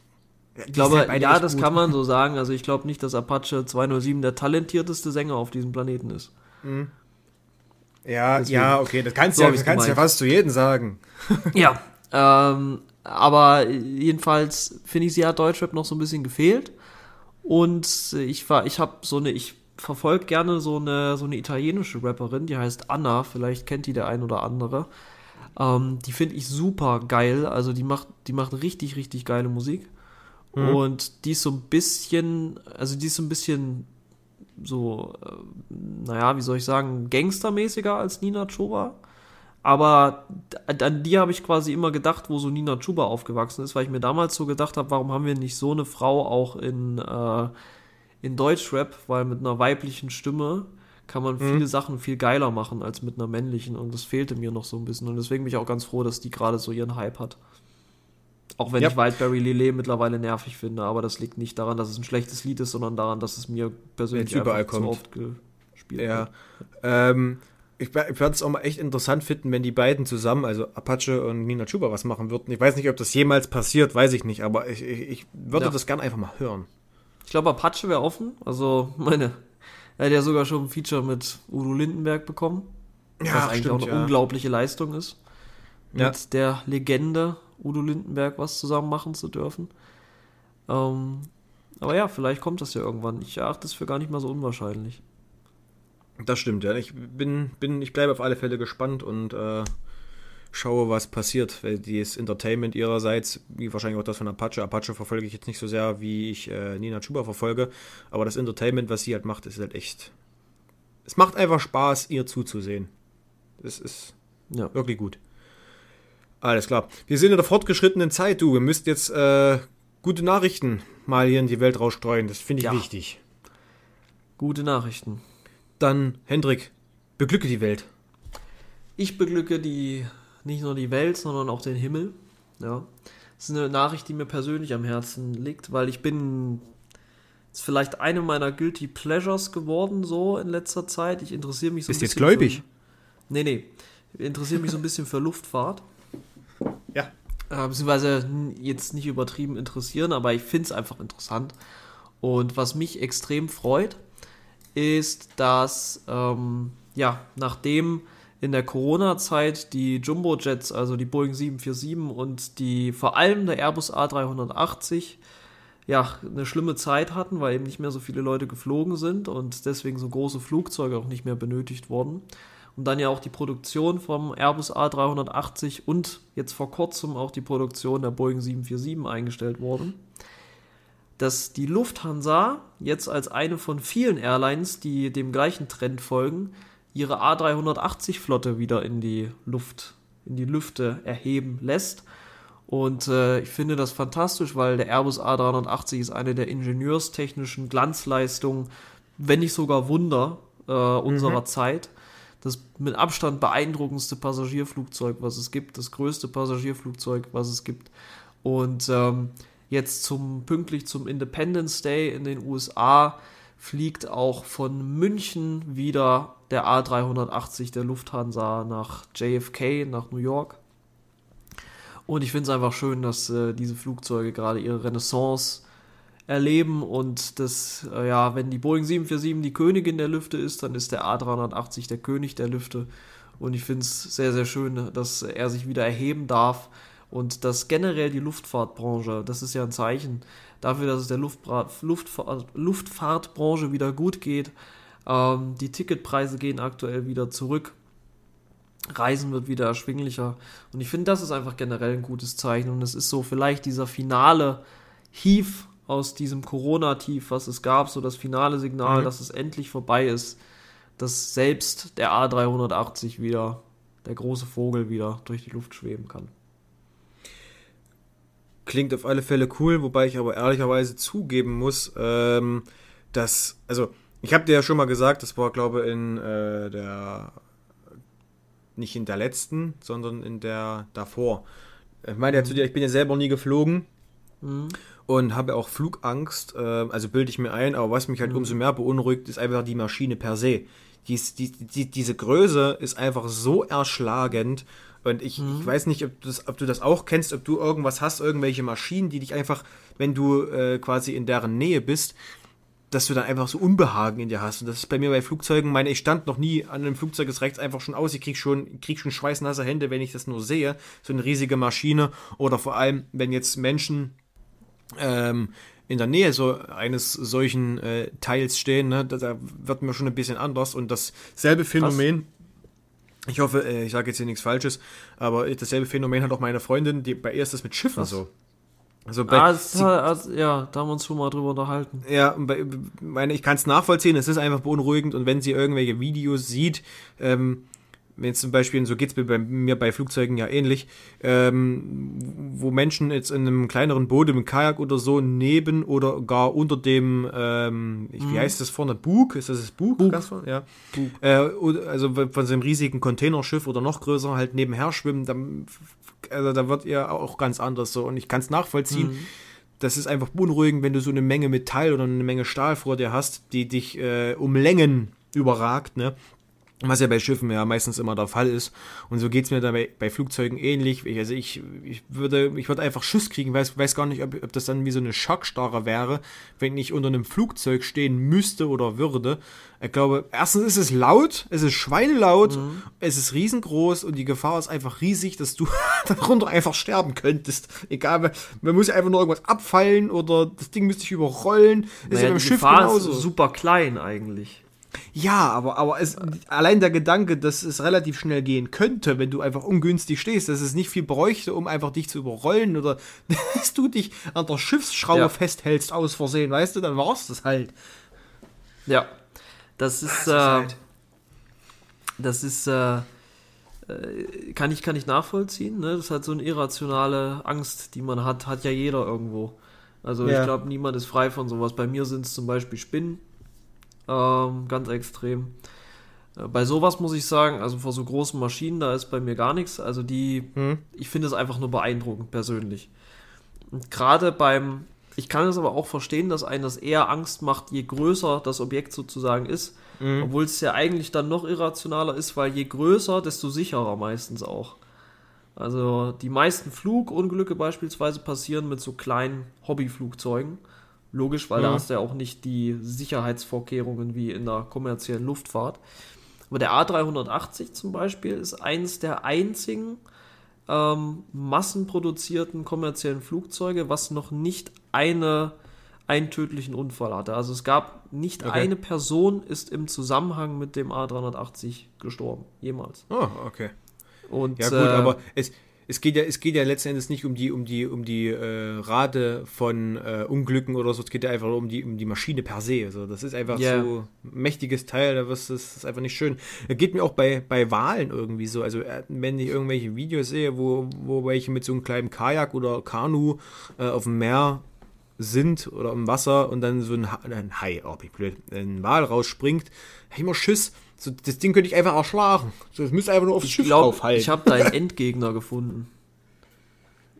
Ich glaube, ja, das kann man so sagen. Also ich glaube nicht, dass Apache 207 der talentierteste Sänger auf diesem Planeten ist. Ja, Deswegen. ja, okay, das kannst, so ja, das kannst ja fast zu jedem sagen. ja, ähm, aber jedenfalls finde ich, sie hat Deutschrap noch so ein bisschen gefehlt. Und ich war, ich habe so eine, ich verfolge gerne so eine, so eine italienische Rapperin, die heißt Anna, vielleicht kennt die der ein oder andere. Ähm, die finde ich super geil, also die macht, die macht richtig, richtig geile Musik. Mhm. Und die ist so ein bisschen, also die ist so ein bisschen so, äh, naja, wie soll ich sagen, gangstermäßiger als Nina Choba. Aber an die habe ich quasi immer gedacht, wo so Nina Chuba aufgewachsen ist, weil ich mir damals so gedacht habe, warum haben wir nicht so eine Frau auch in, äh, in Deutschrap, weil mit einer weiblichen Stimme kann man mhm. viele Sachen viel geiler machen als mit einer männlichen und das fehlte mir noch so ein bisschen und deswegen bin ich auch ganz froh, dass die gerade so ihren Hype hat. Auch wenn ja. ich Wildberry Lillet mittlerweile nervig finde, aber das liegt nicht daran, dass es ein schlechtes Lied ist, sondern daran, dass es mir persönlich überall kommt. zu oft gespielt ja. wird. Ähm, ich, ich werde es auch mal echt interessant finden, wenn die beiden zusammen, also Apache und Nina Chuba, was machen würden. Ich weiß nicht, ob das jemals passiert, weiß ich nicht, aber ich, ich, ich würde ja. das gerne einfach mal hören. Ich glaube, Apache wäre offen. Also, meine, er hat ja sogar schon ein Feature mit Udo Lindenberg bekommen. Ja, was eigentlich stimmt, auch eine ja. unglaubliche Leistung ist. Mit ja. der Legende Udo Lindenberg was zusammen machen zu dürfen. Ähm, aber ja, vielleicht kommt das ja irgendwann. Ich erachte es für gar nicht mal so unwahrscheinlich. Das stimmt, ja. Ich bin, bin, ich bleibe auf alle Fälle gespannt und äh, schaue, was passiert, weil dieses Entertainment ihrerseits, wie wahrscheinlich auch das von Apache, Apache verfolge ich jetzt nicht so sehr, wie ich äh, Nina Chuba verfolge, aber das Entertainment, was sie halt macht, ist halt echt. Es macht einfach Spaß, ihr zuzusehen. Es ist ja. wirklich gut. Alles klar. Wir sind in der fortgeschrittenen Zeit, du. Wir müssten jetzt äh, gute Nachrichten mal hier in die Welt rausstreuen. Das finde ich ja. wichtig. Gute Nachrichten. Dann, Hendrik, beglücke die Welt. Ich beglücke die nicht nur die Welt, sondern auch den Himmel. Ja. Das ist eine Nachricht, die mir persönlich am Herzen liegt, weil ich bin ist vielleicht eine meiner Guilty Pleasures geworden, so in letzter Zeit. Ich interessiere mich so Bist ein bisschen. Bist jetzt gläubig? Für, nee, nee. Ich interessiere mich so ein bisschen für Luftfahrt. Ja. Äh, beziehungsweise jetzt nicht übertrieben interessieren, aber ich finde es einfach interessant. Und was mich extrem freut, ist, dass ähm, ja, nachdem in der Corona-Zeit die Jumbo-Jets, also die Boeing 747 und die vor allem der Airbus A380, ja, eine schlimme Zeit hatten, weil eben nicht mehr so viele Leute geflogen sind und deswegen so große Flugzeuge auch nicht mehr benötigt wurden. Und dann ja auch die Produktion vom Airbus A380 und jetzt vor kurzem auch die Produktion der Boeing 747 eingestellt wurden dass die Lufthansa jetzt als eine von vielen Airlines, die dem gleichen Trend folgen, ihre A380-Flotte wieder in die Luft, in die Lüfte erheben lässt. Und äh, ich finde das fantastisch, weil der Airbus A380 ist eine der ingenieurstechnischen Glanzleistungen, wenn nicht sogar Wunder äh, unserer mhm. Zeit. Das mit Abstand beeindruckendste Passagierflugzeug, was es gibt, das größte Passagierflugzeug, was es gibt. Und ähm, Jetzt zum pünktlich zum Independence Day in den USA fliegt auch von München wieder der A380 der Lufthansa nach JFK, nach New York. Und ich finde es einfach schön, dass äh, diese Flugzeuge gerade ihre Renaissance erleben und das, äh, ja, wenn die Boeing 747 die Königin der Lüfte ist, dann ist der A380 der König der Lüfte. Und ich finde es sehr, sehr schön, dass er sich wieder erheben darf und dass generell die Luftfahrtbranche, das ist ja ein Zeichen dafür, dass es der Luftbra Luftfahr Luftfahrtbranche wieder gut geht. Ähm, die Ticketpreise gehen aktuell wieder zurück. Reisen wird wieder erschwinglicher. Und ich finde, das ist einfach generell ein gutes Zeichen. Und es ist so vielleicht dieser finale Hief aus diesem Corona-Tief, was es gab, so das finale Signal, mhm. dass es endlich vorbei ist, dass selbst der A380 wieder, der große Vogel wieder durch die Luft schweben kann. Klingt auf alle Fälle cool, wobei ich aber ehrlicherweise zugeben muss, ähm, dass, also, ich habe dir ja schon mal gesagt, das war, glaube ich, in äh, der, nicht in der letzten, sondern in der davor. Ich meine ja zu dir, ich bin ja selber nie geflogen mhm. und habe auch Flugangst, äh, also bilde ich mir ein, aber was mich halt mhm. umso mehr beunruhigt, ist einfach die Maschine per se. Dies, die, die, diese Größe ist einfach so erschlagend und ich, mhm. ich weiß nicht, ob, das, ob, du das auch kennst, ob du irgendwas hast, irgendwelche Maschinen, die dich einfach, wenn du äh, quasi in deren Nähe bist, dass du dann einfach so Unbehagen in dir hast. Und das ist bei mir bei Flugzeugen, meine, ich stand noch nie an einem Flugzeug, es reicht einfach schon aus. Ich krieg schon, krieg schon schweißnasse Hände, wenn ich das nur sehe. So eine riesige Maschine. Oder vor allem, wenn jetzt Menschen ähm, in der Nähe so eines solchen äh, Teils stehen, ne, da, da, wird mir schon ein bisschen anders. Und dasselbe Phänomen. Was? Ich hoffe, äh, ich sage jetzt hier nichts Falsches, aber dasselbe Phänomen hat auch meine Freundin, die bei ihr ist das mit Schiffen Was? so. Also bei, ah, sie, also, ja, da haben wir uns schon mal drüber unterhalten. Ja, bei, meine, ich kann es nachvollziehen, es ist einfach beunruhigend und wenn sie irgendwelche Videos sieht, ähm, wenn zum Beispiel, so geht es bei mir bei Flugzeugen ja ähnlich, ähm, wo Menschen jetzt in einem kleineren Boot, im Kajak oder so, neben oder gar unter dem, ähm, mhm. wie heißt das vorne, Bug? Ist das das Bug? Bug. Ganz vorne? Ja. Bug. Äh, also von so einem riesigen Containerschiff oder noch größer halt nebenher schwimmen, dann also da wird ihr auch ganz anders so. Und ich kann es nachvollziehen. Mhm. Das ist einfach beunruhigend, wenn du so eine Menge Metall oder eine Menge Stahl vor dir hast, die dich äh, um Längen überragt, ne? Was ja bei Schiffen ja meistens immer der Fall ist. Und so geht es mir dabei bei Flugzeugen ähnlich. Ich, also ich, ich würde, ich würde einfach Schiss kriegen, weiß, weiß gar nicht, ob, ob das dann wie so eine Schockstarre wäre, wenn ich unter einem Flugzeug stehen müsste oder würde. Ich glaube, erstens ist es laut, es ist schweinelaut, mhm. es ist riesengroß und die Gefahr ist einfach riesig, dass du darunter einfach sterben könntest. Egal, man muss ja einfach nur irgendwas abfallen oder das Ding müsste sich überrollen. Naja, ist ja beim die Schiff Gefahr genauso. Ist super klein eigentlich. Ja, aber, aber es, allein der Gedanke, dass es relativ schnell gehen könnte, wenn du einfach ungünstig stehst, dass es nicht viel bräuchte, um einfach dich zu überrollen oder dass du dich an der Schiffsschraube ja. festhältst aus Versehen, weißt du, dann war es das halt. Ja, das ist, das ist, äh, halt. das ist äh, äh, kann ich, kann ich nachvollziehen. Ne? Das ist halt so eine irrationale Angst, die man hat, hat ja jeder irgendwo. Also ja. ich glaube, niemand ist frei von sowas. Bei mir sind es zum Beispiel Spinnen ähm, ganz extrem. Äh, bei sowas muss ich sagen, also vor so großen Maschinen, da ist bei mir gar nichts. Also die, hm. ich finde es einfach nur beeindruckend persönlich. Und gerade beim, ich kann es aber auch verstehen, dass einem das eher Angst macht, je größer das Objekt sozusagen ist. Mhm. Obwohl es ja eigentlich dann noch irrationaler ist, weil je größer, desto sicherer meistens auch. Also die meisten Flugunglücke beispielsweise passieren mit so kleinen Hobbyflugzeugen. Logisch, weil mhm. da hast du ja auch nicht die Sicherheitsvorkehrungen wie in der kommerziellen Luftfahrt. Aber der A380 zum Beispiel ist eines der einzigen ähm, massenproduzierten kommerziellen Flugzeuge, was noch nicht eine, einen tödlichen Unfall hatte. Also es gab nicht okay. eine Person ist im Zusammenhang mit dem A380 gestorben. Jemals. Oh, okay. Und, ja gut, äh, aber es, es geht ja, es geht ja letzten Endes nicht um die, um die, um die äh, Rate von äh, Unglücken oder so, es geht ja einfach um die, um die Maschine per se. Also das ist einfach yeah. so ein mächtiges Teil, da wirst, das ist einfach nicht schön. Das geht mir auch bei, bei Wahlen irgendwie so. Also äh, wenn ich irgendwelche Videos sehe, wo, wo welche mit so einem kleinen Kajak oder Kanu äh, auf dem Meer sind oder im Wasser und dann so ein, ein Hai, oh, wie blöd, ein Wal rausspringt, hab ich immer Schiss so, das Ding könnte ich einfach erschlagen. So, das müsste einfach nur aufs ich Schiff glaub, aufhalten. Ich habe deinen Endgegner gefunden.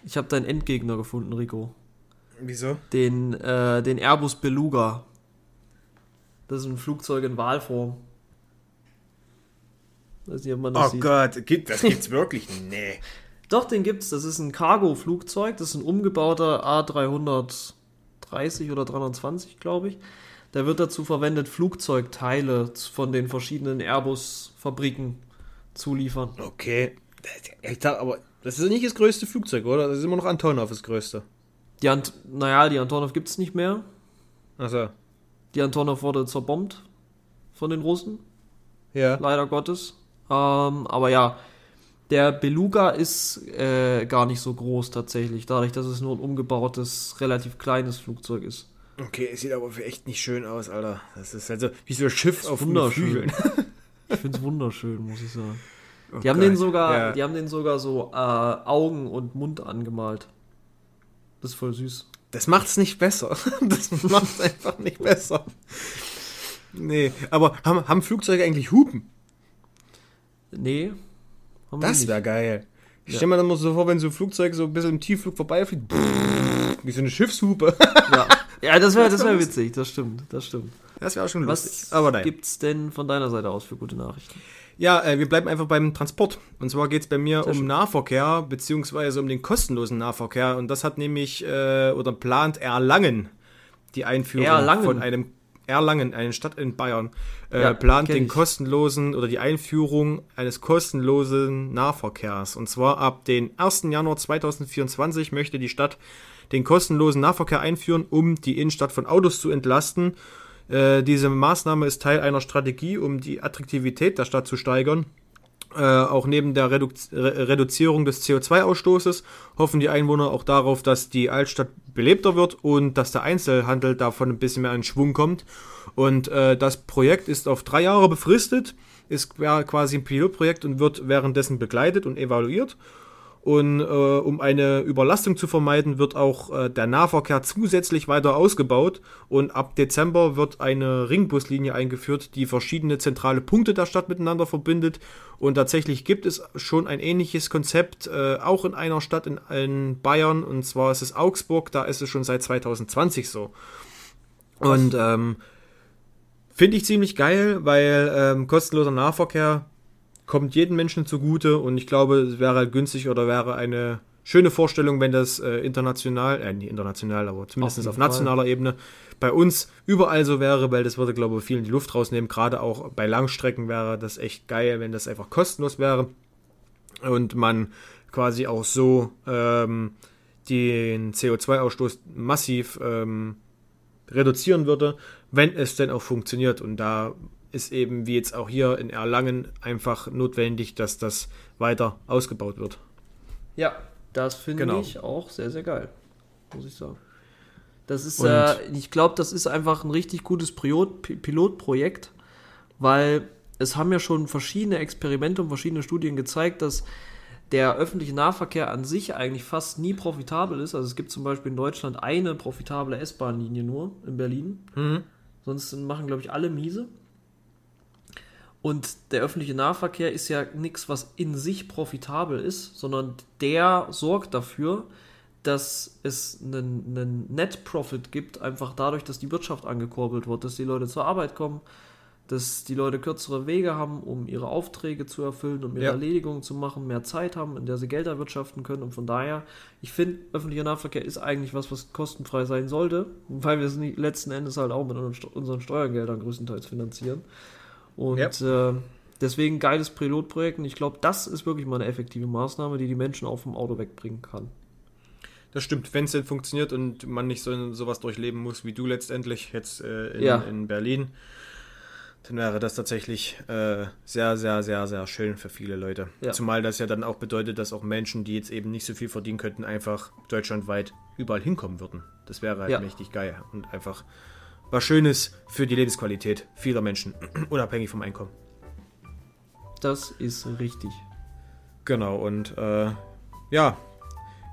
Ich habe deinen Endgegner gefunden, Rico. Wieso? Den, äh, den Airbus Beluga. Das ist ein Flugzeug in Wahlform. Weiß nicht, ob man das oh sieht. Gott, gibt, das gibt's wirklich? Nee. Doch, den gibt's. Das ist ein Cargo-Flugzeug. Das ist ein umgebauter A330 oder 320, glaube ich. Der wird dazu verwendet, Flugzeugteile von den verschiedenen Airbus-Fabriken zu liefern. Okay. aber das ist nicht das größte Flugzeug, oder? Das ist immer noch Antonov das größte. Die Ant naja, die Antonov gibt es nicht mehr. Achso. Die Antonov wurde zerbombt von den Russen. Ja. Leider Gottes. Ähm, aber ja, der Beluga ist äh, gar nicht so groß tatsächlich, dadurch, dass es nur ein umgebautes, relativ kleines Flugzeug ist. Okay, es sieht aber echt nicht schön aus, Alter. Das ist also wie so ein Schiff auf Flügeln. ich finde es wunderschön, muss ich sagen. Oh die, haben den sogar, ja. die haben den sogar so äh, Augen und Mund angemalt. Das ist voll süß. Das macht's nicht besser. Das macht's einfach nicht besser. Nee, aber haben, haben Flugzeuge eigentlich Hupen? Nee. das wäre geil. Ich ja. stelle mir dann mal so vor, wenn so ein Flugzeug so ein bisschen im Tiefflug vorbeifliegt. Wie so eine Schiffshupe. Ja. Ja, das wäre das wär witzig, das stimmt, das stimmt. Das wäre auch schon lustig. Was aber nein. gibt's denn von deiner Seite aus für gute Nachrichten? Ja, äh, wir bleiben einfach beim Transport. Und zwar geht es bei mir Sehr um schön. Nahverkehr, beziehungsweise um den kostenlosen Nahverkehr. Und das hat nämlich, äh, oder plant Erlangen die Einführung Erlangen. von einem Erlangen, eine Stadt in Bayern, äh, Ja, plant den kostenlosen oder die Einführung eines kostenlosen Nahverkehrs. Und zwar ab den 1. Januar 2024 möchte die Stadt den kostenlosen Nahverkehr einführen, um die Innenstadt von Autos zu entlasten. Äh, diese Maßnahme ist Teil einer Strategie, um die Attraktivität der Stadt zu steigern. Äh, auch neben der Redu Re Reduzierung des CO2-Ausstoßes hoffen die Einwohner auch darauf, dass die Altstadt belebter wird und dass der Einzelhandel davon ein bisschen mehr in Schwung kommt. Und äh, das Projekt ist auf drei Jahre befristet, ist quasi ein Pilotprojekt und wird währenddessen begleitet und evaluiert. Und äh, um eine Überlastung zu vermeiden, wird auch äh, der Nahverkehr zusätzlich weiter ausgebaut. Und ab Dezember wird eine Ringbuslinie eingeführt, die verschiedene zentrale Punkte der Stadt miteinander verbindet. Und tatsächlich gibt es schon ein ähnliches Konzept, äh, auch in einer Stadt in, in Bayern. Und zwar ist es Augsburg, da ist es schon seit 2020 so. Und ähm, finde ich ziemlich geil, weil ähm, kostenloser Nahverkehr kommt jedem Menschen zugute und ich glaube, es wäre halt günstig oder wäre eine schöne Vorstellung, wenn das äh, international, äh, nicht international, aber zumindest auf, Fall. nationaler Ebene bei uns überall so wäre, weil das würde, glaube ich, vielen die Luft rausnehmen. Gerade auch bei Langstrecken wäre das echt geil, wenn das einfach kostenlos wäre und man quasi auch so ähm, den CO2-Ausstoß massiv ähm, reduzieren würde, wenn es denn auch funktioniert. Und da ist eben, wie jetzt auch hier in Erlangen, einfach notwendig, dass das weiter ausgebaut wird. Ja, das finde Genau. ich auch sehr, sehr geil. Muss ich sagen. Das ist, äh, ich glaube, das ist einfach ein richtig gutes Pilot, Pi- Pilotprojekt, weil es haben ja schon verschiedene Experimente und verschiedene Studien gezeigt, dass der öffentliche Nahverkehr an sich eigentlich fast nie profitabel ist. Also es gibt zum Beispiel in Deutschland eine profitable S-Bahn-Linie nur in Berlin. Sonst machen, glaube ich, alle miese. Und der öffentliche Nahverkehr ist ja nichts, was in sich profitabel ist, sondern der sorgt dafür, dass es einen, einen Net-Profit gibt, einfach dadurch, dass die Wirtschaft angekurbelt wird, dass die Leute zur Arbeit kommen, dass die Leute kürzere Wege haben, um ihre Aufträge zu erfüllen, um ihre Ja. Erledigungen zu machen, mehr Zeit haben, in der sie Geld erwirtschaften können. Und von daher, ich finde, öffentlicher Nahverkehr ist eigentlich was, was kostenfrei sein sollte, weil wir es letzten Endes halt auch mit unseren Steuergeldern größtenteils finanzieren. Und äh, deswegen geiles Pilotprojekt und ich glaube, das ist wirklich mal eine effektive Maßnahme, die die Menschen auch vom Auto wegbringen kann. Das stimmt, wenn es denn funktioniert und man nicht so sowas durchleben muss wie du letztendlich jetzt äh, in, Ja. in Berlin, dann wäre das tatsächlich äh, sehr, sehr, sehr, sehr schön für viele Leute. Ja. Zumal das ja dann auch bedeutet, dass auch Menschen, die jetzt eben nicht so viel verdienen könnten, einfach deutschlandweit überall hinkommen würden. Das wäre halt Ja. mächtig geil und einfach was Schönes für die Lebensqualität vieler Menschen, unabhängig vom Einkommen. Das ist richtig. Genau, und äh, ja,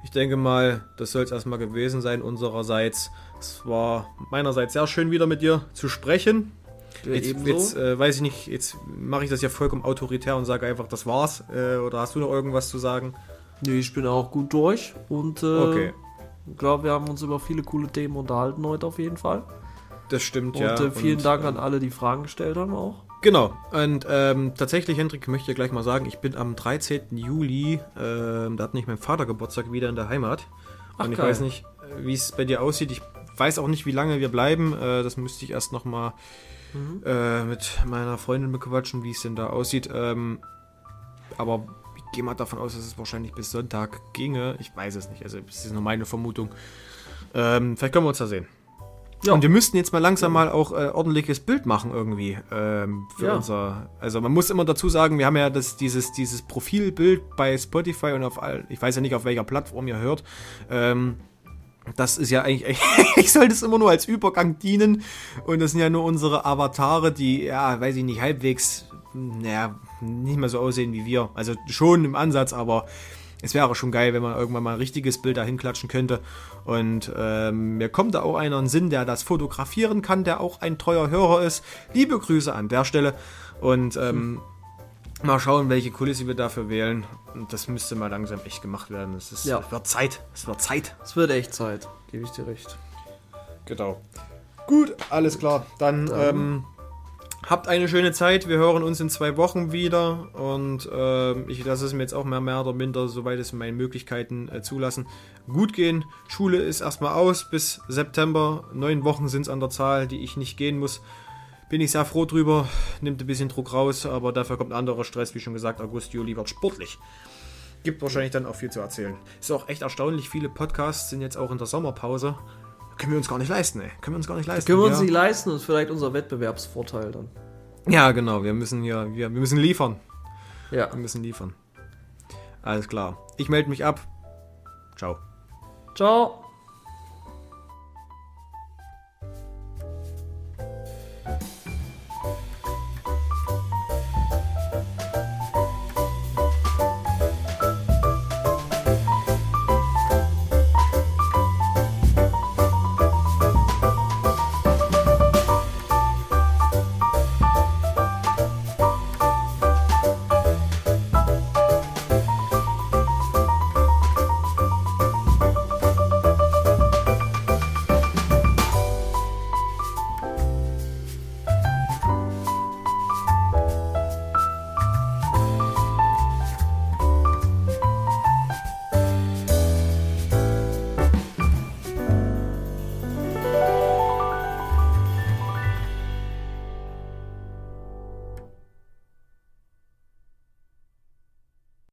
ich denke mal, das soll es erstmal gewesen sein unsererseits. Es war meinerseits sehr schön wieder mit dir zu sprechen. Ja, Jetzt, jetzt äh, weiß ich nicht, jetzt mache ich das ja vollkommen autoritär und sage einfach, das war's. Äh, oder hast du noch irgendwas zu sagen? Nee, ich bin auch gut durch und äh, Okay. ich glaube, wir haben uns über viele coole Themen unterhalten heute auf jeden Fall. Das stimmt, Und ja. äh, vielen und, Dank an alle, die Fragen gestellt haben auch. Genau, und ähm, tatsächlich, Hendrik, möchte ich gleich mal sagen, ich bin am 13. Juli, ähm, da hat nicht mein Vater Geburtstag wieder in der Heimat. Ach, und ich geil. weiß nicht, äh, wie es bei dir aussieht. Ich weiß auch nicht, wie lange wir bleiben. Äh, das müsste ich erst nochmal Mhm. äh, mit meiner Freundin bequatschen, wie es denn da aussieht. Ähm, aber ich gehe mal davon aus, dass es wahrscheinlich bis Sonntag ginge. Ich weiß es nicht, also das ist nur meine Vermutung. Ähm, vielleicht können wir uns da sehen. Ja. Und wir müssten jetzt mal langsam mal auch äh, ordentliches Bild machen irgendwie ähm, für Ja. unser. Also man muss immer dazu sagen, wir haben ja das, dieses, dieses Profilbild bei Spotify und auf all, ich weiß ja nicht auf welcher Plattform ihr hört. Ähm, das ist ja eigentlich, ich sollte es immer nur als Übergang dienen und das sind ja nur unsere Avatare, die, ja, weiß ich nicht, halbwegs, naja, nicht mehr so aussehen wie wir. Also schon im Ansatz, aber es wäre schon geil, wenn man irgendwann mal ein richtiges Bild dahin klatschen könnte. Und ähm, mir kommt da auch einer in den Sinn, der das fotografieren kann, der auch ein treuer Hörer ist. Liebe Grüße an der Stelle. Und ähm, mal schauen, welche Kulisse wir dafür wählen. Und das müsste mal langsam echt gemacht werden. Es, ist, Ja. es wird Zeit. Es wird Zeit. Es wird echt Zeit, gebe ich dir recht. Genau. Gut, alles klar. Dann, Dann- ähm, Habt eine schöne Zeit. Wir hören uns in zwei Wochen wieder. Und äh, ich lasse es mir jetzt auch mehr, mehr oder minder, soweit es meine Möglichkeiten äh, zulassen, gut gehen. Schule ist erstmal aus bis September. Neun Wochen sind es an der Zahl, die ich nicht gehen muss. Bin ich sehr froh drüber. Nimmt ein bisschen Druck raus, aber dafür kommt anderer Stress. Wie schon gesagt, August, Juli wird sportlich. Gibt wahrscheinlich dann auch viel zu erzählen. Ist auch echt erstaunlich. Viele Podcasts sind jetzt auch in der Sommerpause. Können wir uns gar nicht leisten, ey. Können wir uns gar nicht leisten. Können wir uns ja. nicht leisten, ist vielleicht unser Wettbewerbsvorteil dann. Ja, genau. Wir müssen hier, wir, wir müssen liefern. Ja. Wir müssen liefern. Alles klar. Ich melde mich ab. Ciao. Ciao.